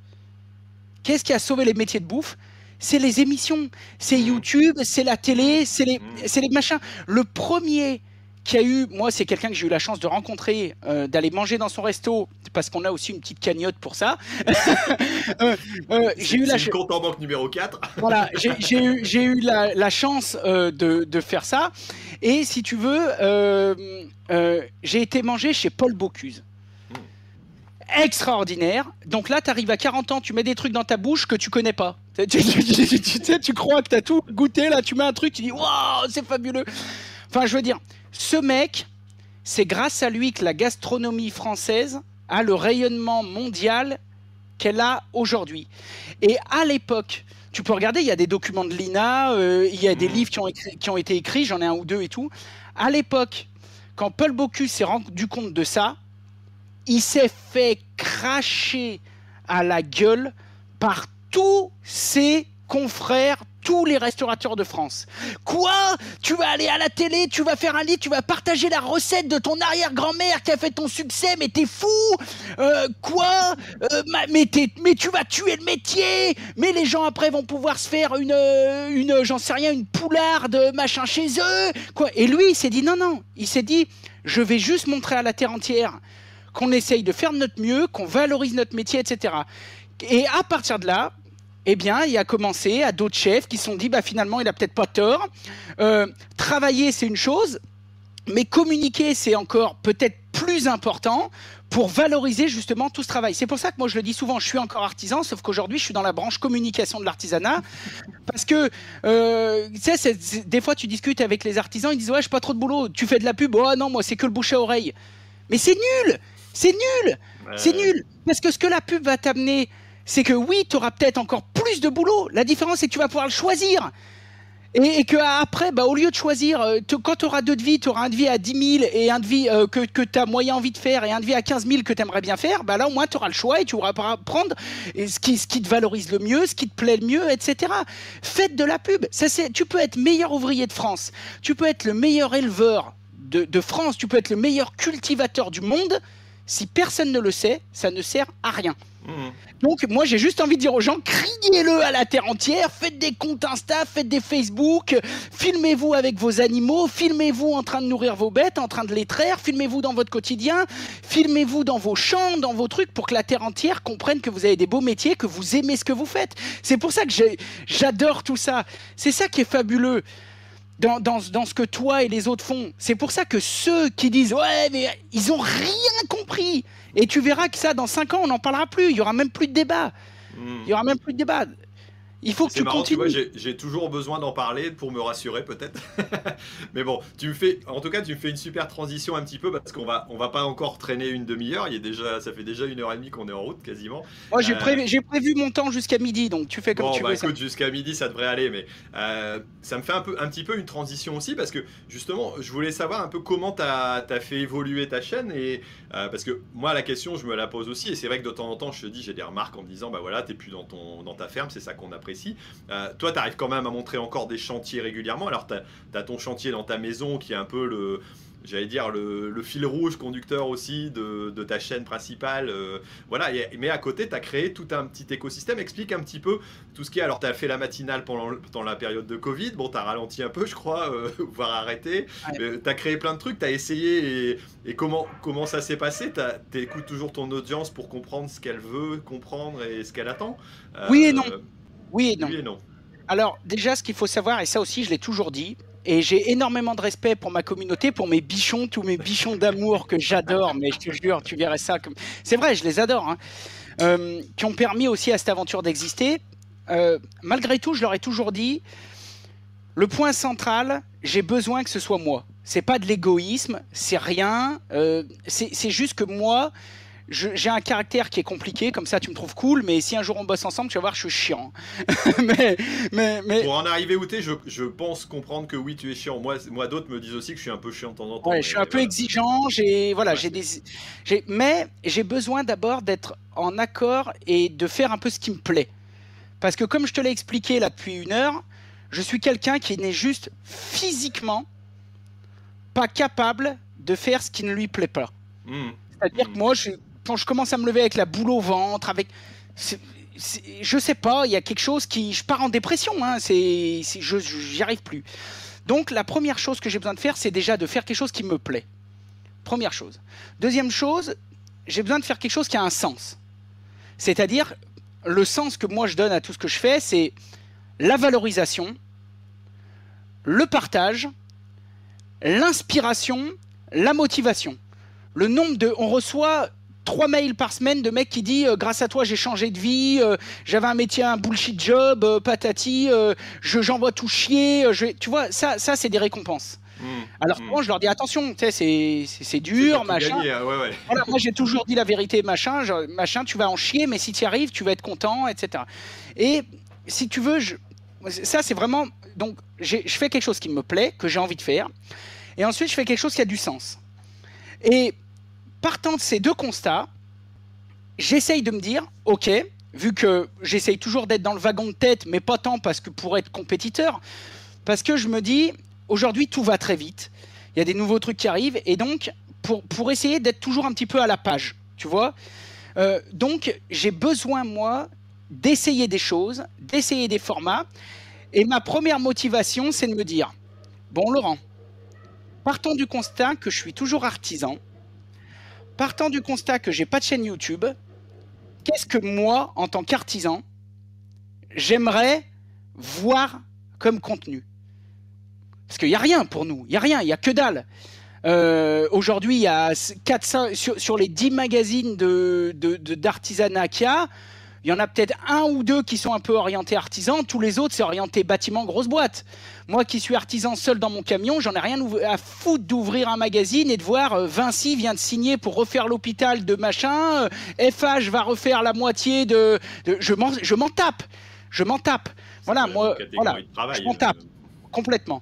Speaker 2: Qu'est-ce qui a sauvé les métiers de bouffe? C'est les émissions, c'est mm. YouTube, c'est la télé, c'est les, mm. les machins. Le premier qui a eu, moi, c'est quelqu'un que j'ai eu la chance de rencontrer, euh, d'aller manger dans son resto, parce qu'on a aussi une petite cagnotte pour ça.
Speaker 1: euh, euh, j'ai eu la compte en banque numéro 4.
Speaker 2: voilà, j'ai eu, eu la, la chance de, de, faire ça. Et si tu veux, j'ai été manger chez Paul Bocuse. Extraordinaire. Donc là, tu arrives à 40 ans, tu mets des trucs dans ta bouche que tu connais pas. Tu, tu, tu crois que tu as tout goûté, là, tu mets un truc, tu dis Waouh, c'est fabuleux. Enfin, je veux dire, ce mec, c'est grâce à lui que la gastronomie française a le rayonnement mondial qu'elle a aujourd'hui. Et à l'époque, tu peux regarder, il y a des documents de l'INA, euh, il y a des mmh. livres qui ont, qui ont été écrits, j'en ai un ou deux et tout. À l'époque, quand Paul Bocuse s'est rendu compte de ça, il s'est fait cracher à la gueule par tous ses confrères tous les restaurateurs de France. Quoi? Tu vas aller à la télé, tu vas faire un lit, tu vas partager la recette de ton arrière-grand-mère qui a fait ton succès, mais t'es fou! Euh, Quoi? Euh, mais, mais tu vas tuer le métier! Mais les gens après vont pouvoir se faire une, une j'en sais rien, une poularde, machin chez eux! Quoi? Et lui, il s'est dit non, non. Il s'est dit, je vais juste montrer à la terre entière qu'on essaye de faire de notre mieux, qu'on valorise notre métier, etc. Et à partir de là, eh bien, il a commencé à d'autres chefs qui se sont dit, bah, finalement, il a peut-être pas tort. Euh, travailler, c'est une chose, mais communiquer, c'est encore peut-être plus important pour valoriser justement tout ce travail. C'est pour ça que moi je le dis souvent, je suis encore artisan, sauf qu'aujourd'hui je suis dans la branche communication de l'artisanat, parce que euh, tu sais, des fois tu discutes avec les artisans, ils disent ouais, j'ai pas trop de boulot, tu fais de la pub, oh non, moi c'est que le bouche à oreille. Mais c'est nul, c'est nul, c'est nul, parce que ce que la pub va t'amener, c'est que oui, tu auras peut-être encore plus de boulot. La différence, c'est que tu vas pouvoir le choisir. Et, que après, bah, au lieu de choisir, euh, quand tu auras deux de vie, tu auras un de vie à 10 000 et un de vie euh, que, que tu as moyen envie de faire et un de vie à 15 000 que tu aimerais bien faire, bah là au moins tu auras le choix et tu pourras prendre ce qui, ce qui te valorise le mieux, ce qui te plaît le mieux, etc. Faites de la pub. Ça, tu peux être meilleur ouvrier de France, tu peux être le meilleur éleveur de, de France, tu peux être le meilleur cultivateur du monde. Si personne ne le sait, ça ne sert à rien. Mmh. Donc moi j'ai juste envie de dire aux gens, criez-le à la terre entière, faites des comptes Insta, faites des Facebook, filmez-vous avec vos animaux, filmez-vous en train de nourrir vos bêtes, en train de les traire, filmez-vous dans votre quotidien, filmez-vous dans vos champs, dans vos trucs, pour que la terre entière comprenne que vous avez des beaux métiers, que vous aimez ce que vous faites. C'est pour ça que j'adore tout ça. C'est ça qui est fabuleux. Dans, dans, dans, ce que toi et les autres font. C'est pour ça que ceux qui disent ouais mais ils ont rien compris, et tu verras que ça, dans 5 ans, on n'en parlera plus. Il y aura même plus de débat. Hmm. Il y aura même plus de débat. Il faut que tu continues.
Speaker 1: J'ai toujours besoin d'en parler pour me rassurer peut-être. Mais bon, tu me fais, en tout cas, tu me fais une super transition un petit peu parce qu'on va, on va pas encore traîner une demi-heure. Il est déjà, ça fait déjà une heure et demie qu'on est en route quasiment.
Speaker 2: Moi, j'ai euh, prévu, mon temps jusqu'à midi, donc tu fais comme tu
Speaker 1: bah,
Speaker 2: veux.
Speaker 1: Écoute, jusqu'à midi, ça devrait aller. Mais euh, ça me fait un peu, un petit peu une transition aussi parce que justement, je voulais savoir un peu comment tu as, fait évoluer ta chaîne et euh, parce que moi, la question, je me la pose aussi et c'est vrai que de temps en temps, je te dis, j'ai des remarques en me disant, bah voilà, t'es plus dans ton, dans ta ferme, c'est ça qu'on euh, toi, tu arrives quand même à montrer encore des chantiers régulièrement. Alors, tu as, ton chantier dans ta maison qui est un peu le, j'allais dire, le, fil rouge conducteur aussi de, ta chaîne principale. Euh, voilà, mais à côté, tu as créé tout un petit écosystème. Explique un petit peu tout ce qui est. Alors, tu as fait la matinale pendant, pendant la période de Covid. Bon, tu as ralenti un peu, je crois, euh, voire arrêté. Tu as créé plein de trucs, tu as essayé. Et, comment, comment ça s'est passé? Tu écoutes toujours ton audience pour comprendre ce qu'elle veut comprendre et ce qu'elle attend?
Speaker 2: Oui et non. Oui et non. Alors déjà, ce qu'il faut savoir, et ça aussi je l'ai toujours dit, et j'ai énormément de respect pour ma communauté, pour mes bichons, tous mes bichons d'amour que j'adore, mais je te jure, tu verrais ça comme... C'est vrai, je les adore, hein. euh, qui ont permis aussi à cette aventure d'exister. Euh, malgré tout, je leur ai toujours dit, le point central, j'ai besoin que ce soit moi. C'est pas de l'égoïsme, c'est rien. Euh, c'est juste que moi, j'ai un caractère qui est compliqué, comme ça tu me trouves cool, mais si un jour on bosse ensemble, tu vas voir, je suis chiant.
Speaker 1: mais, mais, mais... Pour en arriver où t'es, je, je, pense comprendre que oui, tu es chiant. Moi, moi d'autres me disent aussi que je suis un peu chiant de temps en temps.
Speaker 2: Ouais, je suis un peu exigeant, j'ai voilà, j'ai des, mais j'ai besoin d'abord d'être en accord et de faire un peu ce qui me plaît. Parce que comme je te l'ai expliqué là depuis une heure, je suis quelqu'un qui n'est juste physiquement pas capable de faire ce qui ne lui plaît pas. Mmh. C'est-à-dire mmh. que moi, je, quand je commence à me lever avec la boule au ventre, avec. je sais pas, il y a quelque chose qui. Je pars en dépression, hein, c'est, je j'y arrive plus. Donc la première chose que j'ai besoin de faire, c'est déjà de faire quelque chose qui me plaît. Première chose. Deuxième chose, j'ai besoin de faire quelque chose qui a un sens. C'est-à-dire, le sens que moi je donne à tout ce que je fais, c'est la valorisation, le partage, l'inspiration, la motivation. Le nombre de. On reçoit trois mails par semaine de mecs qui disent euh, grâce à toi j'ai changé de vie, euh, j'avais un métier, un bullshit job, euh, patati, je j'envoie tout chier, je, tu vois ça ça c'est des récompenses. Mmh, Alors mmh. moi je leur dis attention, c'est dur, machin. moi j'ai toujours dit la vérité, machin, machin, tu vas en chier, mais si tu y arrives, tu vas être content, etc. Et si tu veux, je, ça c'est vraiment donc je fais quelque chose qui me plaît, que j'ai envie de faire, et ensuite je fais quelque chose qui a du sens. Et partant de ces deux constats, j'essaye de me dire, ok, vu que j'essaye toujours d'être dans le wagon de tête, mais pas tant parce que pour être compétiteur, parce que je me dis, aujourd'hui tout va très vite, il y a des nouveaux trucs qui arrivent, et donc pour, pour essayer d'être toujours un petit peu à la page, tu vois. Euh, donc j'ai besoin, moi, d'essayer des choses, d'essayer des formats, et ma première motivation, c'est de me dire, bon Laurent, partons du constat que je suis toujours artisan, partant du constat que j'ai pas de chaîne YouTube, qu'est-ce que moi, en tant qu'artisan, j'aimerais voir comme contenu? Parce qu'il n'y a rien pour nous, il n'y a rien, il n'y a que dalle. Euh, aujourd'hui, il y a 4, sur, les 10 magazines d'artisanat de, qu'il y a, il y en a peut-être un ou deux qui sont un peu orientés artisans, tous les autres c'est orienté bâtiment, grosse boîte. Moi qui suis artisan seul dans mon camion, j'en ai rien à foutre d'ouvrir un magazine et de voir euh, Vinci vient de signer pour refaire l'hôpital de machin, FH euh, va refaire la moitié de... je m'en tape, je m'en tape. Voilà, moi, voilà, je m'en tape. complètement.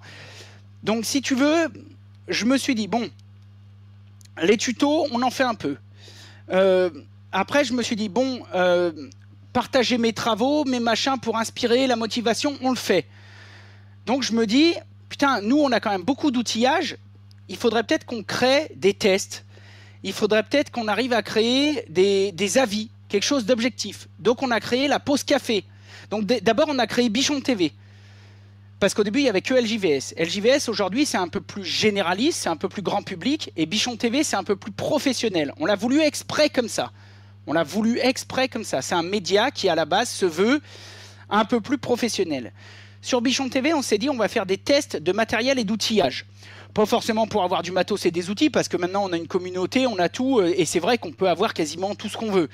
Speaker 2: Donc, si tu veux, je me suis dit, bon, les tutos, on en fait un peu. Euh, après, je me suis dit, bon, euh, partager mes travaux, mes machins pour inspirer la motivation, on le fait. Donc, je me dis, putain, nous, on a quand même beaucoup d'outillage. Il faudrait peut-être qu'on crée des tests. Il faudrait peut-être qu'on arrive à créer des, des avis, quelque chose d'objectif. Donc, on a créé la pause café. Donc, d'abord, on a créé Bichon TV. Parce qu'au début, il n'y avait que LJVS. LJVS, aujourd'hui, c'est un peu plus généraliste, c'est un peu plus grand public. Et Bichon TV, c'est un peu plus professionnel. On l'a voulu exprès comme ça. On l'a voulu exprès comme ça. C'est un média qui, à la base, se veut un peu plus professionnel. Sur Bichon TV, on s'est dit, on va faire des tests de matériel et d'outillage. Pas forcément pour avoir du matos et des outils, parce que maintenant, on a une communauté, on a tout. Euh, et c'est vrai qu'on peut avoir quasiment tout ce qu'on veut.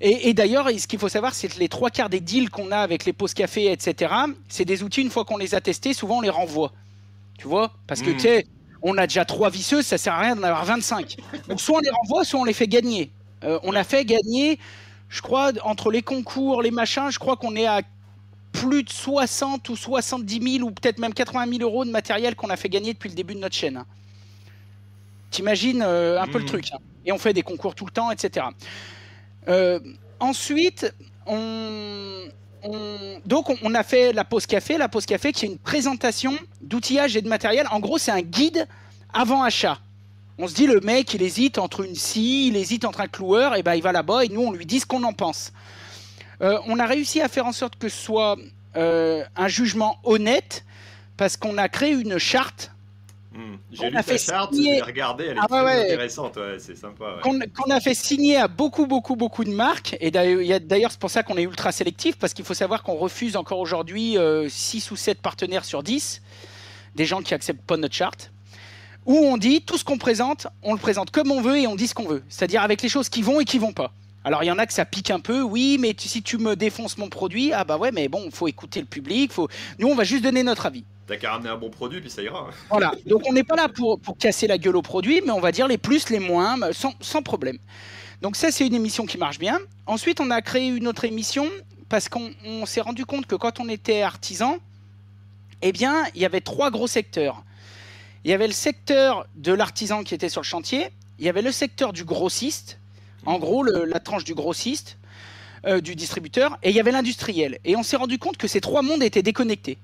Speaker 2: Et, d'ailleurs, ce qu'il faut savoir, c'est que les trois quarts des deals qu'on a avec les pauses café, etc., c'est des outils, une fois qu'on les a testés, souvent on les renvoie. Tu vois? Parce que, hmm. tu sais, on a déjà trois visseuses, ça sert à rien d'en avoir 25. Donc, soit on les renvoie, soit on les fait gagner. Euh, on a fait gagner, je crois, entre les concours, les machins, je crois qu'on est à plus de 60 ou 70 000 ou peut-être même 80 000 euros de matériel qu'on a fait gagner depuis le début de notre chaîne. T'imagines euh, un peu le hmm. truc. Hein. Et on fait des concours tout le temps, etc. Euh, ensuite, on, donc on, a fait la pause café. La pause café qui est une présentation d'outillage et de matériel. En gros, c'est un guide avant achat. On se dit le mec, il hésite entre une scie, il hésite entre un cloueur, et ben il va là-bas et nous on lui dit ce qu'on en pense. Euh, on a réussi à faire en sorte que ce soit euh, un jugement honnête parce qu'on a créé une charte
Speaker 1: Hmm. J'ai lu ta charte, signer... regardé, elle est ah très intéressante, c'est sympa.
Speaker 2: Qu'on a fait signer à beaucoup, beaucoup, beaucoup de marques, et d'ailleurs c'est pour ça qu'on est ultra sélectif, parce qu'il faut savoir qu'on refuse encore aujourd'hui 6 euh, ou 7 partenaires sur 10, des gens qui acceptent pas notre charte, où on dit tout ce qu'on présente, on le présente comme on veut et on dit ce qu'on veut, c'est-à-dire avec les choses qui vont et qui vont pas. Alors il y en a que ça pique un peu, oui, mais si tu me défonces mon produit, ah bah ouais, mais bon, il faut écouter le public, faut... nous on va juste donner notre avis.
Speaker 1: T'as qu'à ramener un bon produit, puis ça ira.
Speaker 2: Voilà. Donc on n'est pas là pour, pour casser la gueule au produit, mais on va dire les plus, les moins, sans, sans problème. Donc ça, c'est une émission qui marche bien. Ensuite, on a créé une autre émission parce qu'on s'est rendu compte que quand on était artisan, eh bien, il y avait trois gros secteurs. Il y avait le secteur de l'artisan qui était sur le chantier, il y avait le secteur du grossiste, en gros la tranche du grossiste, euh, du distributeur, et il y avait l'industriel. Et on s'est rendu compte que ces trois mondes étaient déconnectés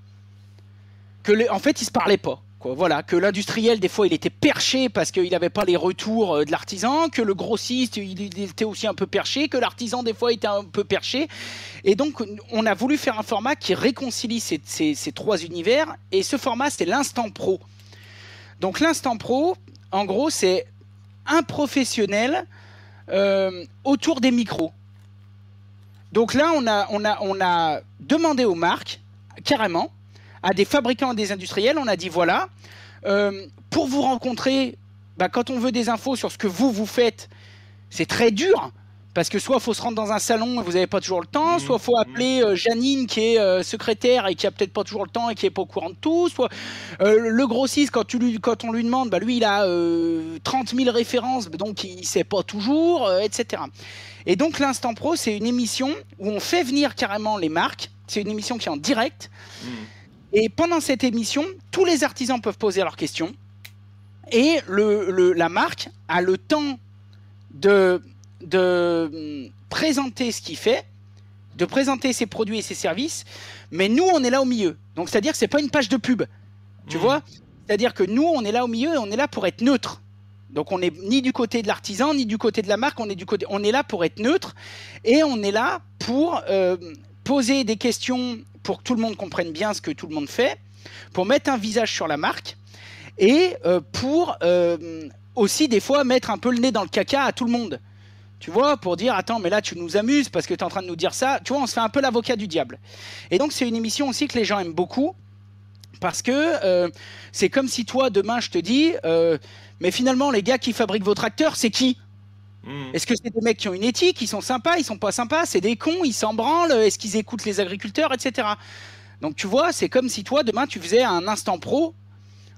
Speaker 2: que en fait, ils se parlaient pas. Quoi. Voilà, que l'industriel, des fois, il était perché parce qu'il n'avait pas les retours euh, de l'artisan, que le grossiste, il, était aussi un peu perché, que l'artisan, des fois, était un peu perché. Et donc, on a voulu faire un format qui réconcilie ces, ces, trois univers. Et ce format, c'est l'instant pro. Donc, l'instant pro, en gros, c'est un professionnel euh, autour des micros. Donc là, on a, demandé aux marques, carrément, à des fabricants et des industriels, on a dit voilà, euh, pour vous rencontrer, bah, quand on veut des infos sur ce que vous, vous faites, c'est très dur. Parce que soit il faut se rendre dans un salon et vous n'avez pas toujours le temps, soit il faut appeler euh, Janine qui est euh, secrétaire et qui a peut-être pas toujours le temps et qui est pas au courant de tout, soit le grossiste quand, tu lui, quand on lui demande, bah, lui il a 30 000 références donc il sait pas toujours, etc. Et donc l'instant pro c'est une émission où on fait venir carrément les marques, c'est une émission qui est en direct. Mmh. Et pendant cette émission, tous les artisans peuvent poser leurs questions. Et le, la marque a le temps de, de hum, présenter ce qu'il fait, de présenter ses produits et ses services. Mais nous, on est là au milieu. Donc, c'est-à-dire que ce n'est pas une page de pub. Tu mmh. vois? C'est-à-dire que nous, on est là au milieu et on est là pour être neutre. Donc on n'est ni du côté de l'artisan ni du côté de la marque, on est du côté, on est là pour être neutre et on est là pour euh, poser des questions pour que tout le monde comprenne bien ce que tout le monde fait, pour mettre un visage sur la marque et euh, pour euh, aussi des fois mettre un peu le nez dans le caca à tout le monde. Tu vois, pour dire attends, mais là tu nous amuses parce que tu es en train de nous dire ça. Tu vois, on se fait un peu l'avocat du diable. Et donc c'est une émission aussi que les gens aiment beaucoup parce que euh, c'est comme si toi demain je te dis mais finalement les gars qui fabriquent vos tracteurs, c'est qui? Hmm. Est-ce que c'est des mecs qui ont une éthique, ils sont sympas, ils sont pas sympas, c'est des cons, ils s'en branlent, est-ce qu'ils écoutent les agriculteurs, etc. Donc tu vois, c'est comme si toi demain tu faisais un instant pro.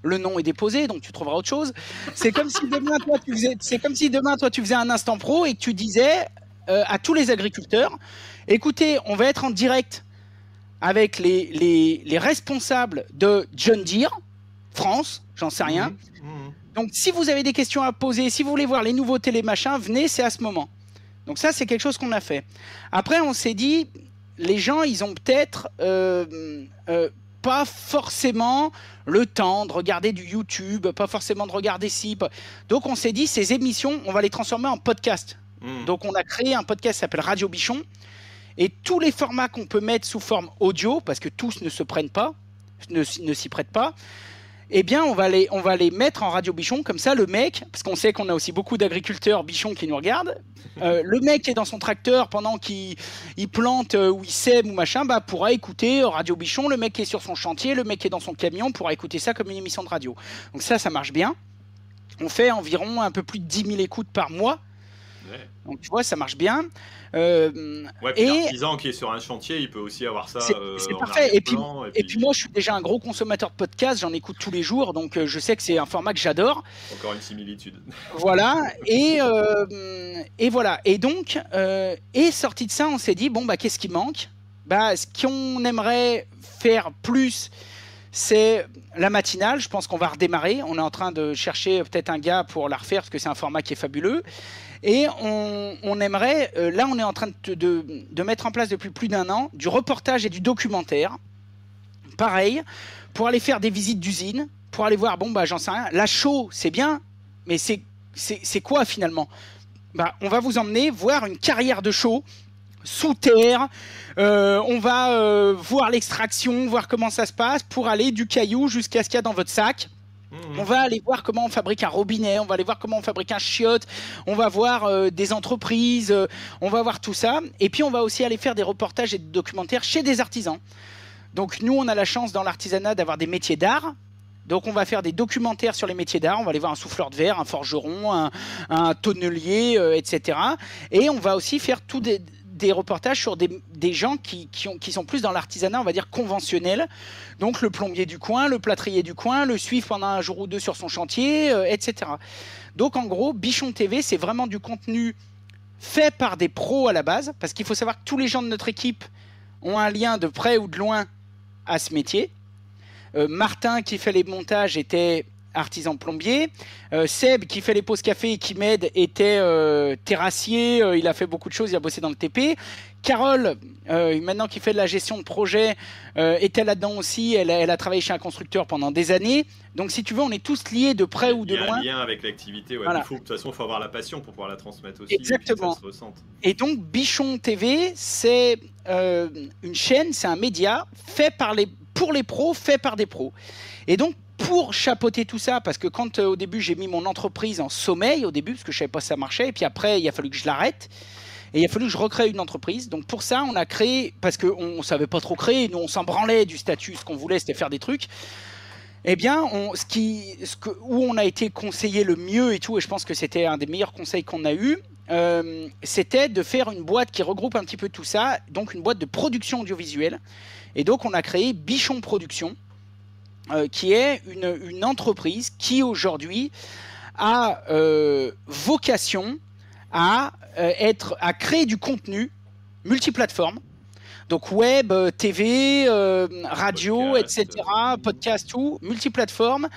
Speaker 2: Le nom est déposé, donc tu trouveras autre chose. C'est comme si demain toi tu faisais, c'est comme si demain toi tu faisais un instant pro et que tu disais euh, à tous les agriculteurs, écoutez, on va être en direct avec les, les, les responsables de John Deere, France, j'en sais rien.
Speaker 1: Mhm, mhm.
Speaker 2: Donc si vous avez des questions à poser, si vous voulez voir les nouveautés, les machins, venez, c'est à ce moment. Donc ça, c'est quelque chose qu'on a fait. Après, on s'est dit, les gens, ils ont peut-être euh, euh, pas forcément le temps de regarder du YouTube, pas forcément de regarder ci. Donc on s'est dit, ces émissions, on va les transformer en podcast.
Speaker 1: Mhm.
Speaker 2: Donc on a créé un podcast qui s'appelle Radio Bichon. Et tous les formats qu'on peut mettre sous forme audio, parce que tous ne se prennent pas, ne, ne s'y prêtent pas, eh bien on va, les, on va les mettre en Radio Bichon. Comme ça, le mec, parce qu'on sait qu'on a aussi beaucoup d'agriculteurs bichons qui nous regardent, euh, le mec qui est dans son tracteur pendant qu'il il plante euh, ou il sème ou machin, bah, pourra écouter Radio Bichon. Le mec qui est sur son chantier, le mec qui est dans son camion pourra écouter ça comme une émission de radio. Donc ça, ça marche bien. On fait environ un peu plus de 10 000 écoutes par mois.
Speaker 1: Ouais.
Speaker 2: Donc tu vois, ça marche bien. Euh,
Speaker 1: Ouais, puis
Speaker 2: Et-
Speaker 1: l'artisan qui est sur un chantier, il peut aussi avoir ça.
Speaker 2: C'est-
Speaker 1: euh,
Speaker 2: parfait. Et puis-
Speaker 1: arrière-plan,
Speaker 2: et puis moi, je suis déjà un gros consommateur de podcasts, j'en écoute tous les jours, donc euh, je sais que c'est un format que j'adore.
Speaker 1: Encore une similitude.
Speaker 2: Voilà. Et, euh, et voilà. Et donc, et sorti de ça, on s'est dit bon bah qu'est-ce qui manque? Bah ce qu'on aimerait faire plus, c'est la matinale. Je pense qu'on va redémarrer. On est en train de chercher peut-être un gars pour la refaire parce que c'est un format qui est fabuleux. Et on, aimerait, euh, là on est en train de, mettre en place depuis plus d'un an du reportage et du documentaire. Pareil, pour aller faire des visites d'usines, pour aller voir, bon bah j'en sais rien, la show c'est bien, mais c'est quoi finalement? Bah, On va vous emmener voir une carrière de show sous terre. Euh, on va euh, voir l'extraction, voir comment ça se passe pour aller du caillou jusqu'à ce qu'il y a dans votre sac. On va aller voir comment on fabrique un robinet, on va aller voir comment on fabrique un chiotte, on va voir euh, des entreprises, euh, on va voir tout ça. Et puis on va aussi aller faire des reportages et des documentaires chez des artisans. Donc nous, on a la chance dans l'artisanat d'avoir des métiers d'art. Donc on va faire des documentaires sur les métiers d'art, on va aller voir un souffleur de verre, un forgeron, un, tonnelier, euh, etc. Et on va aussi faire tous des, des reportages sur des, gens qui, qui, ont- qui sont plus dans l'artisanat, on va dire conventionnel. Donc le plombier du coin, le plâtrier du coin, le suivre pendant un jour ou deux sur son chantier, euh, etc. Donc en gros, Bichon TV, c'est vraiment du contenu fait par des pros à la base, parce qu'il faut savoir que tous les gens de notre équipe ont un lien de près ou de loin à ce métier. Euh, Martin qui fait les montages était artisan plombier. Euh, Seb qui fait les pauses café et qui m'aide était euh, terrassier. Euh, il a fait beaucoup de choses, il a bossé dans le TP. Carole, maintenant qui fait de la gestion de projet, était là-dedans aussi. Elle a, elle a travaillé chez un constructeur pendant des années. Donc si tu veux, on est tous liés de près ou de
Speaker 1: Il y a
Speaker 2: loin.
Speaker 1: un lien avec l'activité. ouais.
Speaker 2: Voilà.
Speaker 1: Il faut, de toute façon, il faut avoir la passion pour pouvoir la transmettre aussi.
Speaker 2: Exactement.
Speaker 1: Et ça se.
Speaker 2: Et donc Bichon TV, c'est une chaîne, c'est un média fait par les, pour les pros, fait par des pros. Et donc pour chapeauter tout ça, parce que quand euh, au début j'ai mis mon entreprise en sommeil, au début, parce que je savais pas si ça marchait, et puis après il a fallu que je l'arrête. Et il a fallu que je recrée une entreprise. Donc pour ça, on a créé, parce qu'on ne savait pas trop créer, nous on s'en branlait du statut, ce qu'on voulait c'était faire des trucs. Eh bien, on, ce où on a été conseillé le mieux et tout, et je pense que c'était un des meilleurs conseils qu'on a eu, euh, c'était de faire une boîte qui regroupe un petit peu tout ça, donc une boîte de production audiovisuelle. Et donc on a créé Bichon Production, qui est une, une entreprise qui aujourd'hui a euh, vocation à euh, être à créer du contenu multiplateforme. Donc web, euh, TV, euh, radio,
Speaker 1: Podcast,
Speaker 2: etc.,
Speaker 1: euh,
Speaker 2: podcast, tout, multiplateforme,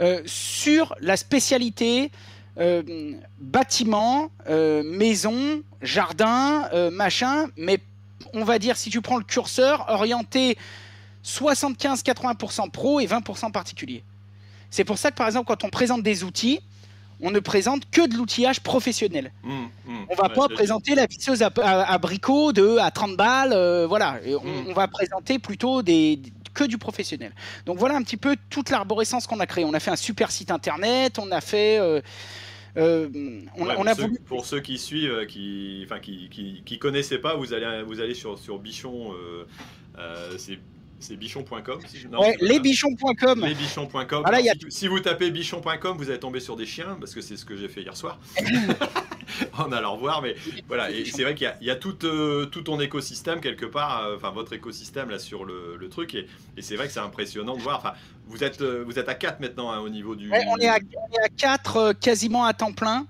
Speaker 2: euh, sur la spécialité euh, bâtiment, euh, maison, jardin, euh, machin, mais on va dire, si tu prends le curseur, orienté 75-80% pro et 20% particulier. C'est pour ça que, par exemple, quand on présente des outils, on ne présente que de l'outillage professionnel.
Speaker 1: Hum, hum.
Speaker 2: On va
Speaker 1: Ouais,
Speaker 2: pas présenter la visseuse à, à, à bricot de à 30 balles, euh, voilà. Et on, on va présenter plutôt des, que du professionnel. Donc voilà un petit peu toute l'arborescence qu'on a créée. On a fait un super site internet, on a fait, euh, euh, on,
Speaker 1: Ouais,
Speaker 2: on
Speaker 1: pour,
Speaker 2: a
Speaker 1: ceux,
Speaker 2: voulu.
Speaker 1: pour ceux qui suivent, qui, enfin, qui, qui, qui connaissaient pas, vous allez, vous allez sur, sur Bichon, euh, c'est, c'est bichon.com. si je-
Speaker 2: Ouais, lesbichons.com.
Speaker 1: Lesbichons.com.
Speaker 2: Voilà,
Speaker 1: Alors,
Speaker 2: y a-
Speaker 1: si, si vous tapez bichon.com, vous allez tomber sur des chiens, parce que c'est ce que j'ai fait hier soir. en allant voir, mais voilà, et c'est vrai qu'il y a, il y a tout, euh, tout ton écosystème quelque part, euh, enfin votre écosystème là sur le, le truc, et, et c'est vrai que c'est impressionnant de voir. Enfin, vous êtes, euh, vous êtes à 4 maintenant hein, au niveau du.
Speaker 2: Ouais, on, est à, on est à 4 quasiment à temps plein.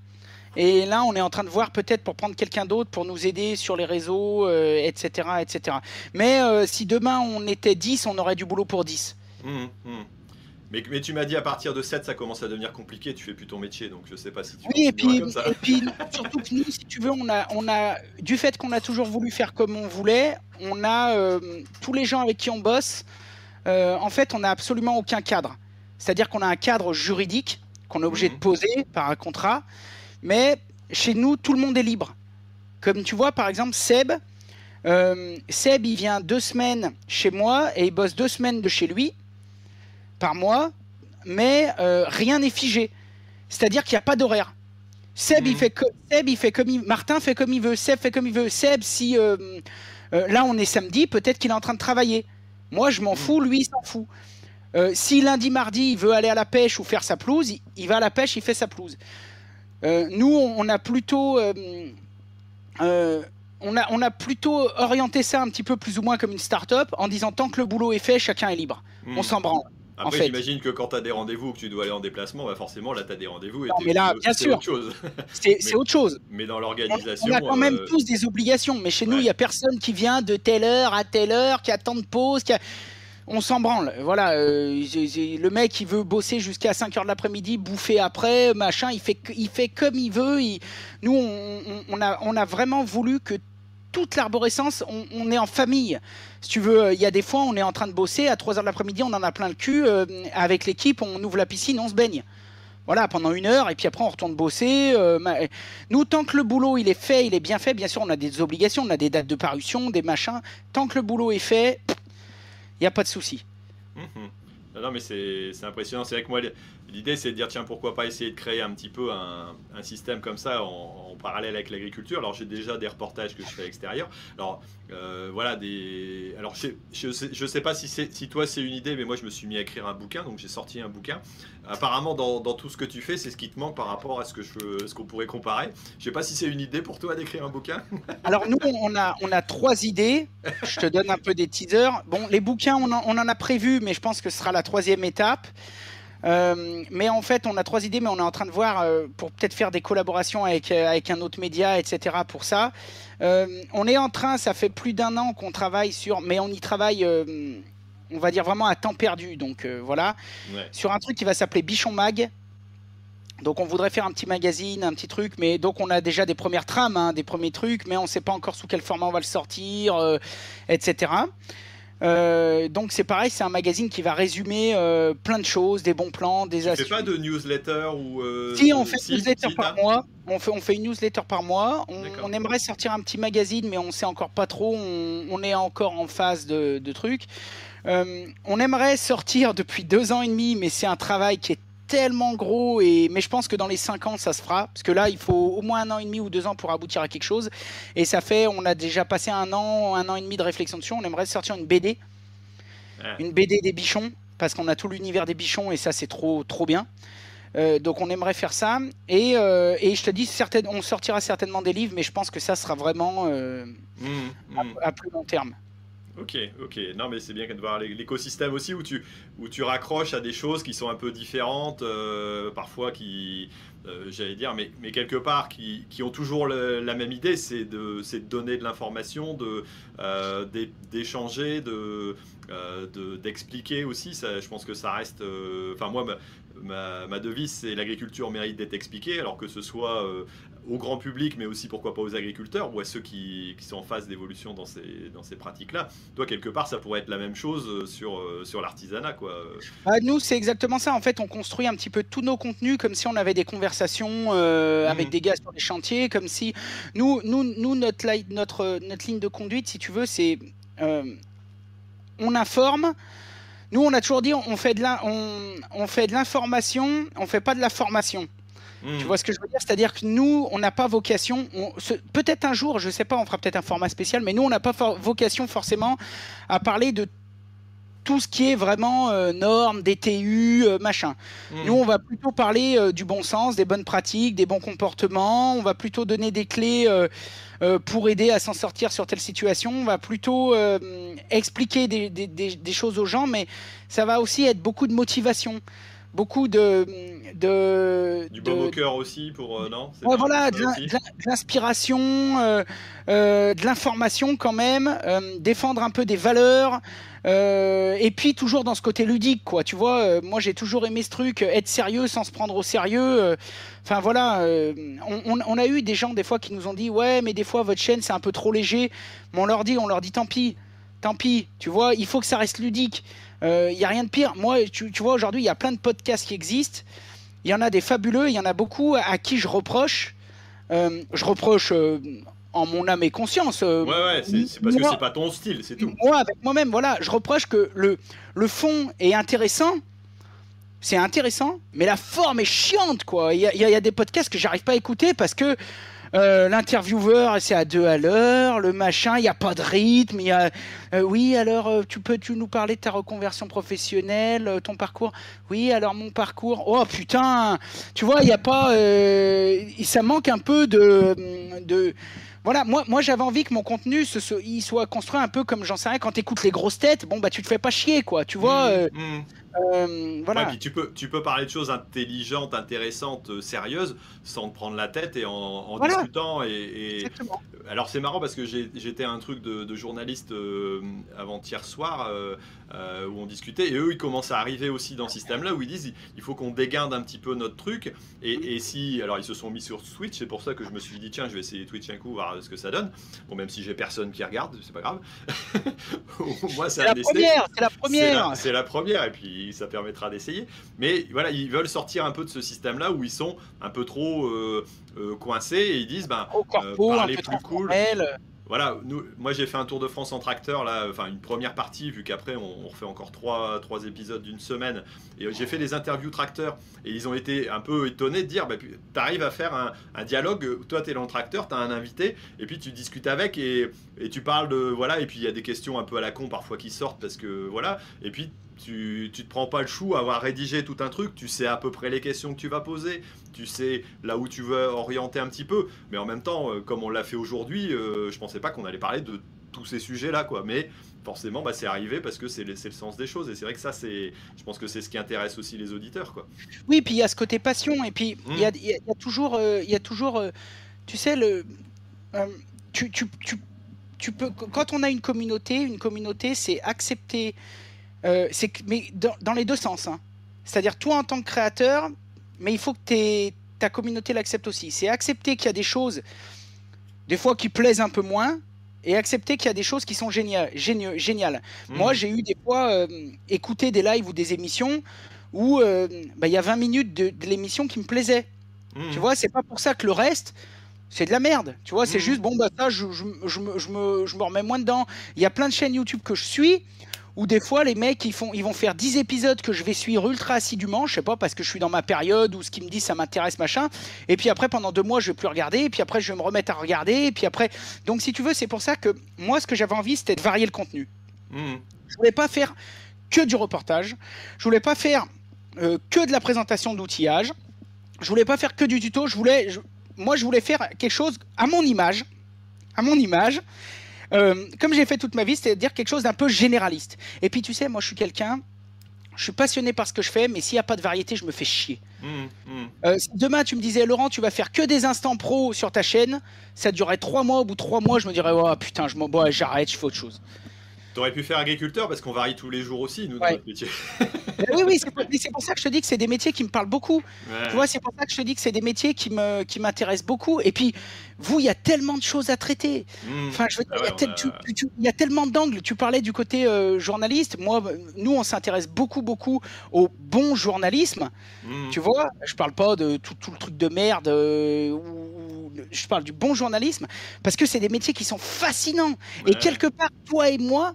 Speaker 2: Et là, on est en train de voir peut-être pour prendre quelqu'un d'autre pour nous aider sur les réseaux, etc., etc. Mais si demain on était 10, on aurait du boulot pour 10.
Speaker 1: Mais, mais, tu m'as dit à partir de 7, ça commence à devenir compliqué, tu fais plus ton métier, donc je sais pas si tu
Speaker 2: Oui, et puis, comme ça. et puis surtout que nous, si tu veux, on a, on a du fait qu'on a toujours voulu faire comme on voulait, on a euh, tous les gens avec qui on bosse, euh, en fait, on n'a absolument aucun cadre. C'est-à-dire qu'on a un cadre juridique qu'on est obligé de mhm. poser par un contrat, mais chez nous, tout le monde est libre. Comme tu vois, par exemple, Seb, euh, Seb, il vient deux semaines chez moi et il bosse deux semaines de chez lui par mois, mais euh, rien n'est figé. C'est-à-dire qu'il n'y a pas d'horaire. Seb, il mhm. fait Seb, il fait comme il... Martin fait comme il veut. Seb fait comme il veut. Seb, si euh, là on est samedi, peut-être qu'il est en train de travailler. Moi, je m'en mhm. fous. Lui, il s'en fout. si lundi, mardi, il veut aller à la pêche ou faire sa pelouse, il, va à la pêche, il fait sa pelouse. Nous, on, a plutôt on a, on a, plutôt orienté ça un petit peu plus ou moins comme une start-up en disant tant que le boulot est fait, chacun est libre. Mhm. On s'en branle.
Speaker 1: Après, j'imagine que quand tu as des rendez-vous, que tu dois aller en déplacement, bah forcément, là, tu as des rendez-vous. Non,
Speaker 2: mais là, bien sûr. C'est autre chose.
Speaker 1: Mais dans l'organisation.
Speaker 2: On, a quand même euh, tous des obligations. Mais chez nous, il n'y a personne qui vient de telle heure à telle heure, qui a tant de pauses. Qui On s'en branle. Voilà, euh, le mec, il veut bosser jusqu'à 5 heures de l'après-midi, bouffer après, machin. Il fait, il fait comme il veut. Nous, on, a, vraiment voulu que toute l'arborescence, on, est en famille. Si tu veux, il y a des fois, on est en train de bosser, à 3h de l'après-midi, on en a plein le cul, euh, avec l'équipe, on ouvre la piscine, on se baigne. Voilà, pendant une heure, et puis après on retourne bosser. Euh, nous, tant que le boulot il est fait, il est bien fait, bien sûr, on a des obligations, on a des dates de parution, des machins. Tant que le boulot est fait, il n'y a pas de souci.
Speaker 1: Mmh. Non, mais c'est impressionnant. C'est vrai que moi, L'idée, c'est de dire, tiens, pourquoi pas essayer de créer un petit peu un, système comme ça en, parallèle avec l'agriculture. Alors, j'ai déjà des reportages que je fais à l'extérieur. Alors, euh, voilà, des. Alors, je, je, sais, pas si toi, c'est une idée, mais moi, je me suis mis à écrire un bouquin, donc j'ai sorti un bouquin. Apparemment, dans, tout ce que tu fais, c'est ce qui te manque par rapport à ce que ce qu'on pourrait comparer. Je sais pas si c'est une idée pour toi d'écrire un bouquin.
Speaker 2: Alors, nous, on a, on a trois idées. Je te donne un peu des teasers. Bon, les bouquins, on en, on en a prévu, mais je pense que ce sera la troisième étape. Euh, mais en fait, on a trois idées, mais on est en train de voir euh, pour peut-être faire des collaborations avec, euh, avec un autre média, etc. pour ça. on est en train, ça fait plus d'un an qu'on travaille sur, mais on y travaille, on va dire vraiment à temps perdu. Donc voilà, sur un truc qui va s'appeler Bichon Mag. Donc on voudrait faire un petit magazine, un petit truc, mais donc on a déjà des premières trames, hein, des premiers trucs, mais on ne sait pas encore sous quel format on va le sortir, etc. Euh, donc c'est pareil, c'est un magazine qui va résumer euh, plein de choses, des bons plans, des
Speaker 1: astuces. Tu fais pas de newsletter ou euh,
Speaker 2: Si on fait une newsletter par mois, on fait, on fait une newsletter par mois. On, aimerait sortir un petit magazine, mais on sait encore pas trop. On, est encore en phase de, de trucs. On aimerait sortir depuis deux ans et demi, mais c'est un travail qui est tellement gros, et, mais je pense que dans les 5 ans, ça se fera. Parce que là, il faut au moins un an et demi ou deux ans pour aboutir à quelque chose. Et ça fait, on a déjà passé un an, un an et demi de réflexion dessus. On aimerait sortir une BD. Une BD des bichons. Parce qu'on a tout l'univers des bichons et ça, c'est trop, trop bien. Euh, donc on aimerait faire ça. Et, euh, et je te dis, on sortira certainement des livres, mais je pense que ça sera vraiment euh, mmh, mmh. à, plus long terme.
Speaker 1: Ok, ok. Non, mais c'est bien de voir l'écosystème aussi où tu, où tu raccroches à des choses qui sont un peu différentes, euh, parfois qui, euh, j'allais dire, mais, quelque part qui, qui ont toujours la même idée, c'est de, de donner de l'information, de, euh, d'échanger, de, d'expliquer aussi. Je pense que ça reste. Enfin, moi, ma, devise, c'est l'agriculture mérite d'être expliquée, alors que ce soit au grand public, mais aussi pourquoi pas aux agriculteurs ou à ceux qui, qui sont en phase d'évolution dans ces, dans ces pratiques-là. Toi, quelque part, ça pourrait être la même chose euh, sur, euh, sur l'artisanat. quoi.
Speaker 2: Ah, nous, c'est exactement ça. En fait, on construit un petit peu tous nos contenus comme si on avait des conversations euh, avec mhm. des gars sur les chantiers, comme si nous, nous, nous notre, notre, notre ligne de conduite, si tu veux, c'est on informe. Nous, on a toujours dit, on fait de l'information, on, on fait pas de la formation. Tu hmm. vois ce que je veux dire? C'est-à-dire que nous, on n'a pas vocation, peut-être un jour, je ne sais pas, on fera peut-être un format spécial, mais nous, on n'a pas vocation forcément à parler de tout ce qui est vraiment euh, normes, DTU, euh, machin. Hmm. Nous, on va plutôt parler euh, du bon sens, des bonnes pratiques, des bons comportements. On va plutôt donner des clés pour aider à s'en sortir sur telle situation. On va plutôt expliquer des, des, choses aux gens, mais ça va aussi être beaucoup de motivation beaucoup de, de
Speaker 1: du baume au cœur aussi pour euh, non
Speaker 2: Ouais, voilà, de l'inspiration, euh, euh, de l'information quand même, défendre un peu des valeurs, et puis toujours dans ce côté ludique, quoi. Tu vois, moi j'ai toujours aimé ce truc, être sérieux sans se prendre au sérieux. Enfin voilà, on, on- on a eu des gens des fois qui nous ont dit ouais, mais des fois votre chaîne c'est un peu trop léger. Mais on leur dit, on leur dit tant pis, tant pis. Tu vois, il faut que ça reste ludique. Il y a rien de pire. Moi, tu, tu vois, aujourd'hui il y a plein de podcasts qui existent. Il y en a des fabuleux, il y en a beaucoup à qui je reproche. Euh, je reproche euh, en mon âme et conscience. euh,
Speaker 1: ouais ouais c'est parce que c'est pas ton style c'est tout
Speaker 2: moi, avec moi-même, voilà, je reproche que le, le fond est intéressant. C'est intéressant, mais la forme est chiante, quoi. Y y il y a des podcasts que j'arrive pas à écouter parce que euh, l'intervieweur, c'est à deux à l'heure, le machin, il n'y a pas de rythme. Y a, euh, oui, alors, euh, tu peux tu nous parler de ta reconversion professionnelle, ton parcours? Oui, alors mon parcours. Oh putain, tu vois, il n'y a pas. ça manque un peu de. de voilà, moi, moi j'avais envie que mon contenu il soit construit un peu comme j'en sais rien. Quand t'écoutes les grosses têtes, bon bah tu te fais pas chier quoi, tu vois.
Speaker 1: Mmh, mmh.
Speaker 2: Euh, voilà.
Speaker 1: Ouais, puis tu peux, tu peux parler de choses intelligentes, intéressantes, euh, sérieuses, sans te prendre la tête et en, en
Speaker 2: Voilà.
Speaker 1: discutant. Et, alors c'est marrant parce que j'étais à un truc de, de journaliste euh, avant-hier soir euh, où on discutait et eux ils commencent à arriver aussi dans ce système-là où ils disent il faut qu'on déguinde un petit peu notre truc et, et si alors ils se sont mis sur Twitch c'est pour ça que je me suis dit tiens je vais essayer Twitch un coup voir ce que ça donne bon même si j'ai personne qui regarde c'est pas grave moins ça
Speaker 2: C'est
Speaker 1: a
Speaker 2: la première, c'est la
Speaker 1: la première, et puis ça permettra d'essayer. Mais voilà, ils veulent sortir un peu de ce système-là où ils sont un peu trop euh, euh, coincés et ils disent, ben
Speaker 2: Au corpo, un peu
Speaker 1: plus cool. voilà, nous, moi j'ai fait un tour de France en tracteur, là, enfin une première partie, vu qu'après on, on refait encore trois, trois épisodes d'une semaine. Et euh, j'ai fait des interviews tracteurs, et ils ont été un peu étonnés de dire, bah, tu arrives à faire un, un dialogue, euh, toi tu es dans le tracteur, tu as un invité, et puis tu discutes avec, et, et tu parles de, voilà, et puis il y a des questions un peu à la con parfois qui sortent, parce que voilà, et puis tu, tu te prends pas le chou à avoir rédigé tout un truc, tu sais à peu près les questions que tu vas poser, tu sais là où tu veux orienter un petit peu, mais en même temps, euh, comme on l'a fait aujourd'hui, euh, je pensais pas qu'on allait parler de tous ces sujets-là, quoi. Mais forcément, bah, c'est arrivé parce que c'est le, sens des choses, et c'est vrai que ça, c'est, je pense que c'est ce qui intéresse aussi les auditeurs, quoi.
Speaker 2: Oui, puis il y a ce côté passion, et puis il y, a,
Speaker 1: Mm.
Speaker 2: y a- il y a toujours, euh, il y a toujours, euh, tu sais, le, euh, tu, tu, tu, tu peux, quand on a une communauté, une communauté, c'est accepter, euh, c'est que- mais dans, dans les deux sens. hein. C'est-à-dire toi en tant que créateur, mais il faut que ta communauté l'accepte aussi. C'est accepter qu'il y a des choses, des fois qui plaisent un peu moins, et accepter qu'il y a des choses qui sont géniales. géniales. Moi, j'ai eu des fois euh, écouté des lives ou des émissions où euh, bah, il y a 20 minutes de, de l'émission qui me plaisait.
Speaker 1: Mhm.
Speaker 2: Tu vois, c'est pas pour ça que le reste, c'est de la merde. Tu vois, c'est
Speaker 1: Mhm.
Speaker 2: juste, bon, bah ça, je, je, je me, je, me, je me remets moins dedans. Il y a plein de chaînes YouTube que je suis où des fois, les mecs, ils, font, ils vont faire 10 épisodes que je vais suivre ultra assidûment, je sais pas, parce que je suis dans ma période où ce qu'ils me disent, ça m'intéresse, machin. Et puis après, pendant deux mois, je vais plus regarder. Et puis après, je vais me remettre à regarder. Et puis après, donc si tu veux, c'est pour ça que moi, ce que j'avais envie, c'était de varier le contenu.
Speaker 1: Mhm.
Speaker 2: Je voulais pas faire que du reportage. Je voulais pas faire euh, que de la présentation d'outillage. Je voulais pas faire que du tuto. Je voulais, je- moi, je voulais faire quelque chose à mon image, à mon image. Euh, comme j'ai fait toute ma vie, c'est-à-dire quelque chose d'un peu généraliste. Et puis tu sais, moi, je suis quelqu'un. Je suis passionné par ce que je fais, mais s'il n'y a pas de variété, je me fais chier.
Speaker 1: Mhm. Mhm.
Speaker 2: Euh, demain, tu me disais, Laurent, tu vas faire que des instants pro sur ta chaîne, ça durerait trois mois. Au bout de trois mois, je me dirais, oh putain, je m'en j'arrête, je fais autre chose.
Speaker 1: T'aurais pu faire agriculteur parce qu'on varie tous les jours aussi, nous, dans
Speaker 2: Ouais.
Speaker 1: notre métier.
Speaker 2: Oui, oui, c'est pour, ça que je te dis que c'est des métiers qui me parlent beaucoup.
Speaker 1: Ouais.
Speaker 2: Tu vois, c'est pour ça que je te dis que c'est des métiers qui me qui m'intéressent beaucoup. Et puis, vous, il y a tellement de choses à traiter.
Speaker 1: Mhm.
Speaker 2: Enfin, je veux dire,
Speaker 1: Ah
Speaker 2: il y a
Speaker 1: ouais,
Speaker 2: tel-
Speaker 1: on a-
Speaker 2: tu- tu- tu- il y a tellement d'angles. Tu parlais du côté euh, journaliste. Moi, nous, on s'intéresse beaucoup, beaucoup au bon journalisme.
Speaker 1: Mhm.
Speaker 2: Tu vois, je parle pas de tout, tout le truc de merde. euh, je parle du bon journalisme parce que c'est des métiers qui sont fascinants. Et quelque part, toi et moi,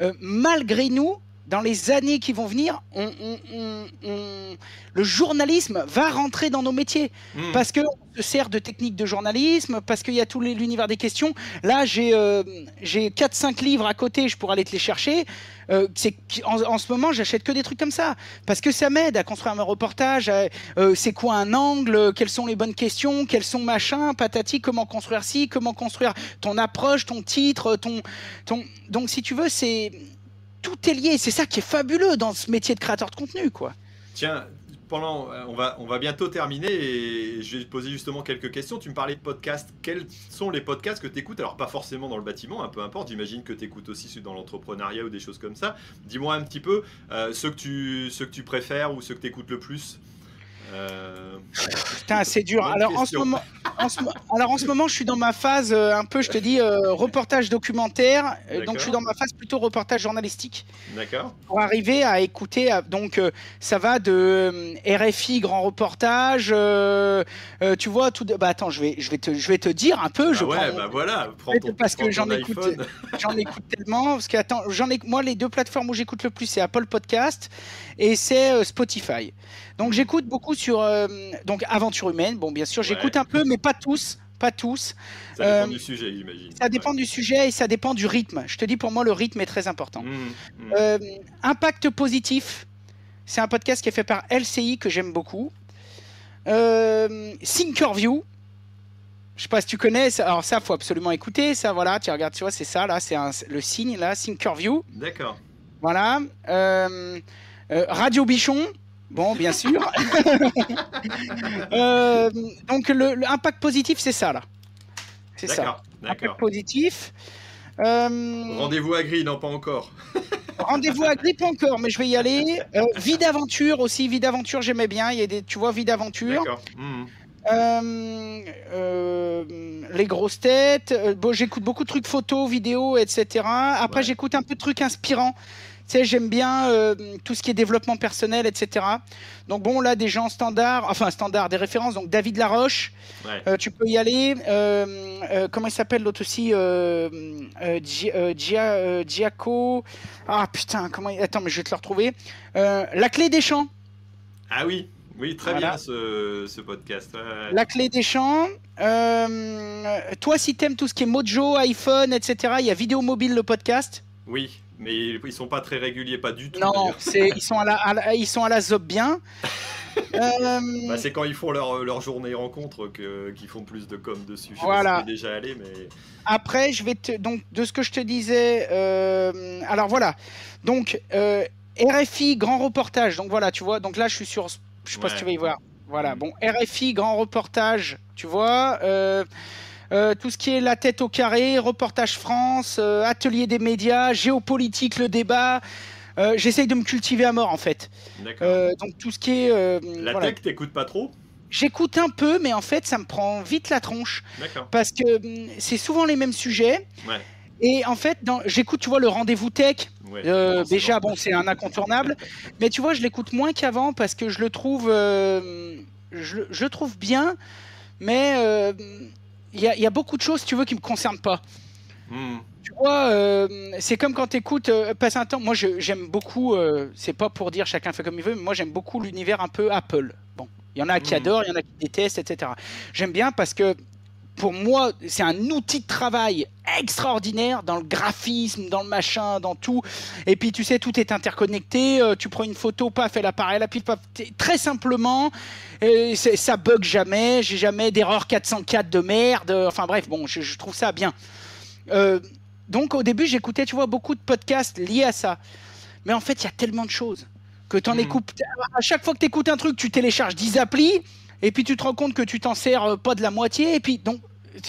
Speaker 2: euh, malgré nous, dans les années qui vont venir, on- on- on- on- le journalisme va rentrer dans nos métiers
Speaker 1: Mhm.
Speaker 2: parce qu'on se sert de techniques de journalisme, parce qu'il y a tout l'univers des questions. Là, j'ai euh, j'ai 4-5 livres à côté, je pourrais aller te les chercher. Euh, en, en ce moment, j'achète que des trucs comme ça parce que ça m'aide à construire mes reportages. à, euh, c'est quoi un angle Quelles sont les bonnes questions Quels sont machins Patati Comment construire ci Comment construire ton approche, ton titre, ton, ton. Donc, si tu veux, c'est tout est lié. C'est ça qui est fabuleux dans ce métier de créateur de contenu, quoi.
Speaker 1: Tiens, pendant, on va, on va bientôt terminer et je vais te poser justement quelques questions. Tu me parlais de podcasts. Quels sont les podcasts que tu écoutes Alors, pas forcément dans le bâtiment, un peu importe. J'imagine que tu écoutes aussi dans l'entrepreneuriat ou des choses comme ça. Dis-moi un petit peu euh, ceux, que tu, ceux que tu préfères ou ceux que tu écoutes le plus.
Speaker 2: Euh... Putain, c'est dur. Alors en, ce moment, alors en ce moment, je suis dans ma phase euh, un peu, je te dis, euh, reportage documentaire. Euh, donc je suis dans ma phase plutôt reportage journalistique.
Speaker 1: D'accord.
Speaker 2: Pour arriver à écouter, donc ça va de RFI grand reportage. tu vois tout. De... Bah attends, je vais, je vais te, je vais te dire un peu. je
Speaker 1: ah ouais, bah voilà.
Speaker 2: Prends ton, parce que j'en écoute, j'en écoute tellement. Parce que attends, j'en ai, moi les deux plateformes où j'écoute le plus, c'est Apple Podcast et c'est Spotify. Donc j'écoute beaucoup sur euh, donc aventure humaine. Bon, bien sûr, j'écoute un peu, mais pas tous. Pas tous.
Speaker 1: Ça dépend euh, du sujet, j'imagine.
Speaker 2: Ça dépend du sujet et ça dépend du rythme. Je te dis, pour moi, le rythme est très important. Mmh, mmh. Euh, impact positif, c'est un podcast qui est fait par LCI que j'aime beaucoup. Thinkerview, je sais pas si tu connais, alors ça faut absolument écouter, ça voilà, tu regardes, tu vois, c'est ça là, c'est le signe là, Thinkerview.
Speaker 1: D'accord.
Speaker 2: Voilà. Radio Bichon, Bon, bien sûr. Euh, donc, l'impact positif, c'est ça, là. C'est ça. Impact positif.
Speaker 1: Euh, Rendez-vous à Gris, non, pas encore.
Speaker 2: Rendez-vous à Gris, pas encore, mais je vais y aller. Euh, vie d'aventure aussi, vie d'aventure, j'aimais bien. Il y a des, tu vois, vie d'aventure. Mmh. les grosses têtes. bon, j'écoute beaucoup de trucs photos, vidéos, etc. Après, j'écoute un peu de trucs inspirants j'aime bien euh, tout ce qui est développement personnel, etc. Donc bon, là, des gens standards, enfin standards, des références. Donc David Laroche, euh, tu peux y aller. Euh, comment il s'appelle l'autre aussi Giaco. Ah putain, comment Attends, mais je vais te le retrouver. La clé des champs.
Speaker 1: Ah oui. Oui, très bien ce, podcast.
Speaker 2: La clé des champs. toi, si t'aimes tout ce qui est Mojo, iPhone, etc., il y a Vidéo Mobile, le podcast.
Speaker 1: Oui, mais ils sont pas très réguliers, pas du tout.
Speaker 2: Non, ils sont à la, ils sont à la zob bien.
Speaker 1: Euh, bah, c'est quand ils font leur, leur journée rencontre qu'ils font plus de com dessus.
Speaker 2: Je voilà.
Speaker 1: déjà allé, mais.
Speaker 2: Après, je vais te donc de ce que je te disais. Euh, alors voilà, donc euh, RFI grand reportage. Donc voilà, tu vois. Donc là, je suis sur. Je sais pas si tu vas y voir. Voilà. Mm. Bon, RFI grand reportage. Tu vois. Euh, tout ce qui est la tête au carré, reportage France, euh, atelier des médias, géopolitique, le débat. Euh, j'essaye de me cultiver à mort en fait. donc tout ce qui est.
Speaker 1: la tech, t'écoutes pas trop?
Speaker 2: J'écoute un peu, mais en fait, ça me prend vite la tronche. Parce que hum, c'est souvent les mêmes sujets. Et en fait, j'écoute, tu vois, le rendez-vous tech. déjà, bon, c'est un incontournable. mais tu vois, je l'écoute moins qu'avant parce que je le trouve, je, je, trouve bien. Mais il y, a beaucoup de choses, tu veux, qui me concernent pas. Hmm. Tu vois, euh, c'est comme quand tu écoutes, euh, passe un temps. Moi, j'aime beaucoup, euh, c'est pas pour dire chacun fait comme il veut, mais moi, j'aime beaucoup l'univers un peu Apple. Bon, il y en a qui hmm. adorent, il y en a qui détestent, etc. J'aime bien parce que pour moi, c'est un outil de travail extraordinaire dans le graphisme, dans le machin, dans tout. Et puis, tu sais, tout est interconnecté. Euh, tu prends une photo, paf, elle apparaît, la pile, paf. Très simplement, et ça bug jamais. J'ai jamais d'erreur 404 de merde. Enfin, bref, bon, je, trouve ça bien. Euh, donc, au début, j'écoutais, tu vois, beaucoup de podcasts liés à ça. Mais en fait, il y a tellement de choses que tu en mmh. écoutes. À chaque fois que tu écoutes un truc, tu télécharges 10 applis et puis tu te rends compte que tu t'en sers euh, pas de la moitié, et puis donc,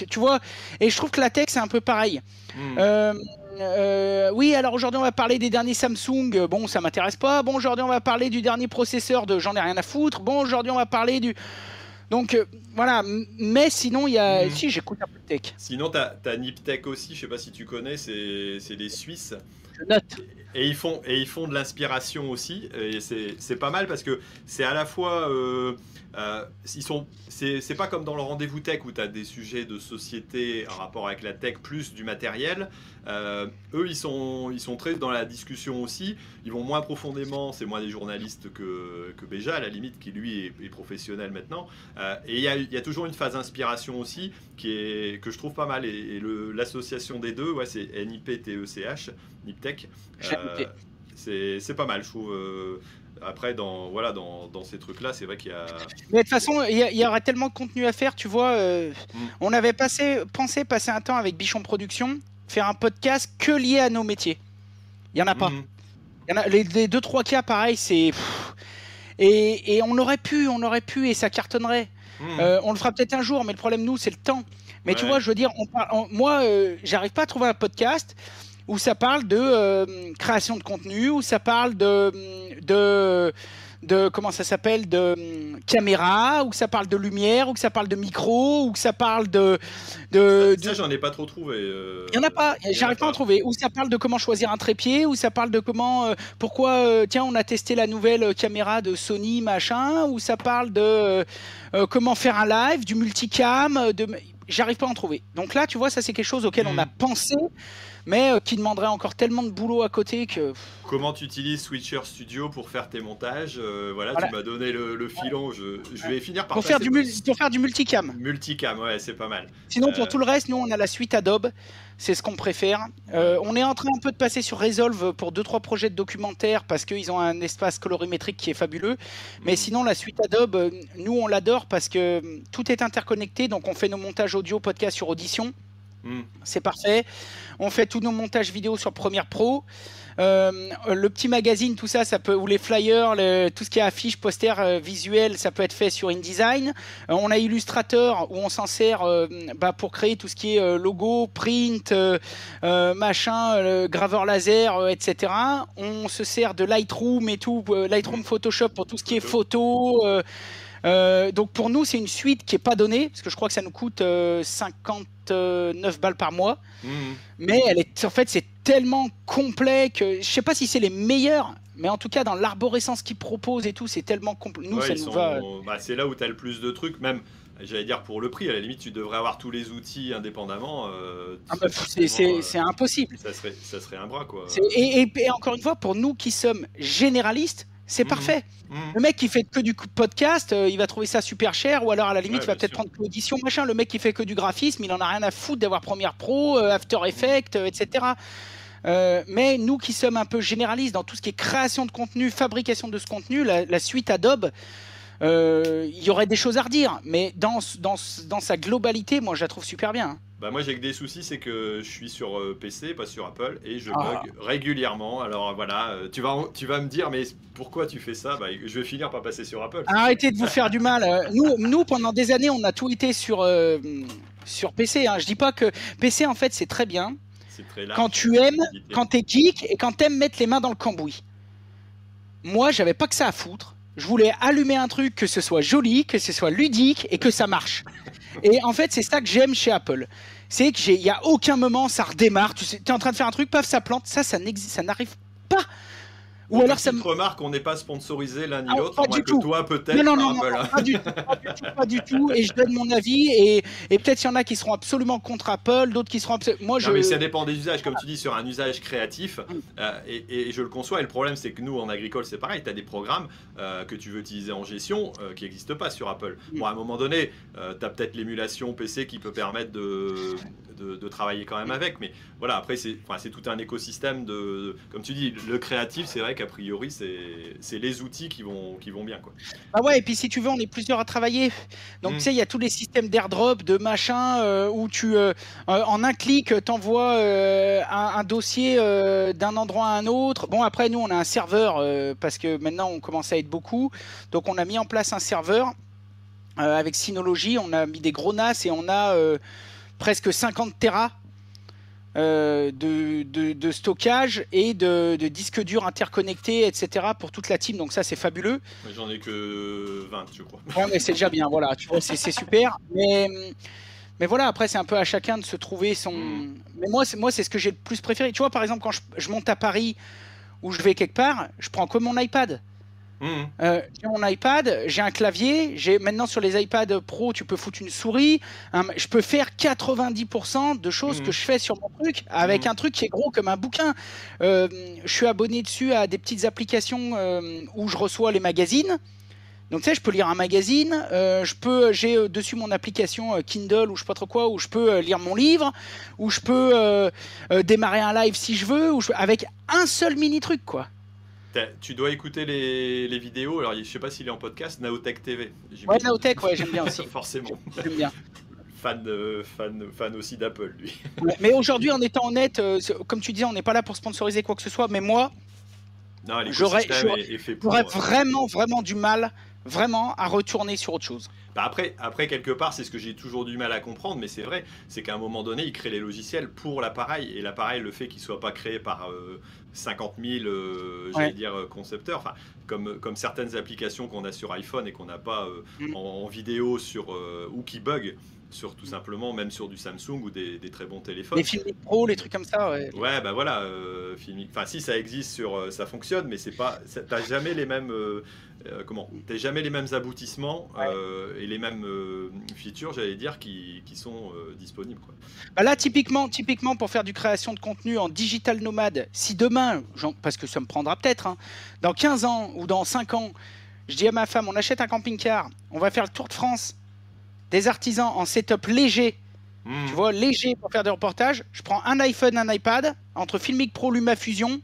Speaker 2: tu vois, et je trouve que la tech c'est un peu pareil. Hmm. Euh, euh, oui, alors aujourd'hui on va parler des derniers Samsung. Bon, ça m'intéresse pas. Bon, aujourd'hui on va parler du dernier processeur de j'en ai rien à foutre. Bon, aujourd'hui on va parler du. Donc voilà, mais sinon il y a. Hmm. Si, j'écoute un peu de tech.
Speaker 1: Sinon, tu as, Niptech aussi, je sais pas si tu connais, c'est des Suisses.
Speaker 2: Je note.
Speaker 1: Et ils font, et ils font de l'inspiration aussi. Et c'est pas mal parce que c'est à la fois. Euh, ils sont, c'est pas comme dans le rendez-vous tech où tu as des sujets de société en rapport avec la tech plus du matériel. Euh, eux, ils sont, ils sont très dans la discussion aussi. Ils vont moins profondément. C'est moins des journalistes que, que Béja, à la limite, qui lui est, professionnel maintenant. Euh, et il y a, y a, toujours une phase d'inspiration aussi qui est, que je trouve pas mal. Et, l'association des deux, ouais, c'est NIPTECH, NIPTech. c'est pas mal, je trouve. Après, dans, voilà, dans, dans ces trucs-là, c'est vrai qu'il y a.
Speaker 2: Mais de toute façon, il y, aurait tellement de contenu à faire, tu vois. Euh, mm. On avait passé, pensé passer un temps avec Bichon Production, faire un podcast que lié à nos métiers. Il y en a pas. Mm. Y en a, les, deux, trois cas, pareil, c'est. Et, et, on aurait pu, on aurait pu, et ça cartonnerait.
Speaker 1: Hmm.
Speaker 2: Euh, on le fera peut-être un jour, mais le problème, nous, c'est le temps. Mais tu vois, je veux dire, on par- on- moi, euh, j'arrive pas à trouver un podcast où ça parle de euh, création de contenu, où ça parle de, de, de comment ça s'appelle, de hum, caméra, que ça parle de lumière, que ça parle de micro, que ça parle de, de,
Speaker 1: Ça, j'en ai pas trop trouvé. euh,
Speaker 2: il y en a pas, j'arrive pas à en trouver. Ou ça parle de comment choisir un trépied, ou ça parle de comment, euh, pourquoi, euh, tiens, on a testé la nouvelle euh, caméra de Sony, machin, ou ça parle de euh, euh, comment faire un live, du multicam, euh, de... j'arrive pas à en trouver. Donc là, tu vois, ça c'est quelque chose auquel on
Speaker 1: Mhm.
Speaker 2: a pensé, mais euh, qui demanderait encore tellement de boulot à côté que.
Speaker 1: Comment tu utilises Switcher Studio pour faire tes montages euh, Voilà,
Speaker 2: Voilà.
Speaker 1: tu m'as donné le, le filon. Je, je vais finir par
Speaker 2: Pour faire, du pour faire du multicam.
Speaker 1: multicam. Ouais, c'est pas mal.
Speaker 2: Sinon,
Speaker 1: Euh.
Speaker 2: pour tout le reste, nous, on a la suite Adobe. C'est ce qu'on préfère. Euh, on est en train un peu de passer sur Resolve pour deux trois projets de documentaires parce qu'ils ont un espace colorimétrique qui est fabuleux. Mais sinon, la suite Adobe, euh, nous, on l'adore parce que euh, tout est interconnecté. Donc, on fait nos montages audio, podcast sur Audition.
Speaker 1: Hmm.
Speaker 2: C'est parfait. On fait tous nos montages vidéo sur Premiere Pro. Euh, le petit magazine, tout ça, ça peut, ou les flyers, le- tout ce qui est affiches, posters, euh, visuels, ça peut être fait sur InDesign. Euh, on a Illustrator où on s'en sert euh, bah, pour créer tout ce qui est logo, print, machin, graveur laser, etc. On se sert de Lightroom et tout, Lightroom Photoshop pour tout ce qui est photo. Euh, euh, donc pour nous, c'est une suite qui est pas donnée parce que je crois que ça nous coûte euh, 59 balles par mois.
Speaker 1: Hmm.
Speaker 2: Mais elle est, en fait, c'est tellement complet que je sais pas si c'est les meilleurs, mais en tout cas dans l'arborescence qu'ils proposent et tout, c'est tellement complet. Nous,
Speaker 1: Ouais,
Speaker 2: ça
Speaker 1: ils
Speaker 2: nous
Speaker 1: sont-
Speaker 2: va.
Speaker 1: bah, c'est là où tu as le plus de trucs, même. J'allais dire pour le prix, à la limite, tu devrais avoir tous les outils indépendamment. euh,
Speaker 2: Ah bah,
Speaker 1: c'est euh,
Speaker 2: impossible.
Speaker 1: ça serait, ça serait un bras quoi.
Speaker 2: C'est- Et, et- et encore une fois, pour nous qui sommes généralistes, c'est
Speaker 1: Mhm.
Speaker 2: parfait.
Speaker 1: Hmm.
Speaker 2: Le mec qui fait que du podcast, euh, il va trouver ça super cher, ou alors à la limite,
Speaker 1: Ouais,
Speaker 2: il va peut-être prendre l'audition, machin. Le mec qui fait que du graphisme, il en a rien à foutre d'avoir Premiere Pro, euh, After Effects, euh, etc. Mais nous qui sommes un peu généralistes dans tout ce qui est création de contenu, fabrication de ce contenu, la, la suite Adobe, il y aurait des choses à redire. Mais dans, dans, dans sa globalité, moi, je la trouve super bien.
Speaker 1: Bah moi j'ai que des soucis, c'est que je suis sur euh, PC, pas sur Apple, et je
Speaker 2: Ah.
Speaker 1: bug régulièrement. Alors voilà, euh, tu vas, tu vas me dire, mais pourquoi tu fais ça? Bah, Je vais finir par passer sur Apple.
Speaker 2: Arrêtez de vous faire du mal. Euh, Nous, nous, pendant des années, on a tout été sur, euh, sur PC. Hein. Je dis pas que PC, en fait, c'est très bien.
Speaker 1: C'est très large.
Speaker 2: quand tu aimes, quand t'es geek et quand t'aimes mettre les mains dans le cambouis. Moi, j'avais pas que ça à foutre. Je voulais allumer un truc, que ce soit joli, que ce soit ludique et que ça marche. Et en fait, c'est ça que j'aime chez Apple. C'est que j'ai, il y a aucun moment ça redémarre. Tu sais, es en train de faire un truc, paf, ça plante. Ça, ça n'existe, ça n'arrive pas. Ou alors ça me
Speaker 1: remarque, on n'est pas sponsorisé l'un ni
Speaker 2: Ah,
Speaker 1: l'autre,
Speaker 2: du
Speaker 1: que
Speaker 2: tout.
Speaker 1: toi peut-être
Speaker 2: Non, non,
Speaker 1: par
Speaker 2: non, non, pas du tout, pas du tout, pas du tout. Et je donne mon avis. Et, et peut-être il y en a qui seront absolument contre Apple, d'autres qui seront. Moi, je.
Speaker 1: Non, mais ça dépend des usages, comme tu dis, sur un usage créatif,
Speaker 2: Mm.
Speaker 1: euh, et, et je le conçois. Et le problème, c'est que nous, en agricole, c'est pareil. Tu as des programmes euh, que tu veux utiliser en gestion euh, qui n'existent pas sur Apple.
Speaker 2: Mm.
Speaker 1: Bon, à un moment donné, tu as peut-être l'émulation PC qui peut permettre de, de, de travailler quand même avec. Mais voilà, après, c'est enfin, tout un écosystème de. Comme tu dis, le créatif, c'est vrai qu'a priori, c'est les outils qui vont, qui vont bien. Quoi.
Speaker 2: Bah ouais, et puis si tu veux, on est plusieurs à travailler. Donc
Speaker 1: Mm.
Speaker 2: tu sais, il y a tous les systèmes d'airdrop, de machin, euh, où tu, euh, euh, en un clic, t'envoies euh, un, un dossier d'un endroit à un autre. Bon, après, nous, on a un serveur, parce que maintenant, on commence à être beaucoup. Donc on a mis en place un serveur euh, avec Synology. On a mis des gros NAS et on a euh, presque 50 Tera. euh, de, de- de stockage et de, de disques durs interconnectés, etc. pour toute la team. Donc ça, c'est fabuleux.
Speaker 1: J'en ai que 20, je crois.
Speaker 2: Ouais, mais c'est déjà bien, voilà, tu vois, c'est super. Mais, mais voilà, après, c'est un peu à chacun de se trouver son.
Speaker 1: Mm.
Speaker 2: Mais moi, c'est moi, c'est ce que j'ai le plus préféré. Tu vois, par exemple, quand je, je monte à Paris ou je vais quelque part, je prends que mon iPad. Euh, j'ai mon iPad, j'ai un clavier, j'ai maintenant sur les iPad Pro, tu peux foutre une souris. je peux faire 90% de choses
Speaker 1: Mhm.
Speaker 2: que je fais sur mon truc avec
Speaker 1: Mhm.
Speaker 2: un truc qui est gros comme un bouquin. Euh, je suis abonné dessus à des petites applications euh, où je reçois les magazines. Donc tu sais, je peux lire un magazine, euh, je peux, j'ai euh, dessus mon application euh, Kindle ou je sais pas trop quoi, où je peux lire mon livre, où je peux démarrer un live si je veux, où je- avec un seul mini truc quoi.
Speaker 1: Tu dois écouter les, les vidéos. Alors, je sais pas s'il est en podcast, Naotech TV.
Speaker 2: Ouais. Naotech, ouais, j'aime bien aussi.
Speaker 1: Forcément.
Speaker 2: J'aime bien.
Speaker 1: Fan, euh, fan, fan aussi d'Apple, lui.
Speaker 2: Ouais, Mais aujourd'hui, en étant honnête, euh, comme tu disais, on n'est pas là pour sponsoriser quoi que ce soit, mais moi, j'aurais vraiment, vraiment du mal, vraiment, à retourner sur autre chose.
Speaker 1: Bah après, après, quelque part, c'est ce que j'ai toujours du mal à comprendre, mais c'est vrai, c'est qu'à un moment donné, ils créent les logiciels pour l'appareil, et l'appareil, le fait qu'il soit pas créé par 50 000, j'allais dire, concepteurs, enfin, comme, comme certaines applications qu'on a sur iPhone et qu'on n'a pas mm. en, vidéo sur, ou qui bug sur tout simplement, même sur du Samsung ou des, très bons téléphones.
Speaker 2: Les Filmic Pro, les trucs comme ça, ouais.
Speaker 1: Ouais, bah voilà, euh, Enfin, si ça existe sur, euh, ça fonctionne, mais c'est pas, t'as jamais les mêmes, euh, euh, comment, t'as jamais les mêmes aboutissements et les mêmes features, j'allais dire, qui, qui sont disponibles. Quoi.
Speaker 2: Bah là, typiquement, typiquement, pour faire du création de contenu en digital nomade, si demain, parce que ça me prendra peut-être, hein, dans 15 ans ou dans 5 ans, je dis à ma femme, on achète un camping-car, on va faire le tour de France des artisans en setup léger, hmm. tu vois, léger pour faire des reportages. Je prends un iPhone, un iPad, entre Filmic Pro, LumaFusion,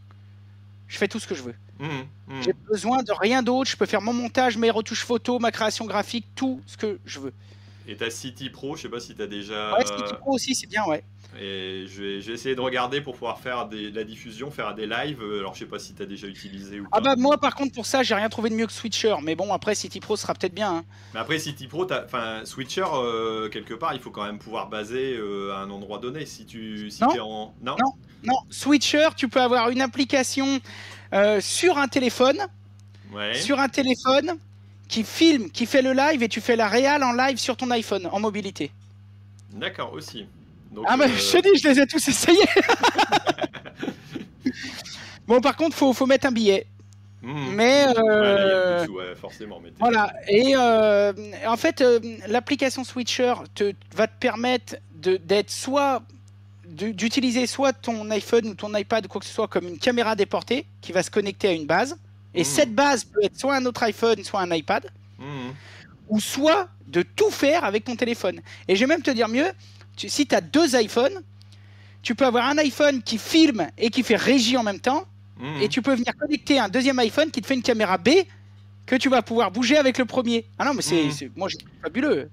Speaker 2: je fais tout ce que je veux. Hmm, hmm. J'ai besoin de rien d'autre. Je peux faire mon montage, mes retouches photo, ma création graphique, tout ce que je veux.
Speaker 1: Et ta City Pro, je sais pas si tu as déjà.
Speaker 2: Ouais, City Pro aussi, c'est bien, ouais.
Speaker 1: Et je vais, essayer de regarder pour pouvoir faire de la diffusion, faire des lives. Alors je sais pas si tu as déjà utilisé ou
Speaker 2: ah pas. Ah bah moi par contre pour ça j'ai rien trouvé de mieux que Switcher. Mais bon après City Pro sera peut-être bien. Hein.
Speaker 1: Mais après City Pro, enfin Switcher euh, quelque part il faut quand même pouvoir baser euh, à un endroit donné. Si tu si
Speaker 2: non. Es en... non? non non Switcher tu peux avoir une application euh, sur un téléphone. Ouais. Sur un téléphone qui filme, qui fait le live et tu fais la réal en live sur ton iPhone en mobilité.
Speaker 1: D'accord aussi
Speaker 2: ah bah, je te dis, je les ai tous essayés. bon, par contre, faut, faut mettre un billet. Hmm. Mais
Speaker 1: euh, ouais, forcément.
Speaker 2: Voilà. Et euh, en fait, euh, l'application Switcher te, va te permettre d'être soit d'utiliser soit ton iPhone ou ton iPad ou quoi que ce soit comme une caméra déportée qui va se connecter à une base. Et hmm. cette base peut être soit un autre iPhone, soit un iPad. Hmm. Ou soit de tout faire avec ton téléphone. Et je vais même te dire mieux, si tu as deux iPhones, tu peux avoir un iPhone qui filme et qui fait régie en même temps, mmh. et tu peux venir connecter un deuxième iPhone qui te fait une caméra B que tu vas pouvoir bouger avec le premier. Ah non, mais c'est, mmh. moi, c'est fabuleux.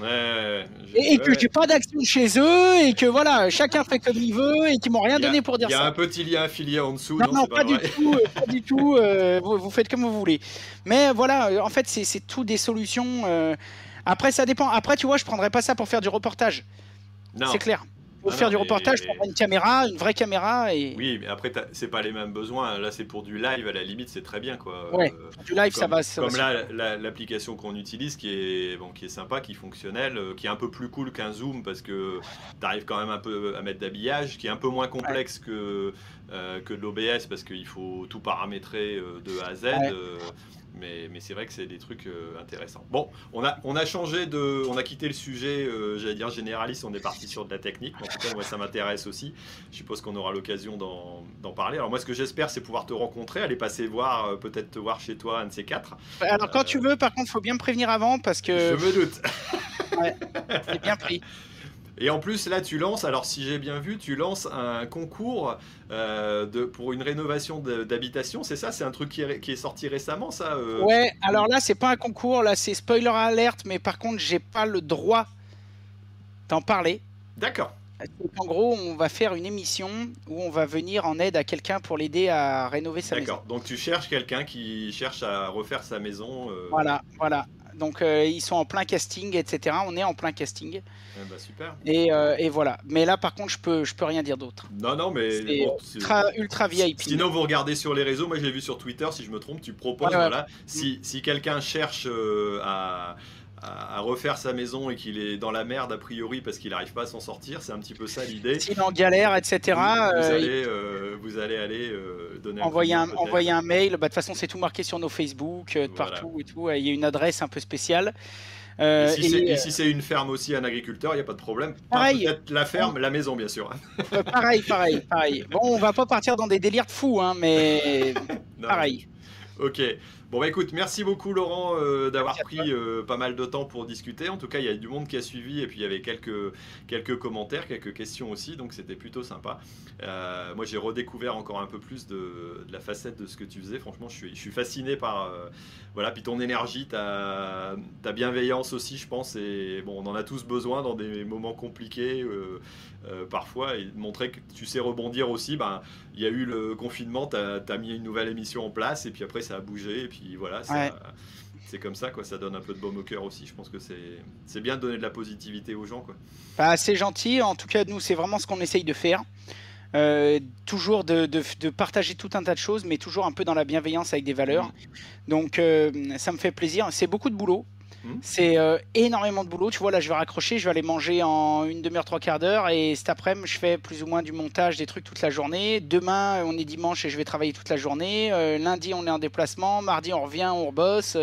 Speaker 1: Ouais,
Speaker 2: et, que j'ai pas d'action chez eux et que voilà, chacun fait comme il veut et qu'ils m'ont rien donné pour dire ça.
Speaker 1: Il y a un petit lien affilié en dessous.
Speaker 2: Non, non, pas, du tout, euh, pas, du tout, euh, vous, faites comme vous voulez. Mais voilà, euh, en fait, c'est, tout des solutions. après, ça dépend. Après, tu vois, je prendrais pas ça pour faire du reportage. C'est clair. Pour faire du reportage, pour une caméra, une vraie caméra. Et...
Speaker 1: Oui, mais après, c'est pas les mêmes besoins. Là, c'est pour du live, à la limite, c'est très bien. Quoi.
Speaker 2: Ouais, du live, ça va.
Speaker 1: comme là, l'application qu'on utilise, qui est, bon, qui est sympa, qui est fonctionnelle, euh, qui est un peu plus cool qu'un Zoom, parce que tu arrives quand même un peu à mettre d'habillage, qui est un peu moins complexe que, euh, que de l'OBS, parce qu'il faut tout paramétrer euh, de A à Z. Mais, mais c'est vrai que c'est des trucs euh, intéressants. Bon, on a, on a changé de. On a quitté le sujet, euh, j'allais dire généraliste, on est parti sur de la technique. En tout cas, moi, ça m'intéresse aussi. Je suppose qu'on aura l'occasion d'en parler. Alors, moi, ce que j'espère, c'est pouvoir te rencontrer, aller passer voir, euh, peut-être te voir chez toi, un de ces quatre.
Speaker 2: Alors, quand tu veux, par contre, il faut bien me prévenir avant parce que.
Speaker 1: Je me doute.
Speaker 2: ouais, c'est bien pris.
Speaker 1: Et en plus, là, tu lances, alors si j'ai bien vu, tu lances un concours euh, de, pour une rénovation d'habitation, c'est ça? C'est un truc qui est, qui est, sorti récemment, ça
Speaker 2: euh? Ouais, alors là, c'est pas un concours, là, c'est spoiler alerte, mais par contre, j'ai pas le droit d'en parler.
Speaker 1: D'accord.
Speaker 2: En gros, on va faire une émission où on va venir en aide à quelqu'un pour l'aider à rénover sa maison. D'accord,
Speaker 1: donc tu cherches quelqu'un qui cherche à refaire sa maison.
Speaker 2: Euh, voilà, voilà. Donc euh, ils sont en plein casting, etc. On est en plein casting.
Speaker 1: Eh ben, super.
Speaker 2: Euh, et, voilà. Mais là, par contre, je peux, je peux rien dire d'autre.
Speaker 1: Non, non, mais
Speaker 2: ultra, ultra VIP.
Speaker 1: Sinon, vous regardez sur les réseaux. Moi, j'ai vu sur Twitter, si je me trompe, tu proposes. voilà, si, si quelqu'un cherche euh, à à, refaire sa maison et qu'il est dans la merde a priori parce qu'il n'arrive pas à s'en sortir. C'est un petit peu ça l'idée.
Speaker 2: S'il est en galère, etc.
Speaker 1: Vous, allez, vous allez, aller donner
Speaker 2: envoyer un, envoyer un mail. Bah, de toute façon, c'est tout marqué sur nos Facebook, partout et tout. Il y a une adresse un peu spéciale.
Speaker 1: et si c'est une ferme aussi, un agriculteur, il n'y a pas de problème.
Speaker 2: Pareil.
Speaker 1: Peut-être la ferme, la maison, bien sûr.
Speaker 2: pareil, pareil, pareil. Bon, on va pas partir dans des délires de fous, hein, mais pareil.
Speaker 1: Ok. Bon bah écoute, merci beaucoup Laurent euh, d'avoir pris euh, pas mal de temps pour discuter. En tout cas, il y a du monde qui a suivi et puis il y avait quelques, quelques commentaires, quelques questions aussi, donc c'était plutôt sympa. Euh, moi j'ai redécouvert encore un peu plus de, la facette de ce que tu faisais. Franchement, je suis, je suis fasciné par voilà, puis ton énergie, ta, ta, bienveillance aussi, je pense. Et bon, on en a tous besoin dans des moments compliqués parfois et montrer que tu sais rebondir aussi. Ben, il y a eu le confinement, tu as, as, mis une nouvelle émission en place et puis après ça a bougé. Et puis voilà, c'est comme ça, quoi. Ça donne un peu de baume au cœur aussi. Je pense que c'est bien de donner de la positivité aux gens, quoi.
Speaker 2: Bah, c'est gentil. En tout cas, nous, c'est vraiment ce qu'on essaye de faire. Euh, toujours de, de, partager tout un tas de choses, mais toujours un peu dans la bienveillance avec des valeurs. Mmh. Donc, euh, ça me fait plaisir. C'est beaucoup de boulot. Mmh. C'est euh, énormément de boulot. Tu vois, là, je vais raccrocher, je vais aller manger en une demi-heure, trois quarts d'heure. Et cet après-midi, je fais plus ou moins du montage, des trucs toute la journée. Demain, on est dimanche et je vais travailler toute la journée. Euh, lundi, on est en déplacement. Mardi, on revient, on rebosse.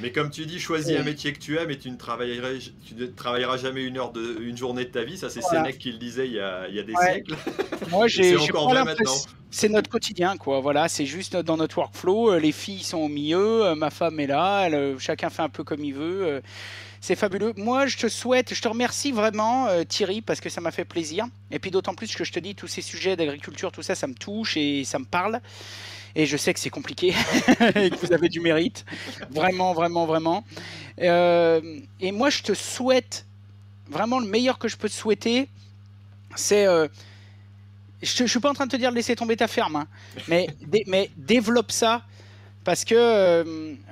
Speaker 1: Mais comme tu dis, choisis un métier que tu aimes et tu ne travailleras, tu ne travailleras jamais une, heure de, une journée de ta vie. Ça, c'est Sénèque qui le disait il y a, il y a des siècles.
Speaker 2: Moi, j'ai encore maintenant. C'est notre quotidien, quoi. Voilà, c'est juste dans notre workflow. Euh, les filles sont au milieu, euh, ma femme est là, euh, chacun fait un peu comme il veut. C'est fabuleux. Moi, je te souhaite, je te remercie vraiment, Thierry, parce que ça m'a fait plaisir. Et puis d'autant plus que je te dis, tous ces sujets d'agriculture, tout ça, ça me touche et ça me parle. Et je sais que c'est compliqué et que vous avez du mérite. Vraiment, vraiment, vraiment. Euh, et moi, je te souhaite vraiment le meilleur que je peux te souhaiter. C'est. Euh, je ne suis pas en train de te dire de laisser tomber ta ferme, hein, mais, mais développe ça parce que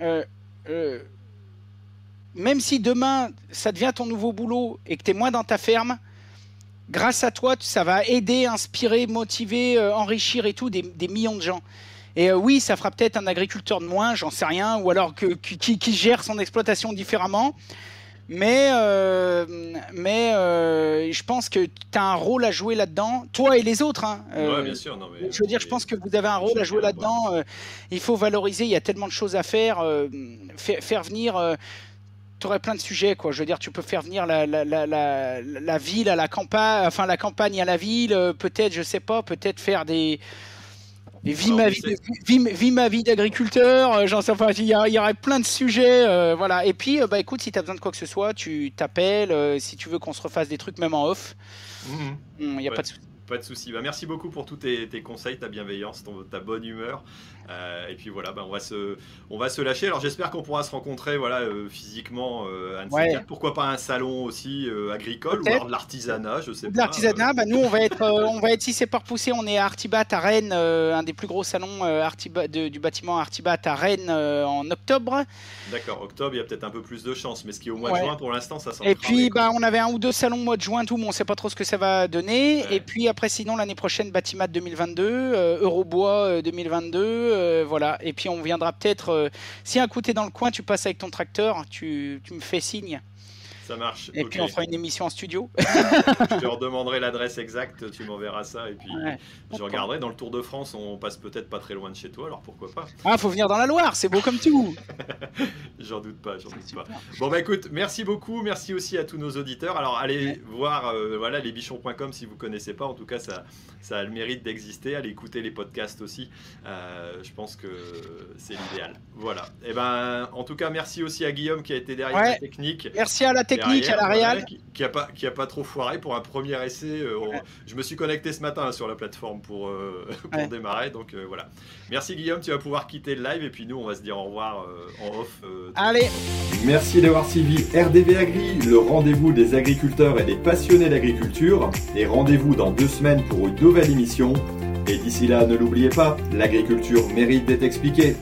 Speaker 2: euh, même si demain ça devient ton nouveau boulot et que tu es moins dans ta ferme, grâce à toi, ça va aider, inspirer, motiver, enrichir et tout des, des millions de gens. Et euh, oui, ça fera peut-être un agriculteur de moins, j'en sais rien, ou alors que, qui, gère son exploitation différemment. Mais, euh, mais euh, je pense que tu as un rôle à jouer là-dedans, toi et les autres. Hein.
Speaker 1: bien sûr. Non, mais,
Speaker 2: je veux dire, je pense que vous avez un rôle à jouer là-dedans. il faut valoriser, il y a tellement de choses à faire. faire, venir tu aurais plein de sujets, quoi. Je veux dire, tu peux faire venir la, la, la, la ville à la campagne, enfin la campagne à la ville, peut-être, je sais pas, peut-être faire des, vis, ma vie, ma vie d'agriculteur, euh, j'en sais pas, il y, aurait plein de sujets, euh, voilà. Et puis, euh, bah écoute, si tu as besoin de quoi que ce soit, tu t'appelles, si tu veux qu'on se refasse des trucs même en off, mhm. il n'y a pas de souci.
Speaker 1: Pas de souci. Bah, merci beaucoup pour tous tes, conseils, ta bienveillance, ta bonne humeur. Euh, et puis voilà, bah, on, va se, on va se lâcher. Alors j'espère qu'on pourra se rencontrer voilà, euh, physiquement. Euh, Pourquoi pas un salon aussi agricole ou alors de l'artisanat, je sais
Speaker 2: de L'artisanat, bah, nous on va être, on va être si c'est par poussé, on est à Artibat à Rennes, un des plus gros salons Artibat, du bâtiment Artibat à Rennes en octobre.
Speaker 1: D'accord, octobre, il y a peut-être un peu plus de chance, mais ce qui est au mois de juin pour l'instant, ça sent.
Speaker 2: Et puis bah, on avait un ou deux salons au mois de juin, tout, mais on ne sait pas trop ce que ça va donner. Et puis après, sinon l'année prochaine, Batimat 2022, Eurobois 2022. Euh, voilà. Et puis on viendra peut-être. Euh, si un coup t'es dans le coin, tu passes avec ton tracteur, tu, tu me fais signe.
Speaker 1: Ça marche.
Speaker 2: Et puis on fera une émission en studio.
Speaker 1: je te redemanderai l'adresse exacte, tu m'enverras ça. Et puis je regarderai. Dans le Tour de France, on passe peut-être pas très loin de chez toi, alors pourquoi pas?
Speaker 2: Ah, faut venir dans la Loire, c'est beau comme tout.
Speaker 1: j'en doute pas, j'en doute pas. Bon, bah écoute, merci beaucoup. Merci aussi à tous nos auditeurs. Alors allez voir euh, voilà, lesbichons.com si vous connaissez pas. En tout cas, ça, ça a le mérite d'exister. Allez écouter les podcasts aussi. Euh, je pense que c'est l'idéal. Voilà. Et eh ben, en tout cas, merci aussi à Guillaume qui a été derrière la technique.
Speaker 2: Merci à la technique technique à la Real.
Speaker 1: qui, a pas, qui a pas trop foiré pour un premier essai. Euh, je me suis connecté ce matin sur la plateforme pour, euh, pour démarrer. Donc euh, voilà. Merci Guillaume, tu vas pouvoir quitter le live et puis nous on va se dire au revoir en off.
Speaker 2: Allez.
Speaker 3: Merci d'avoir suivi RDV Agri, le rendez-vous des agriculteurs et des passionnés d'agriculture. Et rendez-vous dans deux semaines pour une nouvelle émission. Et d'ici là, ne l'oubliez pas, l'agriculture mérite d'être expliquée.